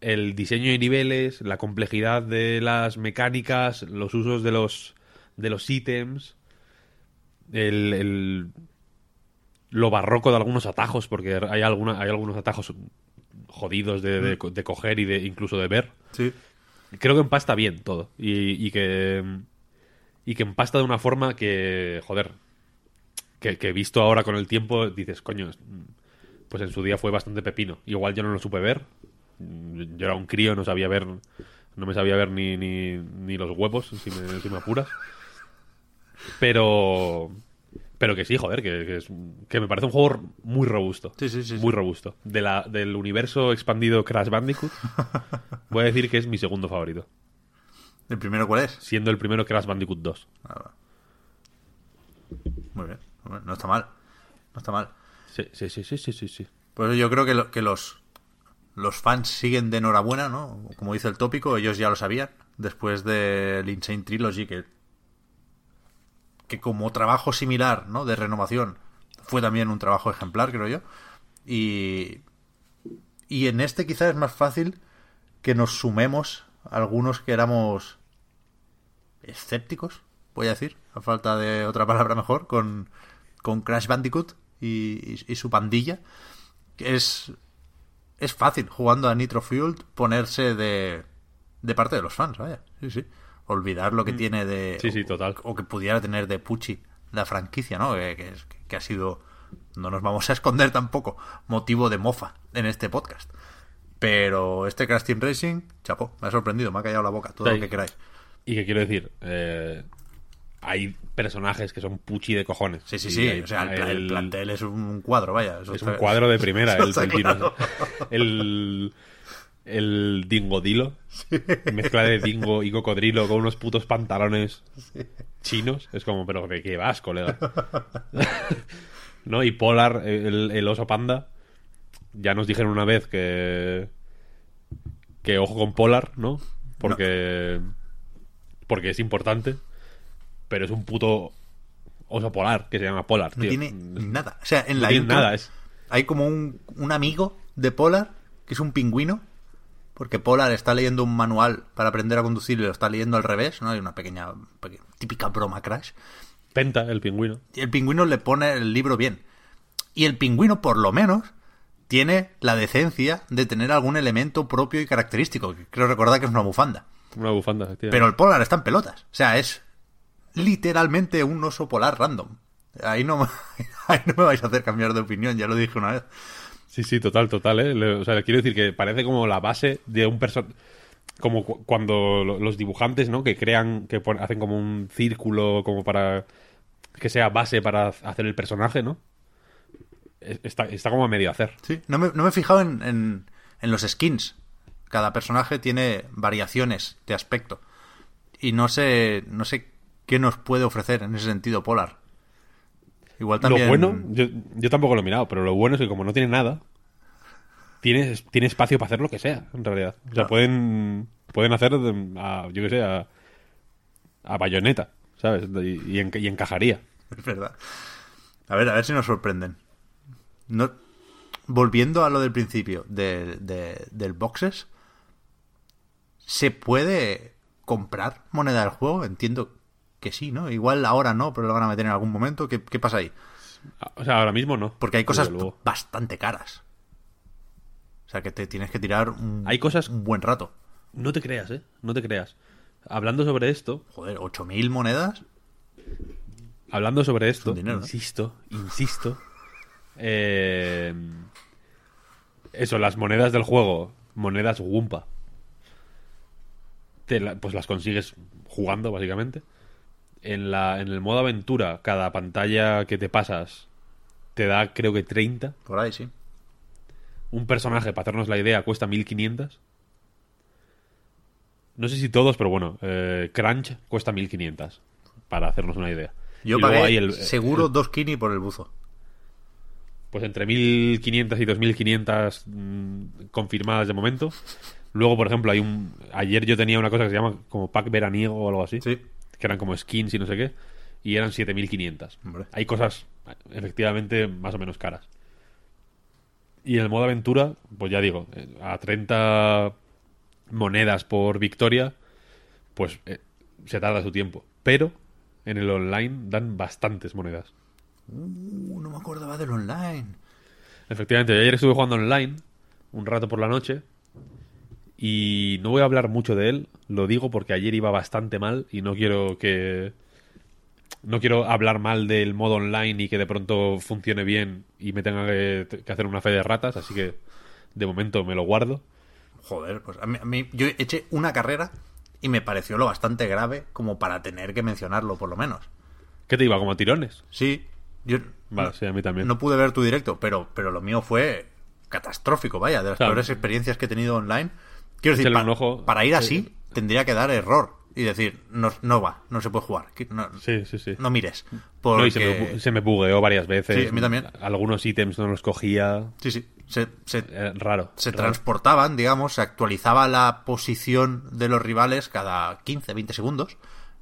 el diseño de niveles, la complejidad de las mecánicas, los usos de los, de los ítems, el, el- lo barroco de algunos atajos, porque hay, alguna, hay algunos atajos jodidos de, de co- de coger y de incluso de ver. Sí. Creo que empasta bien todo. Y, y que. Y que empasta de una forma que. Joder. Que, que visto ahora con el tiempo, dices, coño. Pues en su día fue bastante pepino. Igual yo no lo supe ver. Yo era un crío, no sabía ver. No me sabía ver ni, ni, ni los huevos, si me, si me apuras. Pero. Pero que sí, joder, que, que, es- que me parece un juego muy robusto. Sí, sí, sí, sí. Muy robusto. De la, del universo expandido Crash Bandicoot, [laughs] voy a decir que es mi segundo favorito. ¿El primero cuál es? Siendo el primero Crash Bandicoot 2. Ah, va. Muy bien. No está mal. No está mal. Sí, sí, sí, sí, sí, sí. sí. Pues yo creo que, lo- que los, los fans siguen de enhorabuena, ¿no? Como dice el tópico, ellos ya lo sabían después del Insane Trilogy, que, que como trabajo similar, ¿no? De renovación, fue también un trabajo ejemplar, creo yo. Y, y en este quizás es más fácil que nos sumemos algunos que éramos escépticos, voy a decir, a falta de otra palabra mejor, con, con Crash Bandicoot y, y, su pandilla. Que es, es fácil jugando a Nitro Fueled ponerse de, de parte de los fans, vaya. Sí, sí. Olvidar lo que tiene de. Sí, sí, total. O, que pudiera tener de Pucci la franquicia, ¿no? Que, que, que ha sido. No nos vamos a esconder tampoco. Motivo de mofa en este podcast. Pero este Crash Team Racing, chapo, me ha sorprendido, me ha callado la boca, todo Sí. lo que queráis. Y que quiero decir, eh, hay personajes que son puchi de cojones. Sí, sí, sí. hay- O sea, el, el el- plantel es un cuadro, vaya. eso Es está- un cuadro de primera, [laughs] el, el, claro. el, el dingodilo. Mezcla de dingo y cocodrilo con unos putos pantalones chinos. Es como, pero ¿de qué vas, colega? [laughs] ¿No? Y Polar, el, el oso panda. Ya nos dijeron una vez que. Que ojo con Polar, ¿no? Porque. Porque es importante. Pero es un puto oso polar que se llama Polar, No tío. tiene nada. O sea, en No la tiene intro nada, es- hay como un, un amigo de Polar que es un pingüino. Porque Polar está leyendo un manual para aprender a conducir y lo está leyendo al revés, ¿no? Hay una pequeña, peque- típica broma crash. Penta, el pingüino. Y el pingüino le pone el libro bien. Y el pingüino, por lo menos, tiene la decencia de tener algún elemento propio y característico. que Creo recordar que es una bufanda. Una bufanda, efectivamente. Pero el polar está en pelotas. O sea, es literalmente un oso polar random. Ahí no, me- [laughs] ahí no me vais a hacer cambiar de opinión, ya lo dije una vez. Sí, sí, total, total, ¿eh? Le- o sea, quiero decir que parece como la base de un personaje... Como cu- cuando lo- los dibujantes, ¿no? Que crean, que hacen como un círculo como para... Que sea base para hacer el personaje, ¿no? Es- Está, está como a medio hacer. Sí, no me, no me he fijado en, en- en los skins. Cada personaje tiene variaciones de aspecto. Y no sé, no sé qué nos puede ofrecer en ese sentido Polar. Igual también. Lo bueno, yo, yo tampoco lo he mirado, pero lo bueno es que como no tiene nada, tiene, tiene espacio para hacer lo que sea, en realidad. O sea, Claro. pueden, pueden hacer, a, yo qué sé, a, a bayoneta, ¿sabes? Y, y enca- y encajaría. [laughs] Es verdad. A ver, a ver si nos sorprenden. No, volviendo a lo del principio de, de- del boxes, ¿se puede comprar moneda del juego? Entiendo que sí, ¿no? Igual ahora no, pero lo van a meter en algún momento. ¿Qué, qué pasa ahí? O sea, ahora mismo no. Porque hay cosas bastante caras. O sea, que te tienes que tirar un, Hay cosas- un buen rato. No te creas, ¿eh? No te creas. Hablando sobre esto, Joder, ¿8.000 monedas? hablando sobre esto, un dinero, ¿no? insisto, insisto. eh, eso, las monedas del juego, monedas Wumpa. Te la- pues las consigues jugando, básicamente. En, la, en el modo aventura, cada pantalla que te pasas te da, creo que 30. Por ahí, sí. Un personaje, para hacernos la idea, cuesta 1500. No sé si todos, pero bueno, eh, Crunch cuesta 1500. Para hacernos una idea. Yo Y pagué el- seguro el- dos kini por el buzo. pues entre 1500 y 2500 mm, confirmadas de momento. Luego, por ejemplo, hay un. Ayer yo tenía una cosa que se llama como pack veraniego o algo así. Sí. Que eran como skins y no sé qué. Y eran 7500. Hombre. Hay cosas, efectivamente, más o menos caras. Y en el modo aventura, pues ya digo, eh, a 30 monedas por victoria, pues eh, se tarda su tiempo. Pero en el online dan bastantes monedas. Uh, no me acordaba del online. Efectivamente, yo ayer estuve jugando online un rato por la noche y no voy a hablar mucho de él, lo digo porque ayer iba bastante mal y no quiero que no quiero hablar mal del modo online y que de pronto funcione bien y me tenga que, que hacer una fe de ratas, así que de momento me lo guardo. Joder, pues a mí, a mí- yo eché una carrera y me pareció lo bastante grave como para tener que mencionarlo, por lo menos. ¿Qué te iba como a tirones? Sí, yo Vale, no, sí, a mí también. no pude ver tu directo, pero, pero lo mío fue catastrófico, vaya, de las Claro. peores experiencias que he tenido online. Quiero decir, ojo. para ir así tendría que dar error y decir, no, no va, no se puede jugar. No, Sí, sí, sí. no mires. No, Porque... y se, me, se me bugueó varias veces. Sí, a mí también. Algunos ítems no los cogía. Sí, sí. Se, se- Eh, raro. se raro. transportaban, digamos, se actualizaba la posición de los rivales cada 15, 20 segundos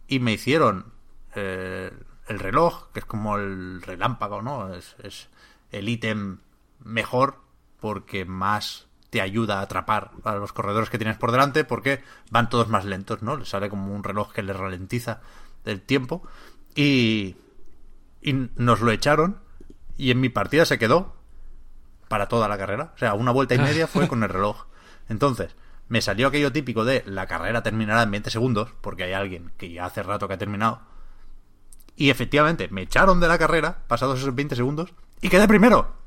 y me hicieron eh, el reloj, que es como el relámpago, ¿no? Es, es el ítem mejor porque más te ayuda a atrapar a los corredores que tienes por delante porque van todos más lentos, ¿no? Les sale como un reloj que les ralentiza el tiempo y, y nos lo echaron y en mi partida se quedó para toda la carrera. O sea, una vuelta y media fue con el reloj. Entonces, me salió aquello típico de la carrera terminará en 20 segundos, porque hay alguien que ya hace rato que ha terminado. Y efectivamente, me echaron de la carrera, pasados esos 20 segundos, y quedé primero.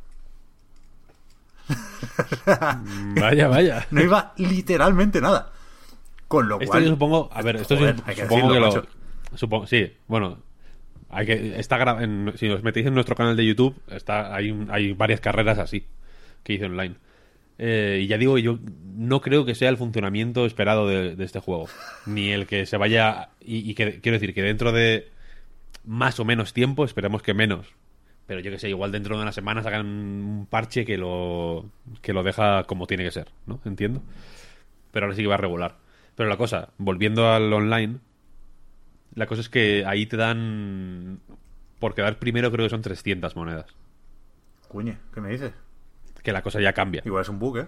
[laughs] Vaya, vaya. No iba literalmente nada. Con lo Esto cual. yo supongo. A ver, esto Joder, supongo decirlo, que lo. Supongo, sí, bueno. Hay que, está en- si os metéis en nuestro canal de YouTube, está, hay, hay varias carreras así que hice online. Eh, y ya digo, yo no creo que sea el funcionamiento esperado de, de este juego. Ni el que se vaya. Y, y que, quiero decir que dentro de más o menos tiempo, esperemos que menos. Pero yo que sé, igual dentro de una semana sacan un parche que lo, que lo deja como tiene que ser, ¿no? Entiendo. Pero ahora sí que va a regular. Pero la cosa, volviendo al online, la cosa es que ahí te dan. Por quedar primero, creo que son 300 monedas. Cuñe, ¿qué me dices? Que la cosa ya cambia. Igual es un bug, ¿eh?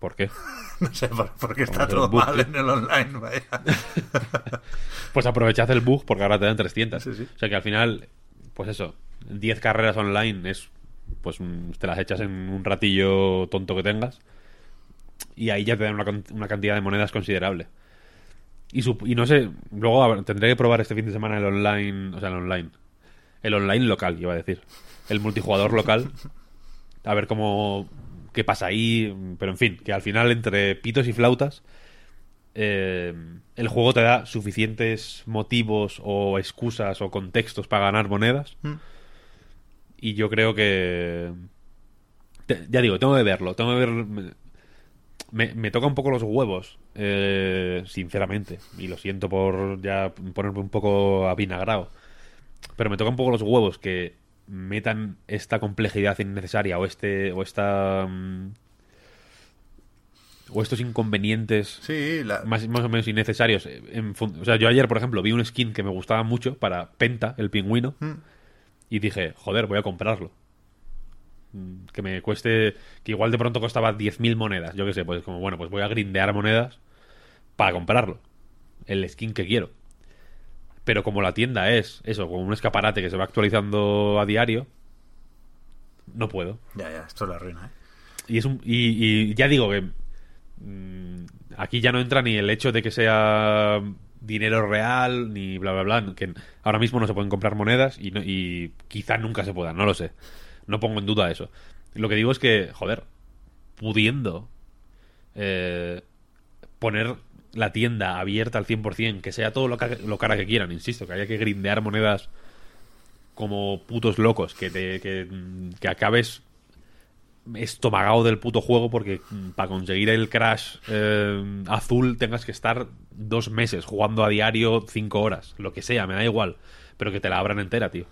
¿Por qué? [laughs] No sé por, por qué está todo bug, mal ¿eh? en el online, vaya. [laughs] Pues aprovechad el bug porque ahora te dan 300. Sí, sí. O sea que al final, pues eso, 10 carreras online es. Pues te las echas en un ratillo tonto que tengas. Y ahí ya te dan una, una cantidad de monedas considerable. Y, sup- y no sé, luego tendré que probar este fin de semana el online. O sea, el online. El online local, iba a decir. El multijugador local. A ver cómo. qué pasa ahí. Pero en fin, que al final, entre pitos y flautas. Eh, el juego te da suficientes motivos o excusas o contextos para ganar monedas. Mm. Y yo creo que. te- ya digo, tengo que verlo. Tengo que ver. me- Me, me toca un poco los huevos, eh, sinceramente. Y lo siento por ya ponerme un poco avinagrado. Pero me toca un poco los huevos que metan esta complejidad innecesaria o este. o esta. mm, o estos inconvenientes Sí, la... más, más o menos innecesarios. en fun- o sea, yo ayer, por ejemplo, vi un skin que me gustaba mucho para Penta, el pingüino, Mm. y dije, joder, voy a comprarlo. Mm, Que me cueste, que igual de pronto costaba 10.000 monedas, yo qué sé, pues como, bueno, pues voy a grindear monedas para comprarlo. El skin que quiero. Pero como la tienda es eso, como un escaparate que se va actualizando a diario, no puedo. Ya, ya, esto es la ruina, ¿eh? Y, es un, y, y ya digo que aquí ya no entra ni el hecho de que sea dinero real, ni bla, bla, bla. Que ahora mismo no se pueden comprar monedas y, quizá nunca se puedan, no lo sé. No pongo en duda eso. Lo que digo es que, joder, pudiendo eh, poner la tienda abierta al 100%, que sea todo lo, ca- lo cara que quieran, insisto, que haya que grindear monedas como putos locos, que, te, mm, que acabes estomagado del puto juego porque mm, para conseguir el crash eh, azul tengas que estar dos meses jugando a diario cinco horas, lo que sea, me da igual, pero que te la abran entera, tío.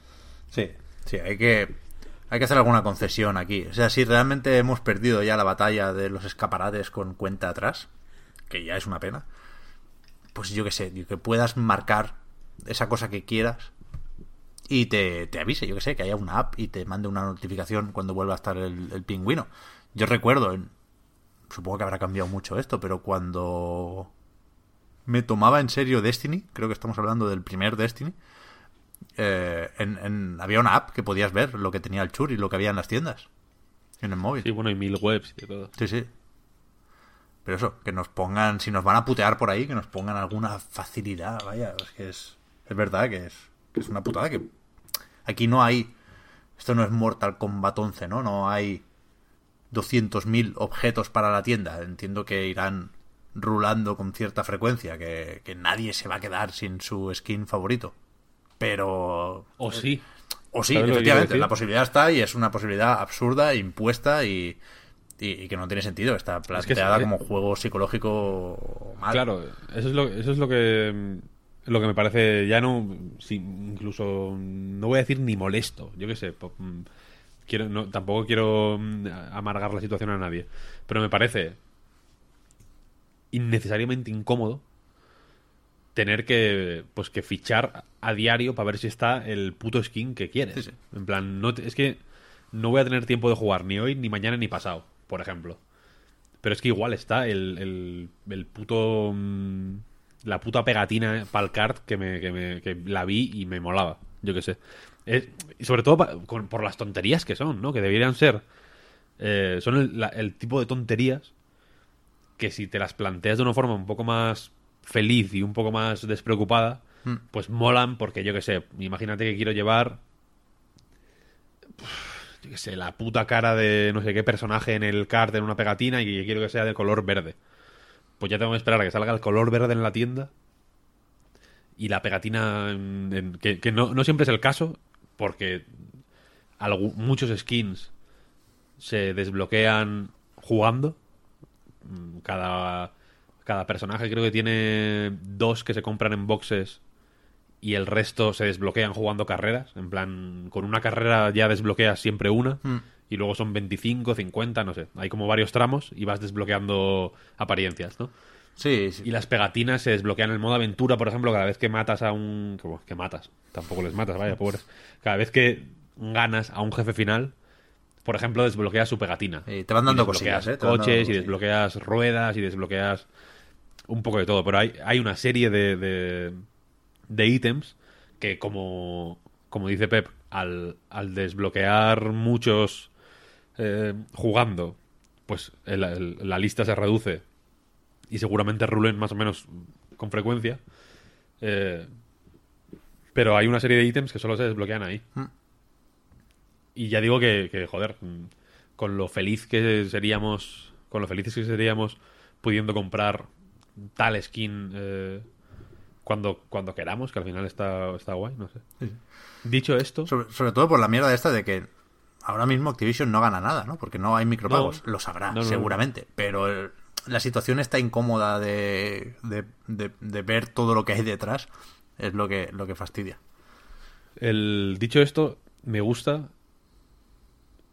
Sí, sí, hay que, hay que hacer alguna concesión aquí. O sea, si realmente hemos perdido ya la batalla de los escaparates con cuenta atrás, que ya es una pena, pues yo que sé, que puedas marcar esa cosa que quieras y te, te avise, yo que sé, que haya una app y te mande una notificación cuando vuelva a estar el, el pingüino. Yo recuerdo, en- supongo que habrá cambiado mucho esto, pero cuando me tomaba en serio Destiny, creo que estamos hablando del primer Destiny, eh, en, en- había una app que podías ver lo que tenía el chur y lo que había en las tiendas. En el móvil. Sí, bueno, hay mil webs y todo. Sí, sí. Pero eso, que nos pongan, si nos van a putear por ahí, que nos pongan alguna facilidad, vaya, es que es, es verdad que es, que es una putada que aquí no hay, esto no es Mortal Kombat 11, ¿no? No hay 200.000 objetos para la tienda, entiendo que irán rulando con cierta frecuencia, que, que nadie se va a quedar sin su skin favorito. Pero... O sí. O sí, ¿Sabes lo que quiero efectivamente, la posibilidad está y es una posibilidad absurda, impuesta y, y, y que no tiene sentido. Está planteada es- como juego psicológico mal. Claro, eso es lo, eso es lo que mm, lo que me parece ya no sí, incluso no voy a decir ni molesto, yo qué sé, mm, quiero no, tampoco quiero mm, amargar la situación a nadie, pero me parece innecesariamente incómodo tener que pues que fichar a diario para ver si está el puto skin que quieres. Sí, sí. En plan, no te- es que no voy a tener tiempo de jugar ni hoy, ni mañana, ni pasado, por ejemplo. Pero es que igual está el, el, el puto. Mm, La puta pegatina para el cart que, me, que, me- que la vi y me molaba. Yo qué sé. Es- y sobre todo pa- con- por las tonterías que son, ¿no? Que deberían ser. eh, son el, la- el tipo de tonterías que si te las planteas de una forma un poco más feliz y un poco más despreocupada, pues molan porque yo qué sé. Imagínate que quiero llevar yo qué sé, la puta cara de no sé qué personaje en el cart en una pegatina y quiero que sea de color verde. Pues ya tengo que esperar a que salga el color verde en la tienda y la pegatina, en- que, no, no siempre es el caso, porque muchos skins se desbloquean jugando. Mm, Cada, cada personaje creo que tiene dos que se compran en boxes y el resto se desbloquean jugando carreras. En plan, con una carrera ya desbloqueas siempre una. Y luego son 25, 50, no sé. Hay como varios tramos y vas desbloqueando apariencias, ¿no? Sí, sí. Y las pegatinas se desbloquean en el modo aventura, por ejemplo, cada vez que matas a un... que, que matas. Tampoco les matas, vaya, [laughs] pobres. Cada vez que ganas a un jefe final, por ejemplo, desbloqueas su pegatina. Y te van dando cosillas, ¿eh? Te van dando coches y desbloqueas ruedas y desbloqueas un poco de todo. Pero hay, hay una serie de, de, de ítems que, como, como dice Pep, al, al desbloquear muchos eh, jugando, pues el- el- la lista se reduce y seguramente rulen más o menos con frecuencia. Eh, pero hay una serie de ítems que solo se desbloquean ahí. Y ya digo que, que, joder, mm, con lo feliz que seríamos, con lo felices que seríamos pudiendo comprar tal skin eh, cuando, cuando queramos, que al final está, está guay, no sé. Dicho esto, Sobre, sobre todo por la mierda esta de que ahora mismo Activision no gana nada, ¿no? Porque no hay micropagos. No. Lo sabrá, No, no, no. seguramente. Pero el- la situación está incómoda de, de, de- de ver todo lo que hay detrás. Es lo que, lo que fastidia. El, dicho esto, me gusta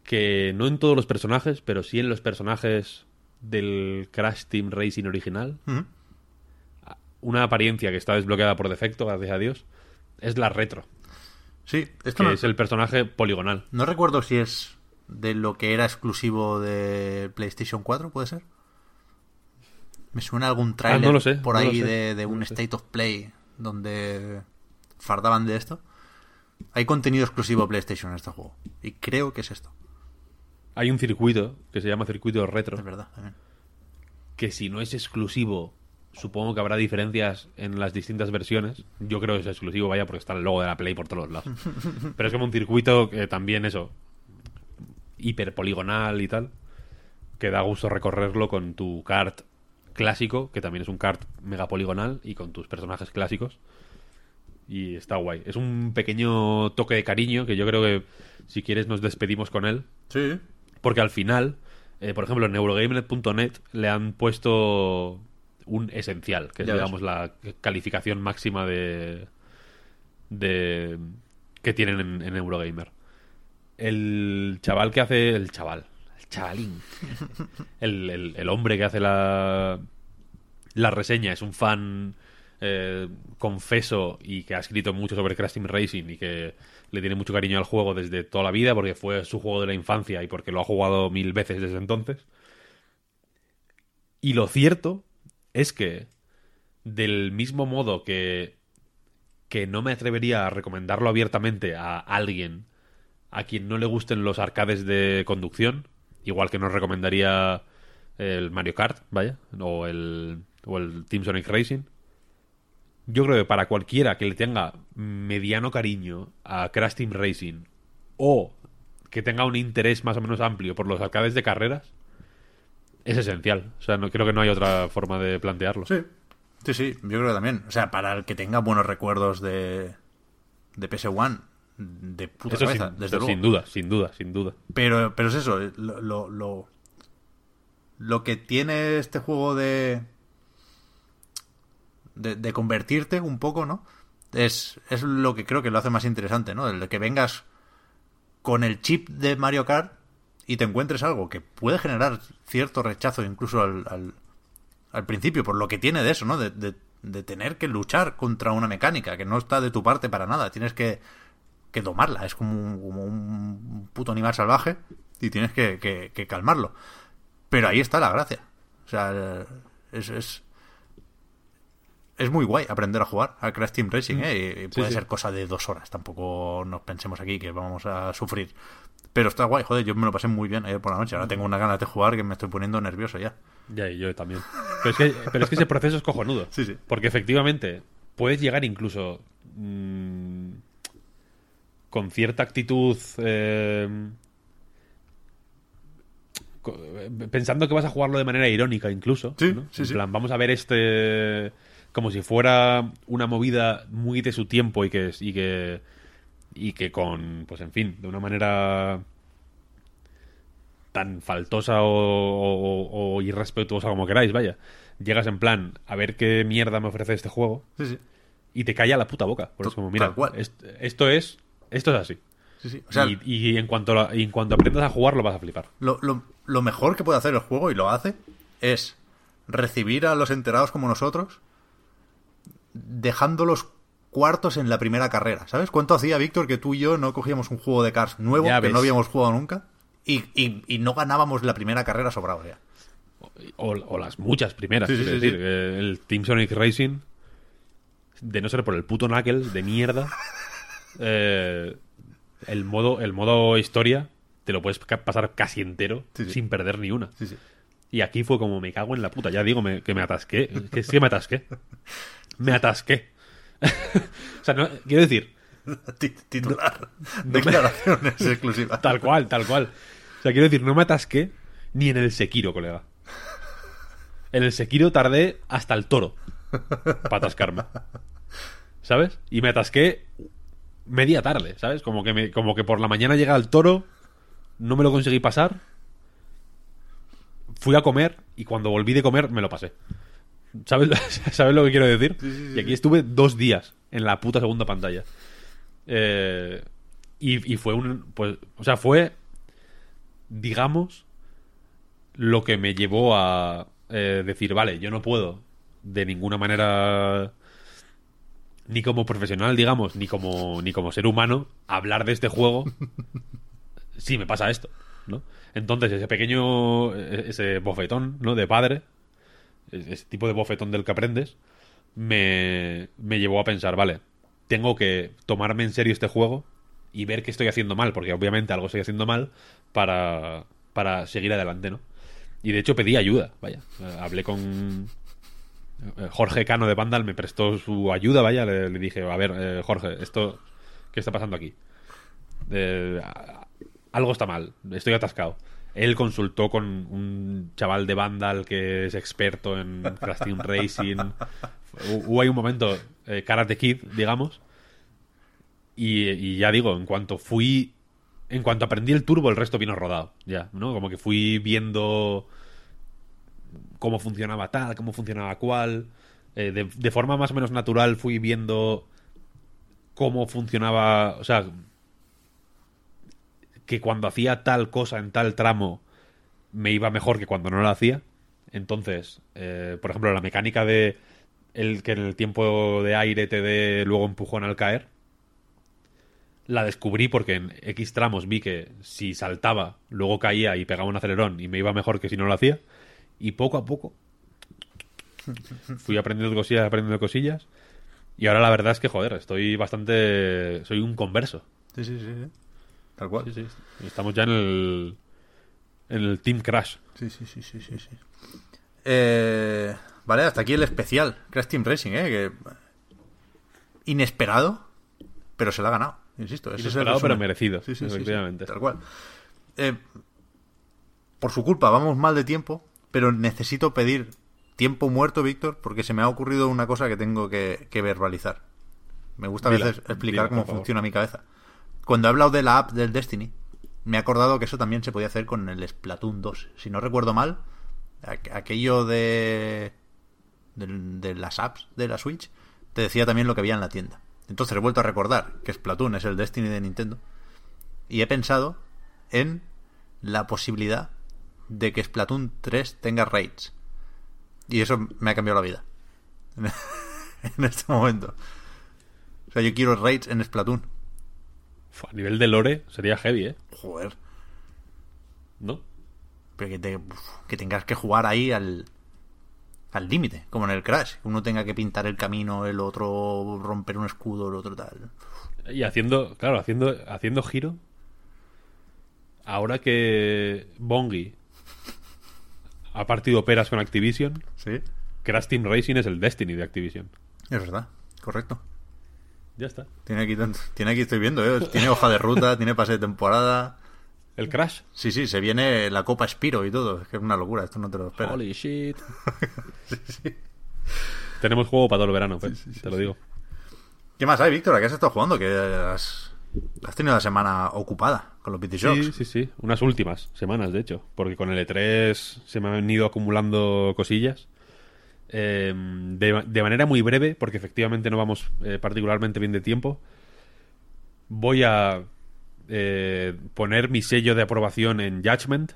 que no en todos los personajes, pero sí en los personajes del Crash Team Racing original, Ujú. Una apariencia que está desbloqueada por defecto, gracias a Dios, es la retro, Sí, esto que no, es el personaje poligonal. no recuerdo si es de lo que era exclusivo de PlayStation 4, ¿puede ser? Me suena algún Ah, no lo sé, por no ahí sé, de, de no un sé. State of Play donde fardaban de esto. Hay contenido exclusivo de PlayStation en este juego. Y creo que es esto. Hay un circuito que se llama circuito Es retro, verdad. también. que si no es exclusivo, supongo que habrá diferencias en las distintas versiones. Yo creo que es exclusivo, vaya, porque está el logo de la Play por todos lados. [laughs] Pero es como un circuito que también eso, hiperpoligonal y tal, que da gusto recorrerlo con tu kart clásico, que también es un kart megapoligonal, y con tus personajes clásicos. Y está guay. Es un pequeño toque de cariño que yo creo que si quieres nos despedimos con él. Sí. Porque al final, eh, por ejemplo, en Eurogamer.net le han puesto un esencial, que es, digamos, la calificación máxima de. de que tienen en, en Eurogamer. El chaval que hace. El chaval. El chavalín. [laughs] El, el- el hombre que hace la. la reseña es un fan. eh, confeso y que ha escrito mucho sobre Crash Team Racing y que le tiene mucho cariño al juego desde toda la vida porque fue su juego de la infancia y porque lo ha jugado mil veces desde entonces. Y lo cierto es que del mismo modo que que no me atrevería a recomendarlo abiertamente a alguien a quien no le gusten los arcades de conducción, igual que no recomendaría el Mario Kart, vaya, o el, o el Team Sonic Racing. Yo creo que para cualquiera que le tenga mediano cariño a Crash Team Racing o que tenga un interés más o menos amplio por los arcades de carreras, es esencial. O sea, no creo que no hay otra forma de plantearlo. Sí. Sí, sí, yo creo que también. O sea, para el que tenga buenos recuerdos de, de PS1, de puta Eso cabeza, sin, desde sin luego. duda, sin duda, sin duda. Pero, pero es eso, lo, lo, lo, lo que tiene este juego de, de, de convertirte un poco, ¿no? Es, es lo que creo que lo hace más interesante, ¿no? El de que vengas con el chip de Mario Kart y te encuentres algo que puede generar cierto rechazo incluso al, al, al principio, por lo que tiene de eso, ¿no? De, de, de, tener que luchar contra una mecánica que no está de tu parte para nada. Tienes que, que domarla. Es como un, como un puto animal salvaje y tienes que, que, que calmarlo. Pero ahí está la gracia. O sea, es, es, es muy guay aprender a jugar a Crash Team Racing, ¿eh? Y puede sí. ser cosa de dos horas. Tampoco nos pensemos aquí que vamos a sufrir. Pero está guay, joder, yo me lo pasé muy bien ayer por la noche. Ahora tengo una ganas de jugar que me estoy poniendo nervioso ya. Ya, y yo también. Pero es, que, pero es que ese proceso es cojonudo. Sí, sí. Porque efectivamente puedes llegar incluso mmm, con cierta actitud. Eh, co- pensando que vas a jugarlo de manera irónica, incluso. Sí, ¿no? sí, en sí. plan, vamos a ver este. Como si fuera una movida muy de su tiempo y que. Y que y que con, pues en fin, de una manera tan faltosa o, o- o irrespetuosa como queráis, vaya. Llegas en plan a ver qué mierda me ofrece este juego Sí, sí. y te calla la puta boca. Porque es como, mira, Tal cual. est- esto es esto es así. sí, sí. O sea, y, y en cuanto y en cuanto aprendas a jugar lo vas a flipar. lo, lo, lo mejor que puede hacer el juego, y lo hace, es recibir a los enterados como nosotros, dejando los cuartos en la primera carrera. ¿Sabes cuánto hacía, Víctor, que tú y yo no cogíamos un juego de Cars nuevo que no habíamos jugado nunca? Y, y, y no ganábamos la primera carrera sobrado ya. O, o las muchas primeras, Sí, sí, decir. sí. eh, El Team Sonic Racing, de no ser por el puto Knuckles de mierda, [laughs] eh, el modo el modo historia te lo puedes pasar casi entero sin perder ni una. Y aquí fue como me cago en la puta. Ya digo me- que me atasqué. Que que me atasqué. [laughs] Me atasqué. [laughs] o sea, no- quiero decir, Ti- Titular. Declaraciones exclusivas. [laughs] tal cual, tal cual. O sea, quiero decir, no me atasqué ni en el Sekiro, colega. En el Sekiro tardé hasta el toro para atascarme. ¿Sabes? Y me atasqué media tarde, ¿sabes? Como que, me, como que por la mañana llega el toro, no me lo conseguí pasar. Fui a comer y cuando volví de comer me lo pasé. ¿Sabes, [laughs] ¿sabes lo que quiero decir? y aquí estuve dos días en la puta segunda pantalla. Eh, y, y fue un. Pues, o sea, fue. Digamos. Lo que me llevó a eh, decir, vale, yo no puedo de ninguna manera. Ni como profesional, digamos, ni como, ni como ser humano, hablar de este juego [laughs] si me pasa esto, ¿no? Entonces, ese pequeño. Ese bofetón, ¿no? De padre. Ese tipo de bofetón del que aprendes. Me, me llevó a pensar, vale, tengo que tomarme en serio este juego y ver qué estoy haciendo mal, porque obviamente algo estoy haciendo mal para, para seguir adelante, ¿no? Y de hecho pedí ayuda, vaya. Eh, Hablé con eh, Jorge Cano de Vandal, me prestó su ayuda, vaya. Le, dije, a ver, eh, Jorge, esto, ¿qué está pasando aquí? Eh, algo está mal, estoy atascado. Él consultó con un chaval de Vandal que es experto en Crash Team Racing. Hu- Hubo ahí un momento, eh, Karate Kid, digamos. Y, y ya digo, en cuanto fui. En cuanto aprendí el turbo, el resto vino rodado. Ya, ¿no? Como que fui viendo cómo funcionaba tal, cómo funcionaba cual. Eh, de, de forma más o menos natural fui viendo cómo funcionaba. O sea, que cuando hacía tal cosa en tal tramo me iba mejor que cuando no lo hacía. Entonces, eh, por ejemplo, la mecánica de el que en el tiempo de aire te dé luego empujón al caer, la descubrí porque en X tramos vi que si saltaba, luego caía y pegaba un acelerón y me iba mejor que si no lo hacía. Y poco a poco fui aprendiendo cosillas, aprendiendo cosillas. Y ahora la verdad es que, joder, estoy bastante... Soy un converso. Sí, sí, sí. Tal cual. Sí, sí. Estamos ya en el... En el Team Crash. Sí, sí, sí, sí, sí, sí. Eh, vale, hasta aquí el especial Crash Team Racing, ¿eh? Que... Inesperado, pero se lo ha ganado. Insisto, ese es el Inesperado, pero merecido, Sí, sí, sí, sí, efectivamente. tal cual. Eh, por su culpa, vamos mal de tiempo, pero necesito pedir tiempo muerto, Víctor, porque se me ha ocurrido una cosa que tengo que, que verbalizar. Me gusta a Dila, veces explicar dila, cómo funciona mi cabeza. Cuando he hablado de la app del Destiny, me he acordado que eso también se podía hacer con el Splatoon 2. Si no recuerdo mal, aqu- aquello de, de, de las apps de la Switch, te decía también lo que había en la tienda. Entonces he vuelto a recordar que Splatoon es el Destiny de Nintendo. Y he pensado en la posibilidad de que Splatoon 3 tenga raids. Y eso me ha cambiado la vida. [laughs] en este momento. O sea, yo quiero raids en Splatoon. A nivel de lore sería heavy, ¿eh? Joder. ¿No? Pero que, te- que tengas que jugar ahí al al límite, como en el Crash. Uno tenga que pintar el camino, el otro romper un escudo, el otro tal. Y haciendo, claro, haciendo, haciendo giro. Ahora que Bongi ha partido peras con Activision, Sí. Crash Team Racing es el Destiny de Activision. Es verdad, correcto. Ya está. Tiene aquí, tiene aquí estoy viendo, ¿eh? tiene hoja de ruta, tiene pase de temporada. El Crash. Sí, sí, se viene la Copa Spiro y todo. Es que es una locura, esto no te lo esperas. Holy shit. [laughs] Tenemos juego para todo el verano, Fer, te lo digo. ¿Qué más hay, Víctor? ¿A qué has estado jugando? Que has, has tenido la semana ocupada con los BT Shocks. Sí, sí, sí. Unas últimas semanas, de hecho. Porque con el E3 se me han ido acumulando cosillas. Eh, de, de manera muy breve, porque efectivamente no vamos eh, particularmente bien de tiempo. Voy a eh, poner mi sello de aprobación en Judgment.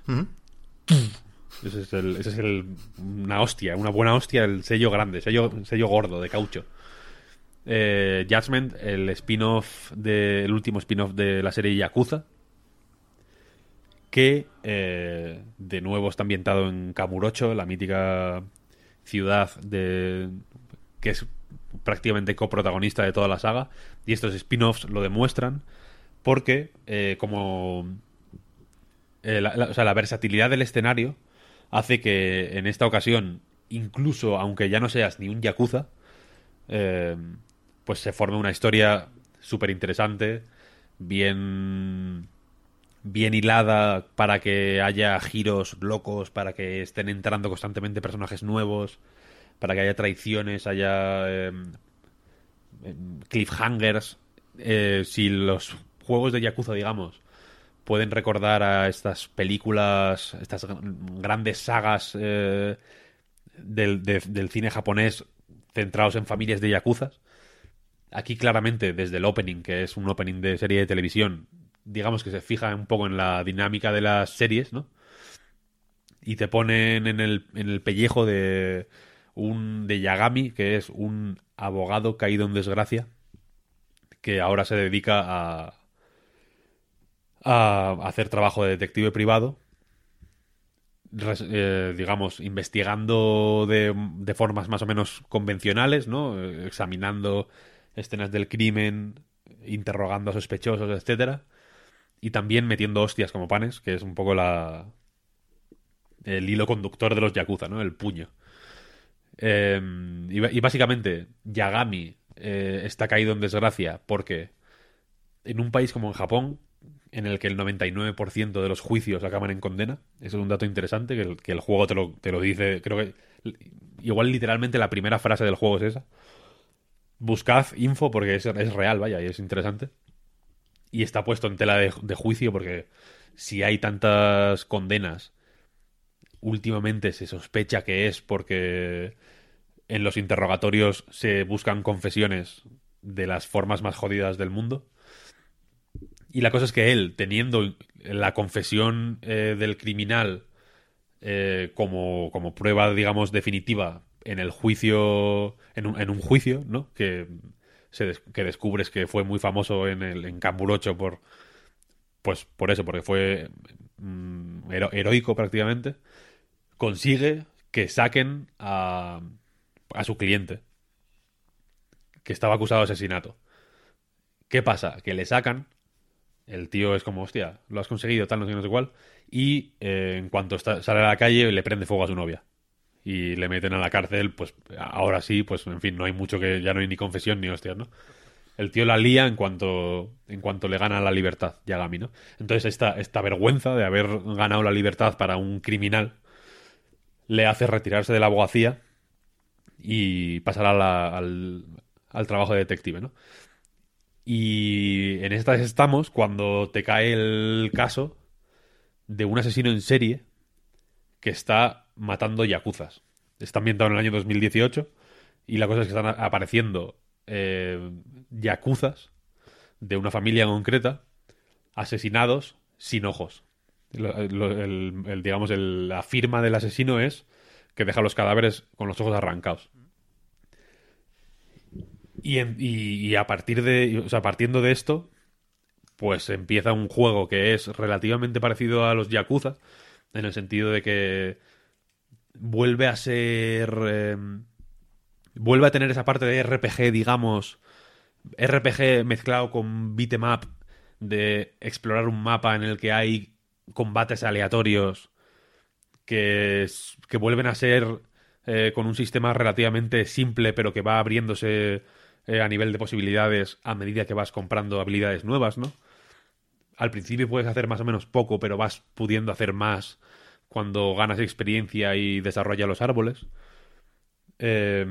Ese es, el, ese es el- una hostia, una buena hostia, el sello grande, sello, sello gordo de caucho. Eh, Judgment, el spin-off el último spin-off de la serie Yakuza, que eh, de nuevo está ambientado en Kamurocho, la mítica ciudad de que es prácticamente coprotagonista de toda la saga, y estos spin-offs lo demuestran porque eh, como eh, la, o sea, la versatilidad del escenario hace que en esta ocasión, incluso aunque ya no seas ni un Yakuza, eh, pues se forme una historia súper interesante, bien, bien hilada para que haya giros locos, para que estén entrando constantemente personajes nuevos, para que haya traiciones, haya eh, em, cliffhangers. Eh, si los juegos de Yakuza, digamos, pueden recordar a estas películas, estas gr- grandes sagas eh, del, de- del cine japonés centrados en familias de yakuzas. Aquí claramente, desde el opening, que es un opening de serie de televisión, digamos que se fija un poco en la dinámica de las series, ¿no? Y te ponen en el, en el pellejo de un de Yagami, que es un abogado caído en desgracia, que ahora se dedica a, a hacer trabajo de detective privado, eh, digamos, investigando de, de formas más o menos convencionales, ¿no? Examinando escenas del crimen, interrogando a sospechosos, etcétera, y también metiendo hostias como panes, que es un poco la el hilo conductor de los yakuza, ¿no? El puño. Y, ba- y básicamente, Yagami eh, está caído en desgracia porque en un país como en Japón, en el que el 99% de los juicios acaban en condena, eso es un dato interesante, que el, que el juego te lo, te lo dice, creo que igual literalmente la primera frase del juego es esa. Buscad info porque es, es real, vaya, y es interesante. Y está puesto en tela de, juicio porque si hay tantas condenas, últimamente se sospecha que es porque en los interrogatorios se buscan confesiones de las formas más jodidas del mundo. Y la cosa es que él, teniendo la confesión eh, del criminal eh, como, como prueba, digamos, definitiva en el juicio, en un, en un juicio, ¿no? Que, que descubres que fue muy famoso en, el, en Camburocho por, pues por eso, porque fue mm, hero- heroico prácticamente, consigue que saquen a, a su cliente, que estaba acusado de asesinato. ¿Qué pasa? Que le sacan, el tío es como, hostia, lo has conseguido, tal, no sé, no sé cuál, y eh, en cuanto está- sale a la calle le prende fuego a su novia. Y le meten a la cárcel, pues ahora sí, pues en fin, no hay mucho que, ya no hay ni confesión ni hostias, ¿no? El tío la lía en cuanto, en cuanto le gana la libertad, Yagami, ¿no? Entonces esta, esta vergüenza de haber ganado la libertad para un criminal le hace retirarse de la abogacía y pasar al, al trabajo de detective, ¿no? Y en estas estamos cuando te cae el caso de un asesino en serie que está matando yakuzas. Está ambientado en el año 2018 y la cosa es que están apareciendo eh, de una familia concreta asesinados sin ojos. Lo- el- digamos, la firma del asesino es que deja los cadáveres con los ojos arrancados. Y a partir de, o sea, partiendo de esto, pues empieza un juego que es relativamente parecido a los Yakuza, en el sentido de que vuelve a ser... eh, vuelve a tener esa parte de RPG, digamos, RPG mezclado con beat'em up, de explorar un mapa en el que hay combates aleatorios que, que vuelven a ser eh, con un sistema relativamente simple, pero que va abriéndose eh, a nivel de posibilidades a medida que vas comprando habilidades nuevas, ¿no? Al principio puedes hacer más o menos poco, pero vas pudiendo hacer más cuando ganas experiencia y desarrollas los árboles. Eh,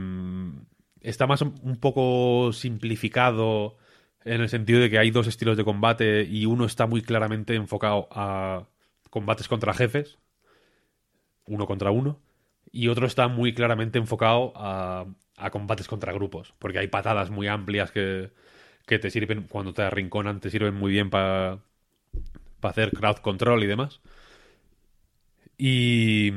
está más un poco simplificado en el sentido de que hay dos estilos de combate y uno está muy claramente enfocado a combates contra jefes, uno contra uno, y otro está muy claramente enfocado a, a combates contra grupos, porque hay patadas muy amplias que, que te sirven cuando te arrinconan, te sirven muy bien para hacer crowd control y demás. Y,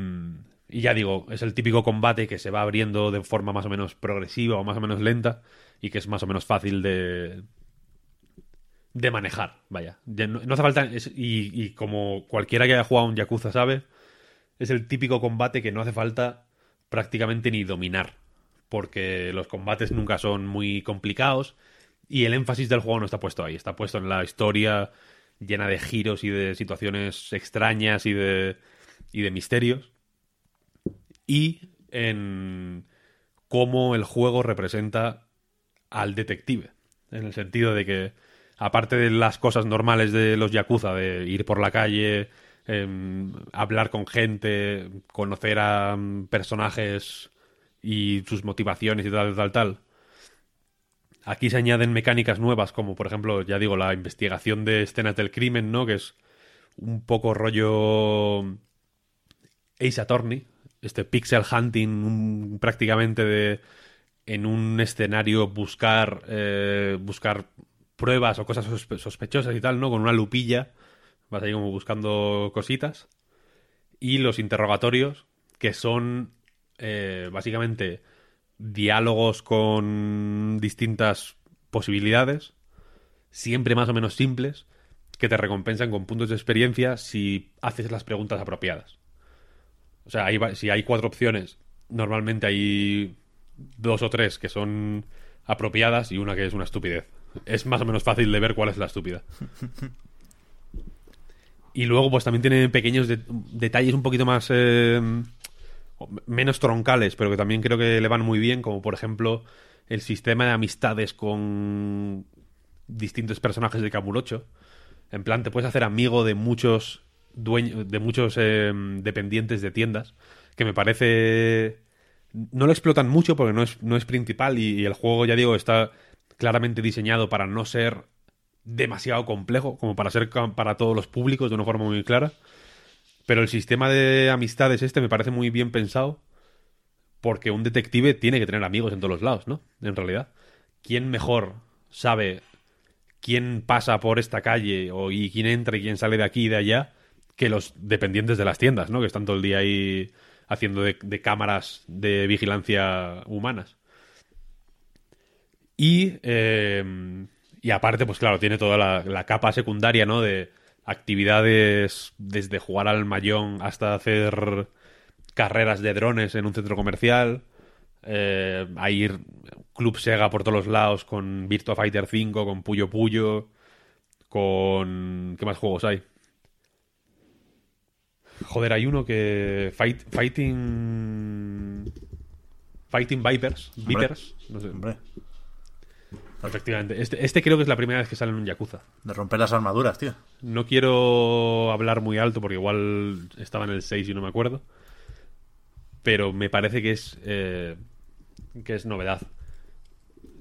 y ya digo, es el típico combate que se va abriendo de forma más o menos progresiva o más o menos lenta y que es más o menos fácil de, de manejar, vaya. Ya no, hace falta, y, y como cualquiera que haya jugado un Yakuza sabe, es el típico combate que no hace falta prácticamente ni dominar, porque los combates nunca son muy complicados y el énfasis del juego no está puesto ahí, está puesto en la historia llena de giros y de situaciones extrañas y de, y de misterios y en cómo el juego representa al detective, en el sentido de que aparte de las cosas normales de los yakuza, de ir por la calle, em, hablar con gente, conocer a mm, personajes y sus motivaciones y tal, tal, tal. Aquí se añaden mecánicas nuevas, como por ejemplo, ya digo, la investigación de escenas del crimen, ¿no? Que es un poco rollo Ace Attorney, este pixel hunting un- prácticamente de en un escenario buscar eh, buscar pruebas o cosas sospe- sospechosas y tal, ¿no? Con una lupilla, vas ahí como buscando cositas. Y los interrogatorios, que son eh, básicamente diálogos con distintas posibilidades, siempre más o menos simples, que te recompensan con puntos de experiencia si haces las preguntas apropiadas. O sea, ahí va- si hay cuatro opciones, normalmente hay dos o tres que son apropiadas y una que es una estupidez. Es más o menos fácil de ver cuál es la estúpida. [laughs] Y luego, pues también tiene pequeños de- detalles un poquito más. eh, menos troncales, pero que también creo que le van muy bien, como por ejemplo el sistema de amistades con distintos personajes de Kamurocho. En plan, te puedes hacer amigo de muchos dueños, de muchos eh, dependientes de tiendas, que me parece... No lo explotan mucho porque no es, no es principal y, el juego, ya digo, está claramente diseñado para no ser demasiado complejo, como para ser para todos los públicos de una forma muy clara. Pero el sistema de amistades este me parece muy bien pensado porque un detective tiene que tener amigos en todos los lados, ¿no? En realidad. ¿Quién mejor sabe quién pasa por esta calle o, y quién entra y quién sale de aquí y de allá que los dependientes de las tiendas, ¿no? Que están todo el día ahí haciendo de, cámaras de vigilancia humanas. Y, eh, y aparte, pues claro, tiene toda la, la capa secundaria, ¿no? De actividades desde jugar al mayón hasta hacer carreras de drones en un centro comercial. Eh, hay Club Sega por todos los lados con Virtua Fighter 5, con Puyo Puyo, con... ¿Qué más juegos hay? Joder, hay uno que... Fight, fighting... Fighting Vipers. Hombre. Vipers. No sé. Hombre, Efectivamente. Este, este creo que es la primera vez que sale en un Yakuza. de romper las armaduras, tío. No quiero hablar muy alto porque igual estaba en el 6 y no me acuerdo. Pero me parece que es eh, que es novedad.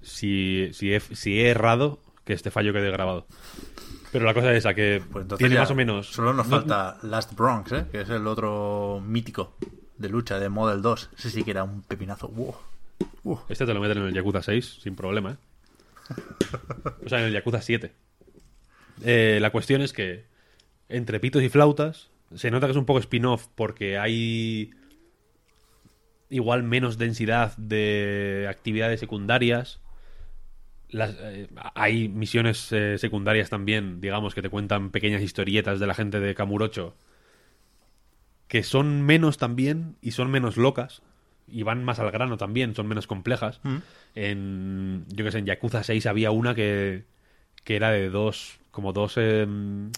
Si, si, he, si he errado, que este fallo quede grabado. Pero la cosa es esa, que Pues tiene más o menos... Solo nos no- falta Last Bronx, ¿eh? que es el otro mítico de lucha de Model 2. Ese sí que era un pepinazo. Wow. Este te lo meten en el Yakuza 6 sin problema, ¿eh? [laughs] O sea, en el Yakuza 7. Eh, la cuestión es que entre pitos y flautas se nota que es un poco spin-off porque hay igual menos densidad de actividades secundarias. Las, eh, hay misiones eh, secundarias también, digamos, que te cuentan pequeñas historietas de la gente de Kamurocho que son menos también y son menos locas y van más al grano también, son menos complejas. En, yo que sé, en Yakuza 6 había una que, que era de dos, como dos, em,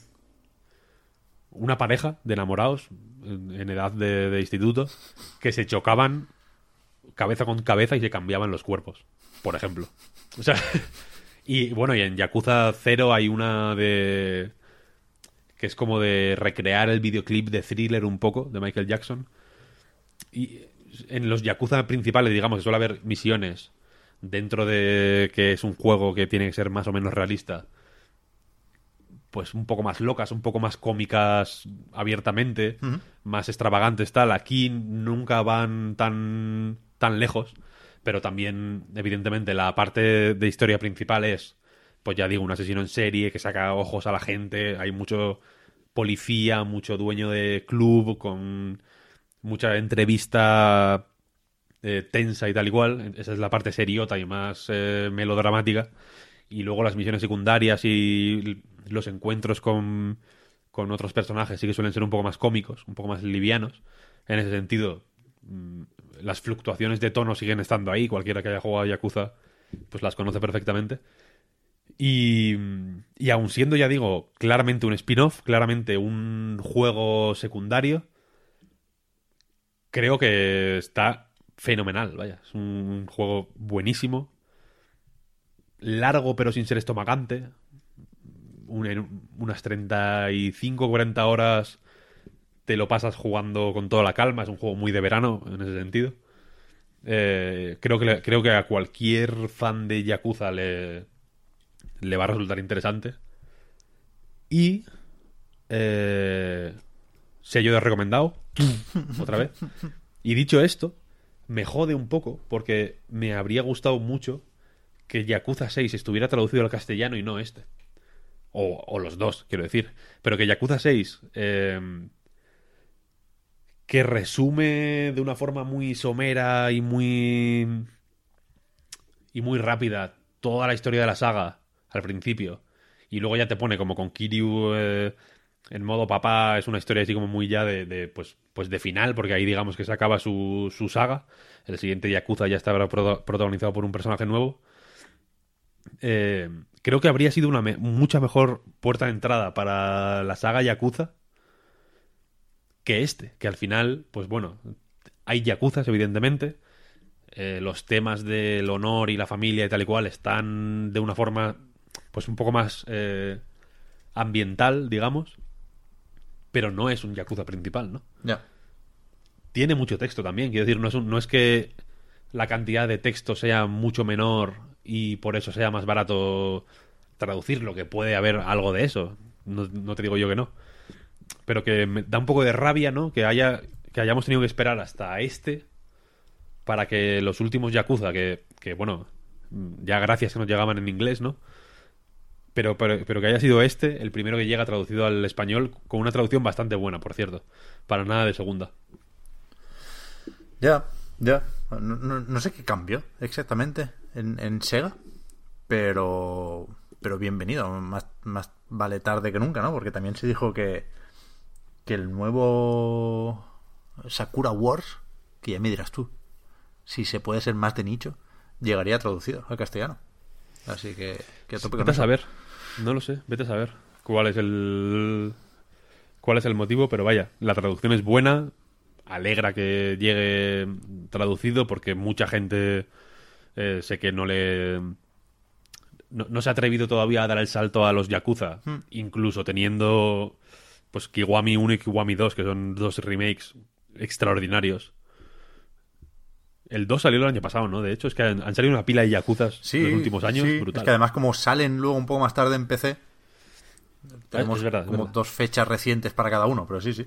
una pareja de enamorados en, en edad de, de instituto que se chocaban cabeza con cabeza y se cambiaban los cuerpos, por ejemplo. O sea, [laughs] y bueno, y en Yakuza 0 hay una de que es como de recrear el videoclip de Thriller un poco, de Michael Jackson. Y en los Yakuza principales, digamos, que suele haber misiones dentro de que es un juego que tiene que ser más o menos realista. Pues un poco más locas, un poco más cómicas abiertamente, más extravagantes, tal. Aquí nunca van tan, tan lejos, pero también, evidentemente, la parte de historia principal es pues ya digo, un asesino en serie que saca ojos a la gente, hay mucho policía, mucho dueño de club, con mucha entrevista eh, tensa y tal igual. Esa es la parte seriota y más eh, melodramática. Y luego las misiones secundarias y los encuentros con, con otros personajes sí que suelen ser un poco más cómicos, un poco más livianos. En ese sentido, mm, las fluctuaciones de tono siguen estando ahí. Cualquiera que haya jugado a Yakuza pues las conoce perfectamente. Y, y aun siendo, ya digo, claramente un spin-off, claramente un juego secundario, creo que está fenomenal, vaya. Es un juego buenísimo. Largo pero sin ser estomagante. Un- unas 35 40 horas te lo pasas jugando con toda la calma. Es un juego muy de verano en ese sentido. Eh, creo, que creo que a cualquier fan de Yakuza le, le va a resultar interesante. Y eh, sello de recomendado, [laughs] otra vez. Y dicho esto, me jode un poco porque me habría gustado mucho que Yakuza 6 estuviera traducido al castellano y no este. O, o los dos, quiero decir. Pero que Yakuza 6, eh, que resume de una forma muy somera y muy y muy rápida toda la historia de la saga al principio y luego ya te pone como con Kiryu eh, en modo papá es una historia así como muy ya de, pues pues de final porque ahí digamos que se acaba su, su saga el siguiente Yakuza ya estará protagonizado por un personaje nuevo Eh, creo que habría sido una mucha mejor puerta de entrada para la saga Yakuza que este, que al final, pues bueno, hay yakuzas, evidentemente. eh, los temas del honor y la familia y tal y cual están de una forma, pues un poco más eh, ambiental, digamos. Pero no es un yakuza principal, ¿no? Ya. Tiene mucho texto también, quiero decir, no es, un- no es que la cantidad de texto sea mucho menor y por eso sea más barato traducirlo, que puede haber algo de eso. No, no te digo yo que no pero que me da un poco de rabia, ¿no? Que haya que hayamos tenido que esperar hasta este para que los últimos Yakuza, que, que bueno, ya gracias que nos llegaban en inglés, ¿no? Pero, pero, pero que haya sido este el primero que llega traducido al español con una traducción bastante buena, por cierto. Para nada de segunda. Ya, ya. No, no- no sé qué cambió exactamente en, en Sega, pero pero bienvenido. Más, más vale tarde que nunca, ¿no? Porque también se dijo que, que el nuevo Sakura Wars, que ya me dirás tú, si se puede ser más de nicho, llegaría traducido al castellano. Así que, que a tope con a eso. No lo sé, vete a saber cuál es el cuál es el motivo, pero vaya, la traducción es buena, alegra que llegue traducido porque mucha gente eh, sé que no le no, no se ha atrevido todavía a dar el salto a los Yakuza, incluso teniendo pues Kiwami 1 y Kiwami 2, que son dos remakes extraordinarios. El 2 salió el año pasado, ¿no? De hecho, es que han, han salido una pila de Yakuzas Sí, en los últimos años. sí. brutal. Es que además como salen luego un poco más tarde en PC, tenemos es verdad, es como verdad. dos fechas recientes para cada uno, pero sí, sí.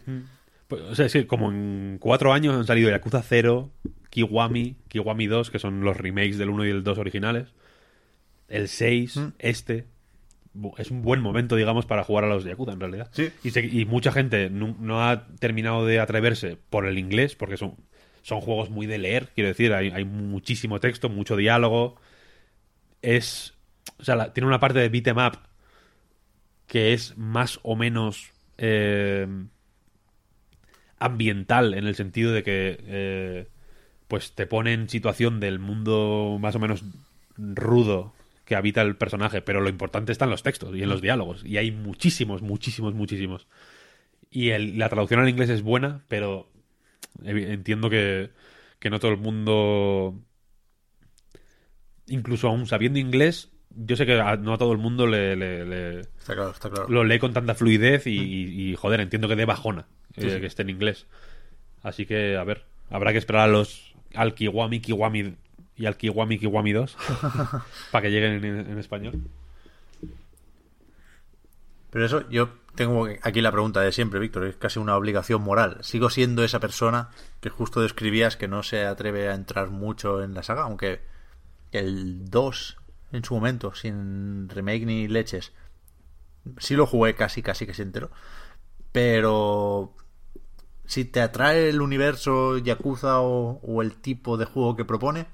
Pues, o sea, es que como en cuatro años han salido Yakuza 0, Kiwami, Kiwami 2, que son los remakes del 1 y el 2 originales, el 6, Mm. este. Es un buen momento, digamos, para jugar a los Yakuza, en realidad. Sí. Y, se- y mucha gente no, no ha terminado de atreverse por el inglés, porque son, son juegos muy de leer, quiero decir, hay, muchísimo texto, mucho diálogo. Es. O sea, tiene una parte de beat 'em up que es más o menos. eh, ambiental en el sentido de que eh, pues te pone en situación del mundo más o menos rudo que habita el personaje, pero lo importante está en los textos y en los diálogos y hay muchísimos, muchísimos, muchísimos. Y la traducción al inglés es buena, pero entiendo que, que no todo el mundo, incluso aún sabiendo inglés, yo sé que a- no a todo el mundo le- le- le, Está claro, está claro. lo lee con tanta fluidez y, y- y, joder, entiendo que de bajona eh, sí. que esté en inglés. Así que, a ver, habrá que esperar a los al Kiwami Kiwami y al Kiwami Kiwami [laughs] 2 para que lleguen en, en español. Pero eso, yo tengo aquí la pregunta de siempre, Víctor, es casi una obligación moral. ¿Sigo siendo esa persona que justo describías que no se atreve a entrar mucho en la saga? Aunque el 2, en su momento, sin remake ni leches, sí lo jugué casi, casi que se entero. Pero si te atrae el universo Yakuza o, o el tipo de juego que propone,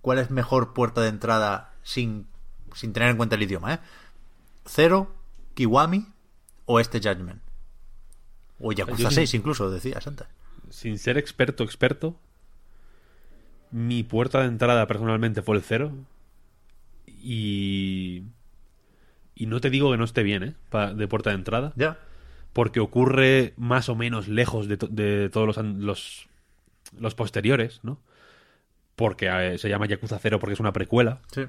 ¿cuál es mejor puerta de entrada sin, sin tener en cuenta el idioma? ¿eh? ¿Cero, Kiwami o este Judgment? O Yakuza sí- 6 incluso, decías antes. Sin ser experto, experto, mi puerta de entrada personalmente fue el cero. Y. Y no te digo que no esté bien, ¿eh? Pa- de puerta de entrada. Ya. porque ocurre más o menos lejos de, to- de todos los, los, los posteriores, ¿no? Porque eh, se llama Yakuza 0 porque es una precuela. Sí.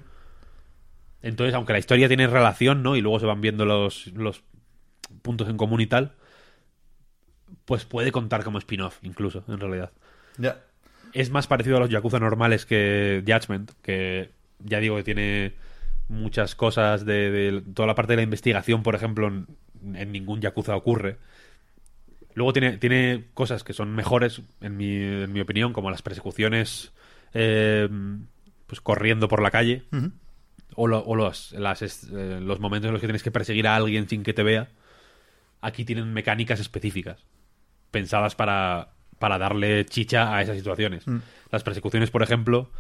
Entonces, aunque la historia tiene relación, ¿no? Y luego se van viendo los, los puntos en común y tal, pues puede contar como spin-off, incluso, en realidad. Ya. Es más parecido a los Yakuza normales que Judgment, que ya digo que tiene muchas cosas de, de toda la parte de la investigación, por ejemplo, en, en ningún Yakuza ocurre. Luego tiene, tiene cosas que son mejores, en mi, en mi opinión, como las persecuciones eh, pues corriendo por la calle, o, lo- o los, las eh, los momentos en los que tienes que perseguir a alguien sin que te vea. Aquí tienen mecánicas específicas, pensadas para, para darle chicha a esas situaciones. Mm. Las persecuciones, por ejemplo,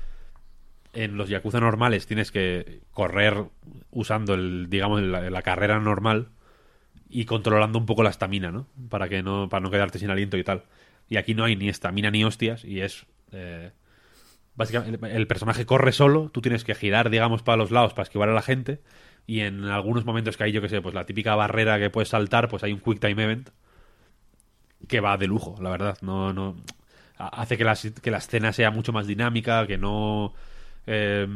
en los Yakuza normales tienes que correr usando el, digamos, la, la carrera normal y controlando un poco la estamina, ¿no? Para que no, para no quedarte sin aliento y tal. Y aquí no hay ni estamina ni hostias, y es eh, básicamente el, el personaje corre solo, tú tienes que girar, digamos, para los lados para esquivar a la gente, y en algunos momentos que hay, yo que sé, pues la típica barrera que puedes saltar, pues hay un quick time event que va de lujo, la verdad. No, no ha- hace que la, que la escena sea mucho más dinámica, que no eh,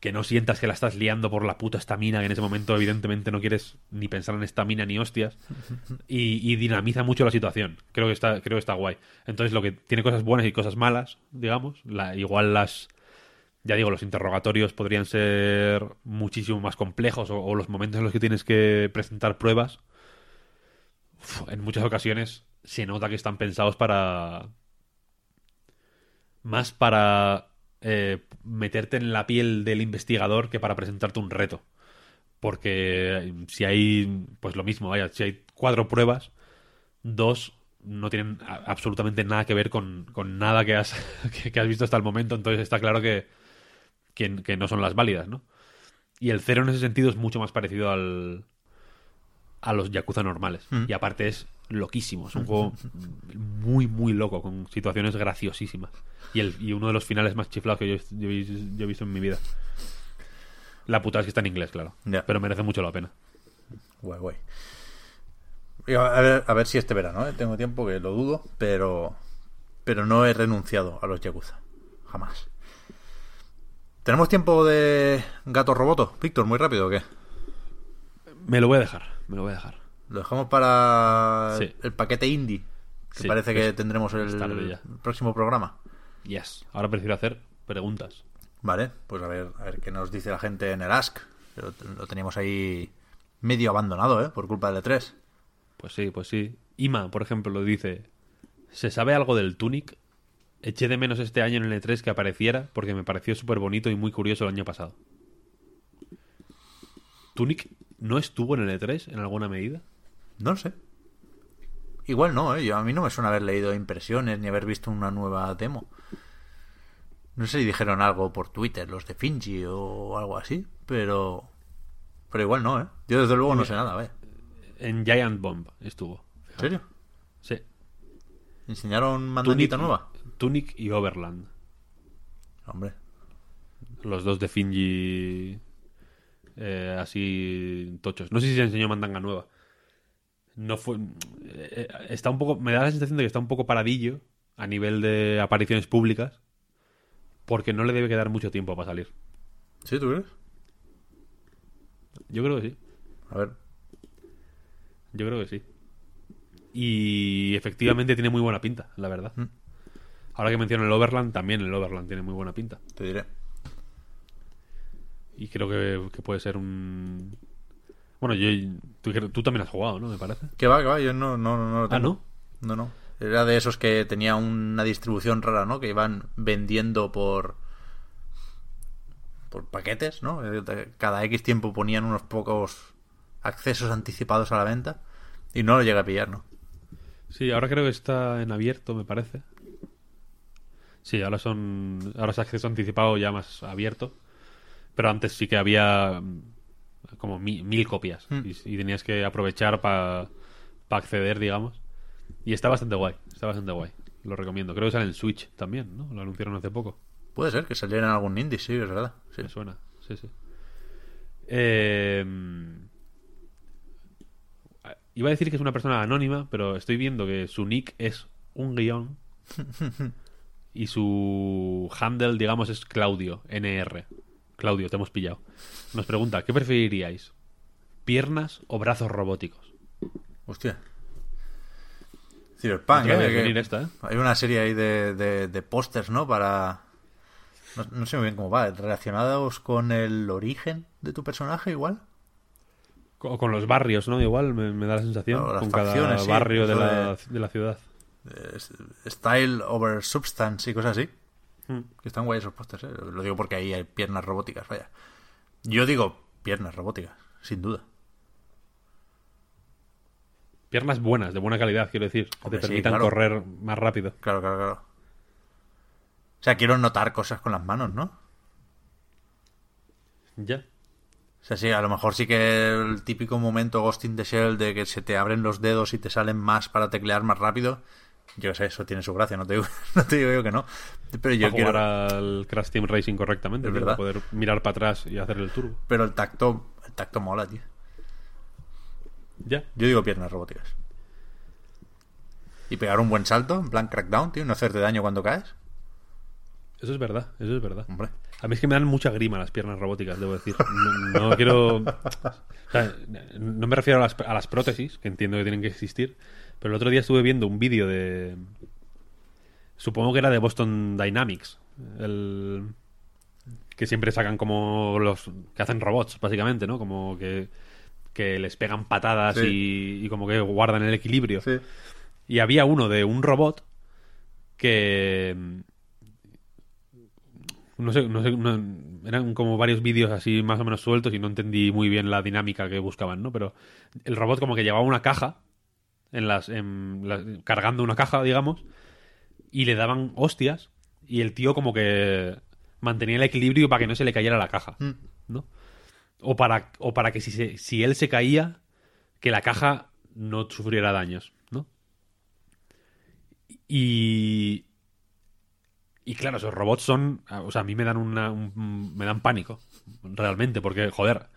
que no sientas que la estás liando por la puta estamina, que en ese momento evidentemente no quieres ni pensar en estamina ni hostias, [laughs] y, y dinamiza mucho la situación. Creo que está, creo que está guay. Entonces lo que tiene cosas buenas y cosas malas, digamos, la, igual las ya digo, los interrogatorios podrían ser muchísimo más complejos o, los momentos en los que tienes que presentar pruebas, en muchas ocasiones se nota que están pensados para más para eh, meterte en la piel del investigador que para presentarte un reto. Porque si hay, pues lo mismo, vaya, si hay cuatro pruebas, dos no tienen absolutamente nada que ver con, con nada que has, [laughs] que has visto hasta el momento, entonces está claro que, que, que no son las válidas, ¿no? Y el cero en ese sentido es mucho más parecido al a los Yakuza normales. Mm. Y aparte es loquísimo, es un juego muy, muy loco, con situaciones graciosísimas. Y, el, y uno de los finales más chiflados que yo, yo he- yo he visto en mi vida. La puta es que está en inglés, claro. Pero merece mucho la pena. Guay, guay. A ver, a ver si este verano, ¿eh? tengo tiempo que lo dudo, pero pero no he renunciado a los Yakuza. Jamás. ¿Tenemos tiempo de gato roboto? Víctor, muy rápido o qué? Me lo voy a dejar, me lo voy a dejar. Lo dejamos para Sí. el paquete indie, que Sí, parece que es- tendremos el próximo programa. Yes. Ahora prefiero hacer preguntas. Vale, pues a ver, a ver qué nos dice la gente en el Ask. Lo, lo teníamos ahí medio abandonado, ¿eh? Por culpa del E3. Pues sí, pues sí. Ima, por ejemplo, lo dice. ¿Se sabe algo del Tunic? Eché de menos este año en el E3 que apareciera porque me pareció súper bonito y muy curioso el año pasado. ¿Tunic no estuvo en el E3 en alguna medida? No lo sé. Igual no, ¿eh? Yo, a mí no me suena haber leído impresiones ni haber visto una nueva demo. No sé si dijeron algo por Twitter, los de Finji o algo así, pero... Pero igual no, ¿eh? Yo desde luego no sé nada, ¿eh? En Giant Bomb estuvo. ¿En serio? Sí. ¿Enseñaron mandanguita Tunic, nueva? Tunic y Overland. Hombre. Los dos de Finji eh, así tochos. No sé si se enseñó mandanga nueva. No fue. eh, está un poco. Me da la sensación de que está un poco paradillo a nivel de apariciones públicas. Porque no le debe quedar mucho tiempo para salir. ¿Sí, tú crees? Yo creo que sí. A ver. Yo creo que sí. Y efectivamente tiene muy buena pinta, la verdad. Mm. Ahora que menciono el Overland, también el Overland tiene muy buena pinta. Te diré. Y creo que, que puede ser un. Bueno, yo, tú, tú también has jugado, ¿no? Me parece. Que va, que va, yo no, no, no, no lo Ah, tengo. ¿no? No, no. Era de esos que tenía una distribución rara, ¿no? Que iban vendiendo por por paquetes, ¿no? Eh, Cada X tiempo ponían unos pocos accesos anticipados a la venta y no lo llegué a pillar, ¿no? Sí, ahora creo que está en abierto, me parece. Sí, ahora son. Ahora es acceso anticipado ya más abierto. Pero antes sí que había mm, como mi- mil copias. Mm. Y, y tenías que aprovechar para acceder, digamos. Y está bastante guay. Está bastante guay. Lo recomiendo. Creo que sale en Switch también, ¿no? Lo anunciaron hace poco. Puede ser que saliera en algún indie, sí, es verdad. Sí. Me suena. Sí, sí. Eh, Iba a decir que es una persona anónima, pero estoy viendo que su nick es un guion. [laughs] y su handle, digamos, es Claudio, NR. Claudio, te hemos pillado. Nos pregunta, ¿qué preferiríais? ¿Piernas o brazos robóticos? Hostia. Cyberpunk, No ¿eh? Que- esta, ¿eh? Hay una serie ahí de, de, de pósters, ¿no? Para... No, no sé muy bien cómo va. ¿Relacionados con el origen de tu personaje igual? O con los barrios, ¿no? Igual me, me da la sensación. Las con cada sí, barrio de la, de- de la ciudad. Style over substance y cosas así. Mm. Que están guay esos pósters, ¿eh? Lo digo porque ahí hay piernas robóticas, vaya. Yo digo piernas robóticas, sin duda. Piernas buenas, de buena calidad, quiero decir. Que Hombre, te sí, permitan claro. correr más rápido. Claro, claro, claro. O sea, quiero notar cosas con las manos, ¿no? Ya. O sea, sí, a lo mejor sí que el típico momento Ghost in the Shell de que se te abren los dedos y te salen más para teclear más rápido. Yo sé, eso tiene su gracia, no te digo, [laughs] no te digo yo que no. Pero yo quiero... jugar al Crash Team Racing correctamente, Es verdad. poder mirar para atrás y hacer el turbo. Pero el tacto, el tacto mola, tío. Ya. Yo digo piernas robóticas. Y pegar un buen salto, en plan crackdown, tío, no hacerte daño cuando caes. Eso es verdad, eso es verdad. Hombre. A mí es que me dan mucha grima las piernas robóticas, debo decir. No, no quiero. [laughs] o sea, no me refiero a las, a las prótesis, que entiendo que tienen que existir. Pero el otro día estuve viendo un vídeo de. Supongo que era de Boston Dynamics. El. Que siempre sacan como los. que hacen robots, básicamente, ¿no? Como que. que les pegan patadas Sí. y, y como que guardan el equilibrio. Sí. Y había uno de un robot que. No sé, no sé, no- eran como varios vídeos así más o menos sueltos y no entendí muy bien la dinámica que buscaban, ¿no? Pero el robot como que llevaba una caja, en las, en las- cargando una caja, digamos, y le daban hostias y el tío como que mantenía el equilibrio para que no se le cayera la caja, Mm. ¿no? O para, o para que si, se- si él se caía, que la caja no sufriera daños, ¿no? Y. Y claro, esos robots son. O sea, a mí me dan una. un- me dan pánico. Realmente, porque, joder.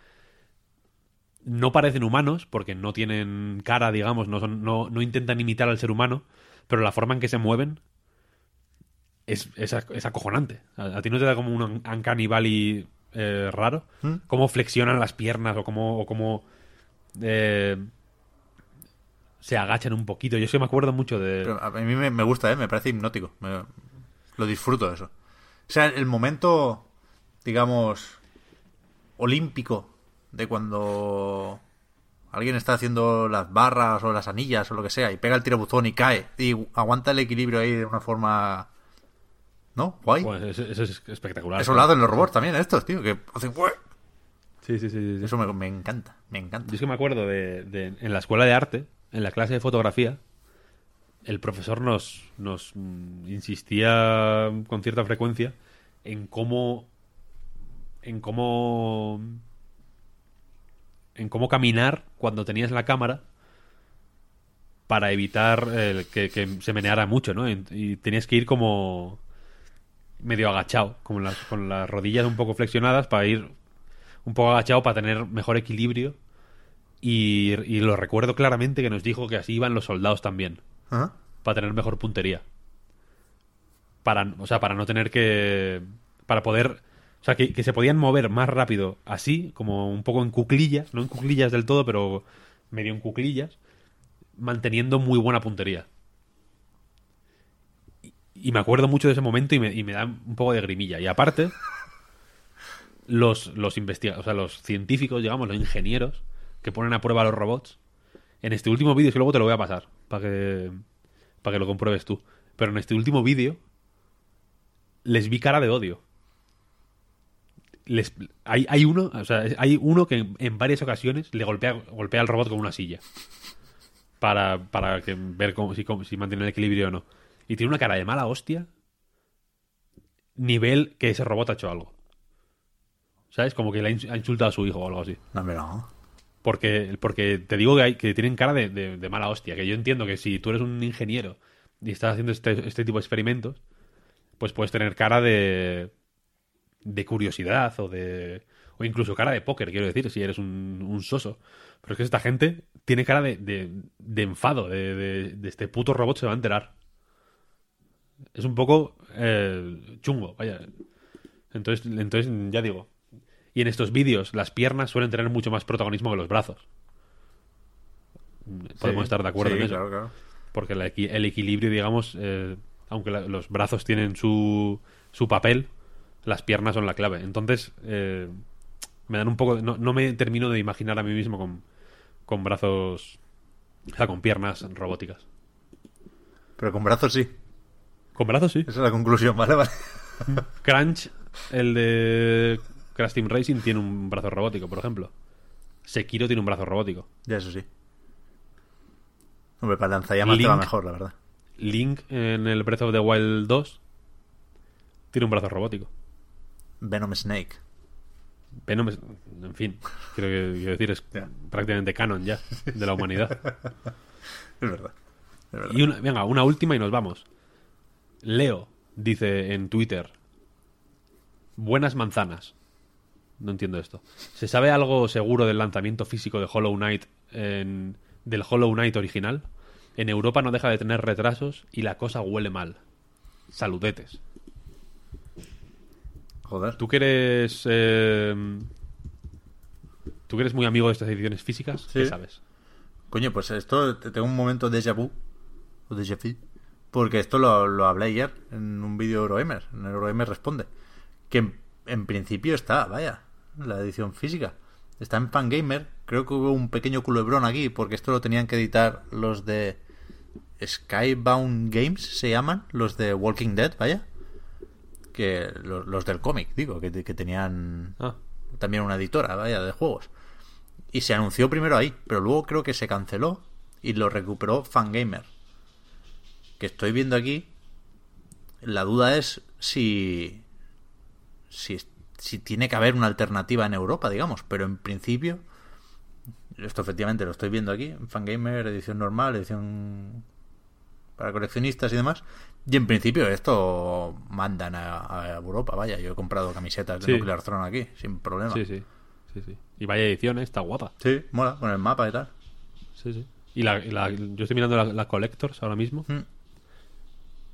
No parecen humanos, porque no tienen cara, digamos, no, son, no, no intentan imitar al ser humano, pero la forma en que se mueven es, es, es acojonante. ¿A, a ti no te da como un uncanny valley eh, raro? ¿Mm? Cómo flexionan las piernas o cómo, o cómo eh, se agachan un poquito. Yo que me acuerdo mucho de... Pero a mí me, me gusta, ¿eh? Me parece hipnótico. Me- lo disfruto eso. O sea, el momento, digamos, olímpico de cuando alguien está haciendo las barras o las anillas o lo que sea y pega el tirabuzón y cae y aguanta el equilibrio ahí de una forma... ¿No? Guay. Bueno, eso, eso es espectacular. Eso lo hacen los robots también, estos, tío, que hacen... Sí, sí, sí. sí. Eso me, me encanta, me encanta. Yo es que me acuerdo de, de- en la escuela de arte, en la clase de fotografía, el profesor nos, nos insistía con cierta frecuencia en cómo en cómo en cómo caminar cuando tenías la cámara para evitar el que, que se meneara mucho, ¿no? Y, y tenías que ir como medio agachado, con las, con las rodillas un poco flexionadas para ir un poco agachado para tener mejor equilibrio. Y, y lo recuerdo claramente que nos dijo que así iban los soldados también, Ajá. para tener mejor puntería. Para, o sea, para no tener que... Para poder... O sea, que, que se podían mover más rápido así, como un poco en cuclillas, no en cuclillas del todo, pero medio en cuclillas, manteniendo muy buena puntería. Y, me acuerdo mucho de ese momento y me, y me da un poco de grimilla. Y aparte, los, los o sea, los científicos, digamos, los ingenieros que ponen a prueba a los robots, en este último vídeo, que luego te lo voy a pasar, para que, para que lo compruebes tú. Pero en este último vídeo, les vi cara de odio. Les, hay, hay uno, o sea, hay uno que en, en varias ocasiones le golpea, golpea al robot con una silla. Para, para que, ver cómo, si, cómo- si mantiene el equilibrio o no. Y tiene una cara de mala hostia. Nivel que ese robot ha hecho algo. ¿Sabes? Como que le ha ins- ha insultado a su hijo o algo así. No, no. Porque, porque te digo que, hay, que tienen cara de, de- de mala hostia. Que yo entiendo que si tú eres un ingeniero y estás haciendo este, este tipo de experimentos, pues puedes tener cara de, de curiosidad o de. O incluso cara de póker, quiero decir, si eres un, un soso. Pero es que esta gente tiene cara de, de, de enfado, de, de- de este puto robot se va a enterar. Es un poco eh, chungo, vaya. Entonces, entonces, ya digo. Y en estos vídeos, las piernas suelen tener mucho más protagonismo que los brazos. Podemos Sí, estar de acuerdo sí, en eso. claro, claro. Porque el, equi- el equilibrio, digamos, eh, aunque la- los brazos tienen su, su papel, las piernas son la clave. Entonces, eh, me dan un poco... de- no, no me termino de imaginar a mí mismo con, con brazos... O sea, con piernas robóticas. Pero con brazos sí. Con brazos sí. Esa es la conclusión, ¿vale? vale. [laughs] Crunch, el de Crash Team Racing, tiene un brazo robótico, por ejemplo. Sekiro tiene un brazo robótico. Ya, eso sí. Hombre, para lanzallamas te va mejor, la verdad. Link en el Breath of the Wild 2 tiene un brazo robótico. Venom Snake. Venom en fin, quiero, que- quiero decir, es prácticamente canon ya de la humanidad. [laughs] Es verdad. Es verdad. Y una, venga, una última y nos vamos. Leo dice en Twitter: Buenas manzanas. No entiendo esto. ¿Se sabe algo seguro del lanzamiento físico de Hollow Knight en- del Hollow Knight original? En Europa no deja de tener retrasos y la cosa huele mal. Saludetes. Joder. ¿Tú que eres. eh, ¿Tú que eres muy amigo de estas ediciones físicas? ¿Qué Sí. sabes? Coño, pues esto te- tengo un momento de déjà vu. O déjà vu. Porque esto lo, lo hablé ayer en un vídeo Eurogamer. En Eurogamer responde. Que en, en principio está, vaya, la edición física. Está en Fangamer. Creo que hubo un pequeño culebrón aquí. Porque esto lo tenían que editar los de Skybound Games, se llaman. Los de Walking Dead, vaya. Que los, los del cómic, digo, que, que tenían Ah, también una editora, vaya, de juegos. Y se anunció primero ahí, pero luego creo que se canceló y lo recuperó Fangamer. Que estoy viendo aquí. La duda es si, si. si tiene que haber una alternativa en Europa, digamos. Pero en principio. Esto efectivamente lo estoy viendo aquí. Fangamer, edición normal, edición para coleccionistas y demás. Y en principio esto mandan a, a Europa, vaya. Yo he comprado camisetas de Sí. Nuclear Throne aquí, sin problema. sí, sí, sí, sí. Y vaya edición, ¿eh? está guapa. Sí, mola, con el mapa y tal. Sí, sí. Y la, yo estoy mirando la, la Collectors ahora mismo. Mm.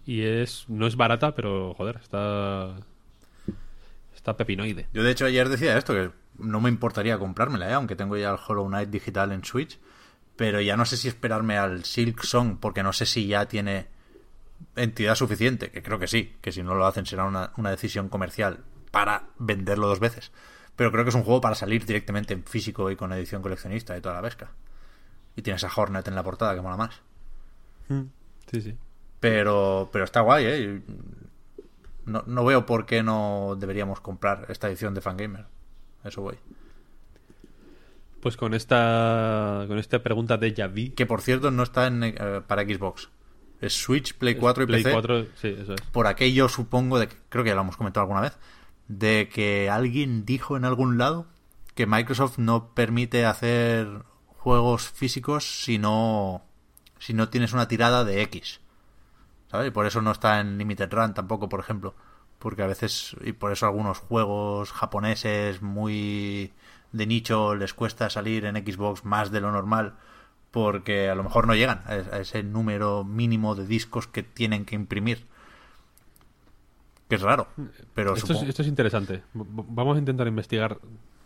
Y es no es barata, pero joder, está. Está pepinoide. Yo de hecho ayer decía esto, que no me importaría comprármela, ¿eh? aunque tengo ya el Hollow Knight digital en Switch. Pero ya no sé si esperarme al Silk Song, porque no sé si ya tiene entidad suficiente, que creo que sí, que si no lo hacen será una, una decisión comercial para venderlo dos veces. Pero creo que es un juego para salir directamente en físico y con edición coleccionista y toda la pesca. Y tienes a Hornet en la portada, que mola más. Sí, sí. Pero, pero está guay, ¿eh? No, no veo por qué no deberíamos comprar esta edición de Fangamer. Eso voy. Pues con esta con esta pregunta de Javi. Que por cierto no está en, eh, para Xbox. Es Switch, Play 4 y Play PC. 4, sí, eso es. Por aquello supongo, de que, creo que ya lo hemos comentado alguna vez, de que alguien dijo en algún lado que Microsoft no permite hacer juegos físicos si no, si no tienes una tirada de X. ¿Sabes? Y por eso no está en Limited Run tampoco, por ejemplo. Porque a veces, y por eso algunos juegos japoneses muy de nicho les cuesta salir en Xbox más de lo normal porque a lo mejor no llegan a ese número mínimo de discos que tienen que imprimir. Que es raro, pero Esto es, supongo- esto es interesante. Vamos a intentar investigar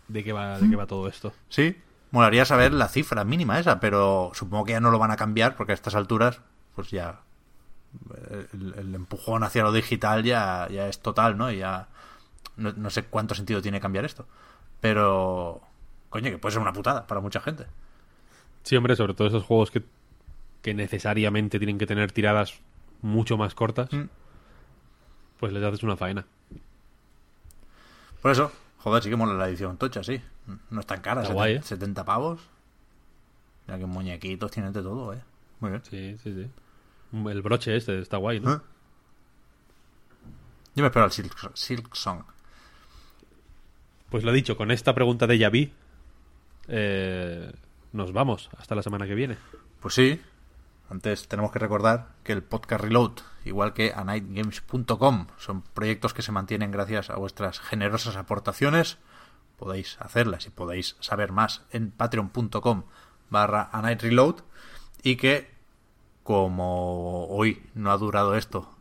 de qué va, de qué va todo esto. Sí, molaría saber la cifra mínima esa, pero supongo que ya no lo van a cambiar porque a estas alturas, pues ya el, el empujón hacia lo digital ya, ya es total, ¿no? Y ya no, no sé cuánto sentido tiene cambiar esto. Pero, coño, que puede ser una putada para mucha gente. Sí, hombre, sobre todo esos juegos que, que necesariamente tienen que tener tiradas mucho más cortas, Mm. pues les haces una faena. Por eso, joder, sí que mola la edición tocha, sí. No es tan cara, Está 70, guay, ¿eh? 70 pavos. Mira que muñequitos tienen de todo, ¿eh? Muy bien. Sí, sí, sí. El broche este está guay, ¿no? ¿Eh? Yo me espero al Silk, Silk Song. Pues lo dicho, con esta pregunta de Yavi, eh, nos vamos hasta la semana que viene. Pues sí. Antes tenemos que recordar que el podcast Reload, igual que a nightgames.com, son proyectos que se mantienen gracias a vuestras generosas aportaciones. Podéis hacerlas y podéis saber más en patreon.com barra a night reload y que como hoy no ha durado esto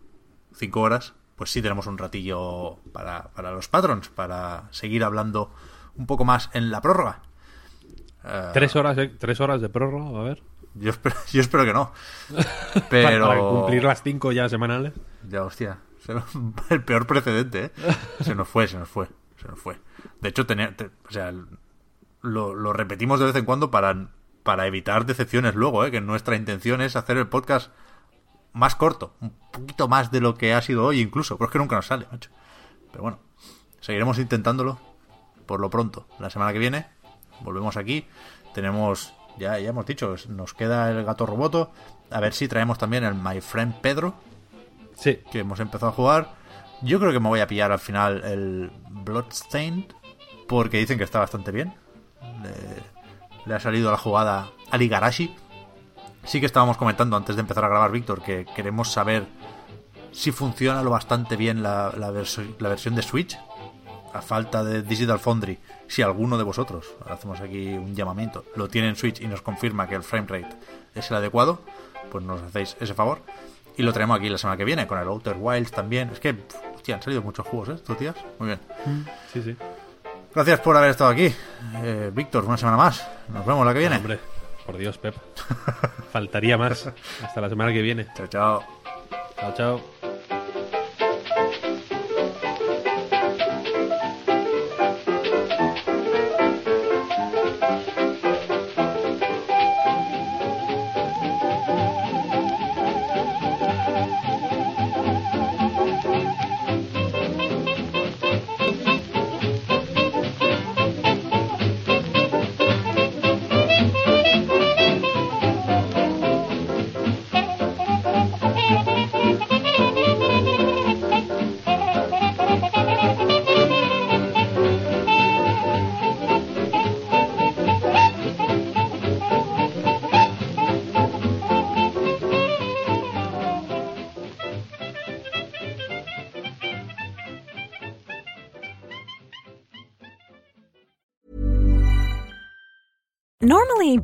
cinco horas, pues sí tenemos un ratillo para, para los patrons, para seguir hablando un poco más en la prórroga. Eh, Tres horas, eh, tres horas de prórroga, a ver. yo espero, [laughs] yo espero que no. Pero. [laughs] Para, cumplir las cinco ya semanales. Ya, hostia. [laughs] El peor precedente, ¿eh? Se nos fue, se nos fue. Se nos fue. De hecho, tenía, te- o sea, lo, lo repetimos de vez en cuando para, para evitar decepciones luego, ¿eh? Que nuestra intención es hacer el podcast más corto. Un poquito más de lo que ha sido hoy, incluso. Pero es que nunca nos sale, macho. Pero bueno, seguiremos intentándolo por lo pronto. La semana que viene volvemos aquí. Tenemos, ya, ya hemos dicho, nos queda el gato roboto. A ver si traemos también el My Friend Pedro, Sí, que hemos empezado a jugar. Yo creo que me voy a pillar al final el Bloodstained, porque dicen que está bastante bien. Le, le ha salido la jugada al Igarashi. Sí que estábamos comentando antes de empezar a grabar, Víctor, que queremos saber si funciona lo bastante bien la, la, la versión de Switch, a falta de Digital Foundry. Si alguno de vosotros, hacemos aquí un llamamiento, lo tiene en Switch y nos confirma que el framerate es el adecuado, pues nos hacéis ese favor. Y lo traemos aquí la semana que viene con el Outer Wilds también. Es que, hostia, han salido muchos juegos, ¿eh? Estos días. Muy bien. sí, sí. Gracias por haber estado aquí. Eh, Víctor, una semana más. Nos vemos la que viene. Hombre, por Dios, Pep. Faltaría más. [laughs] Hasta la semana que viene. Chao, chao. Chao, chao.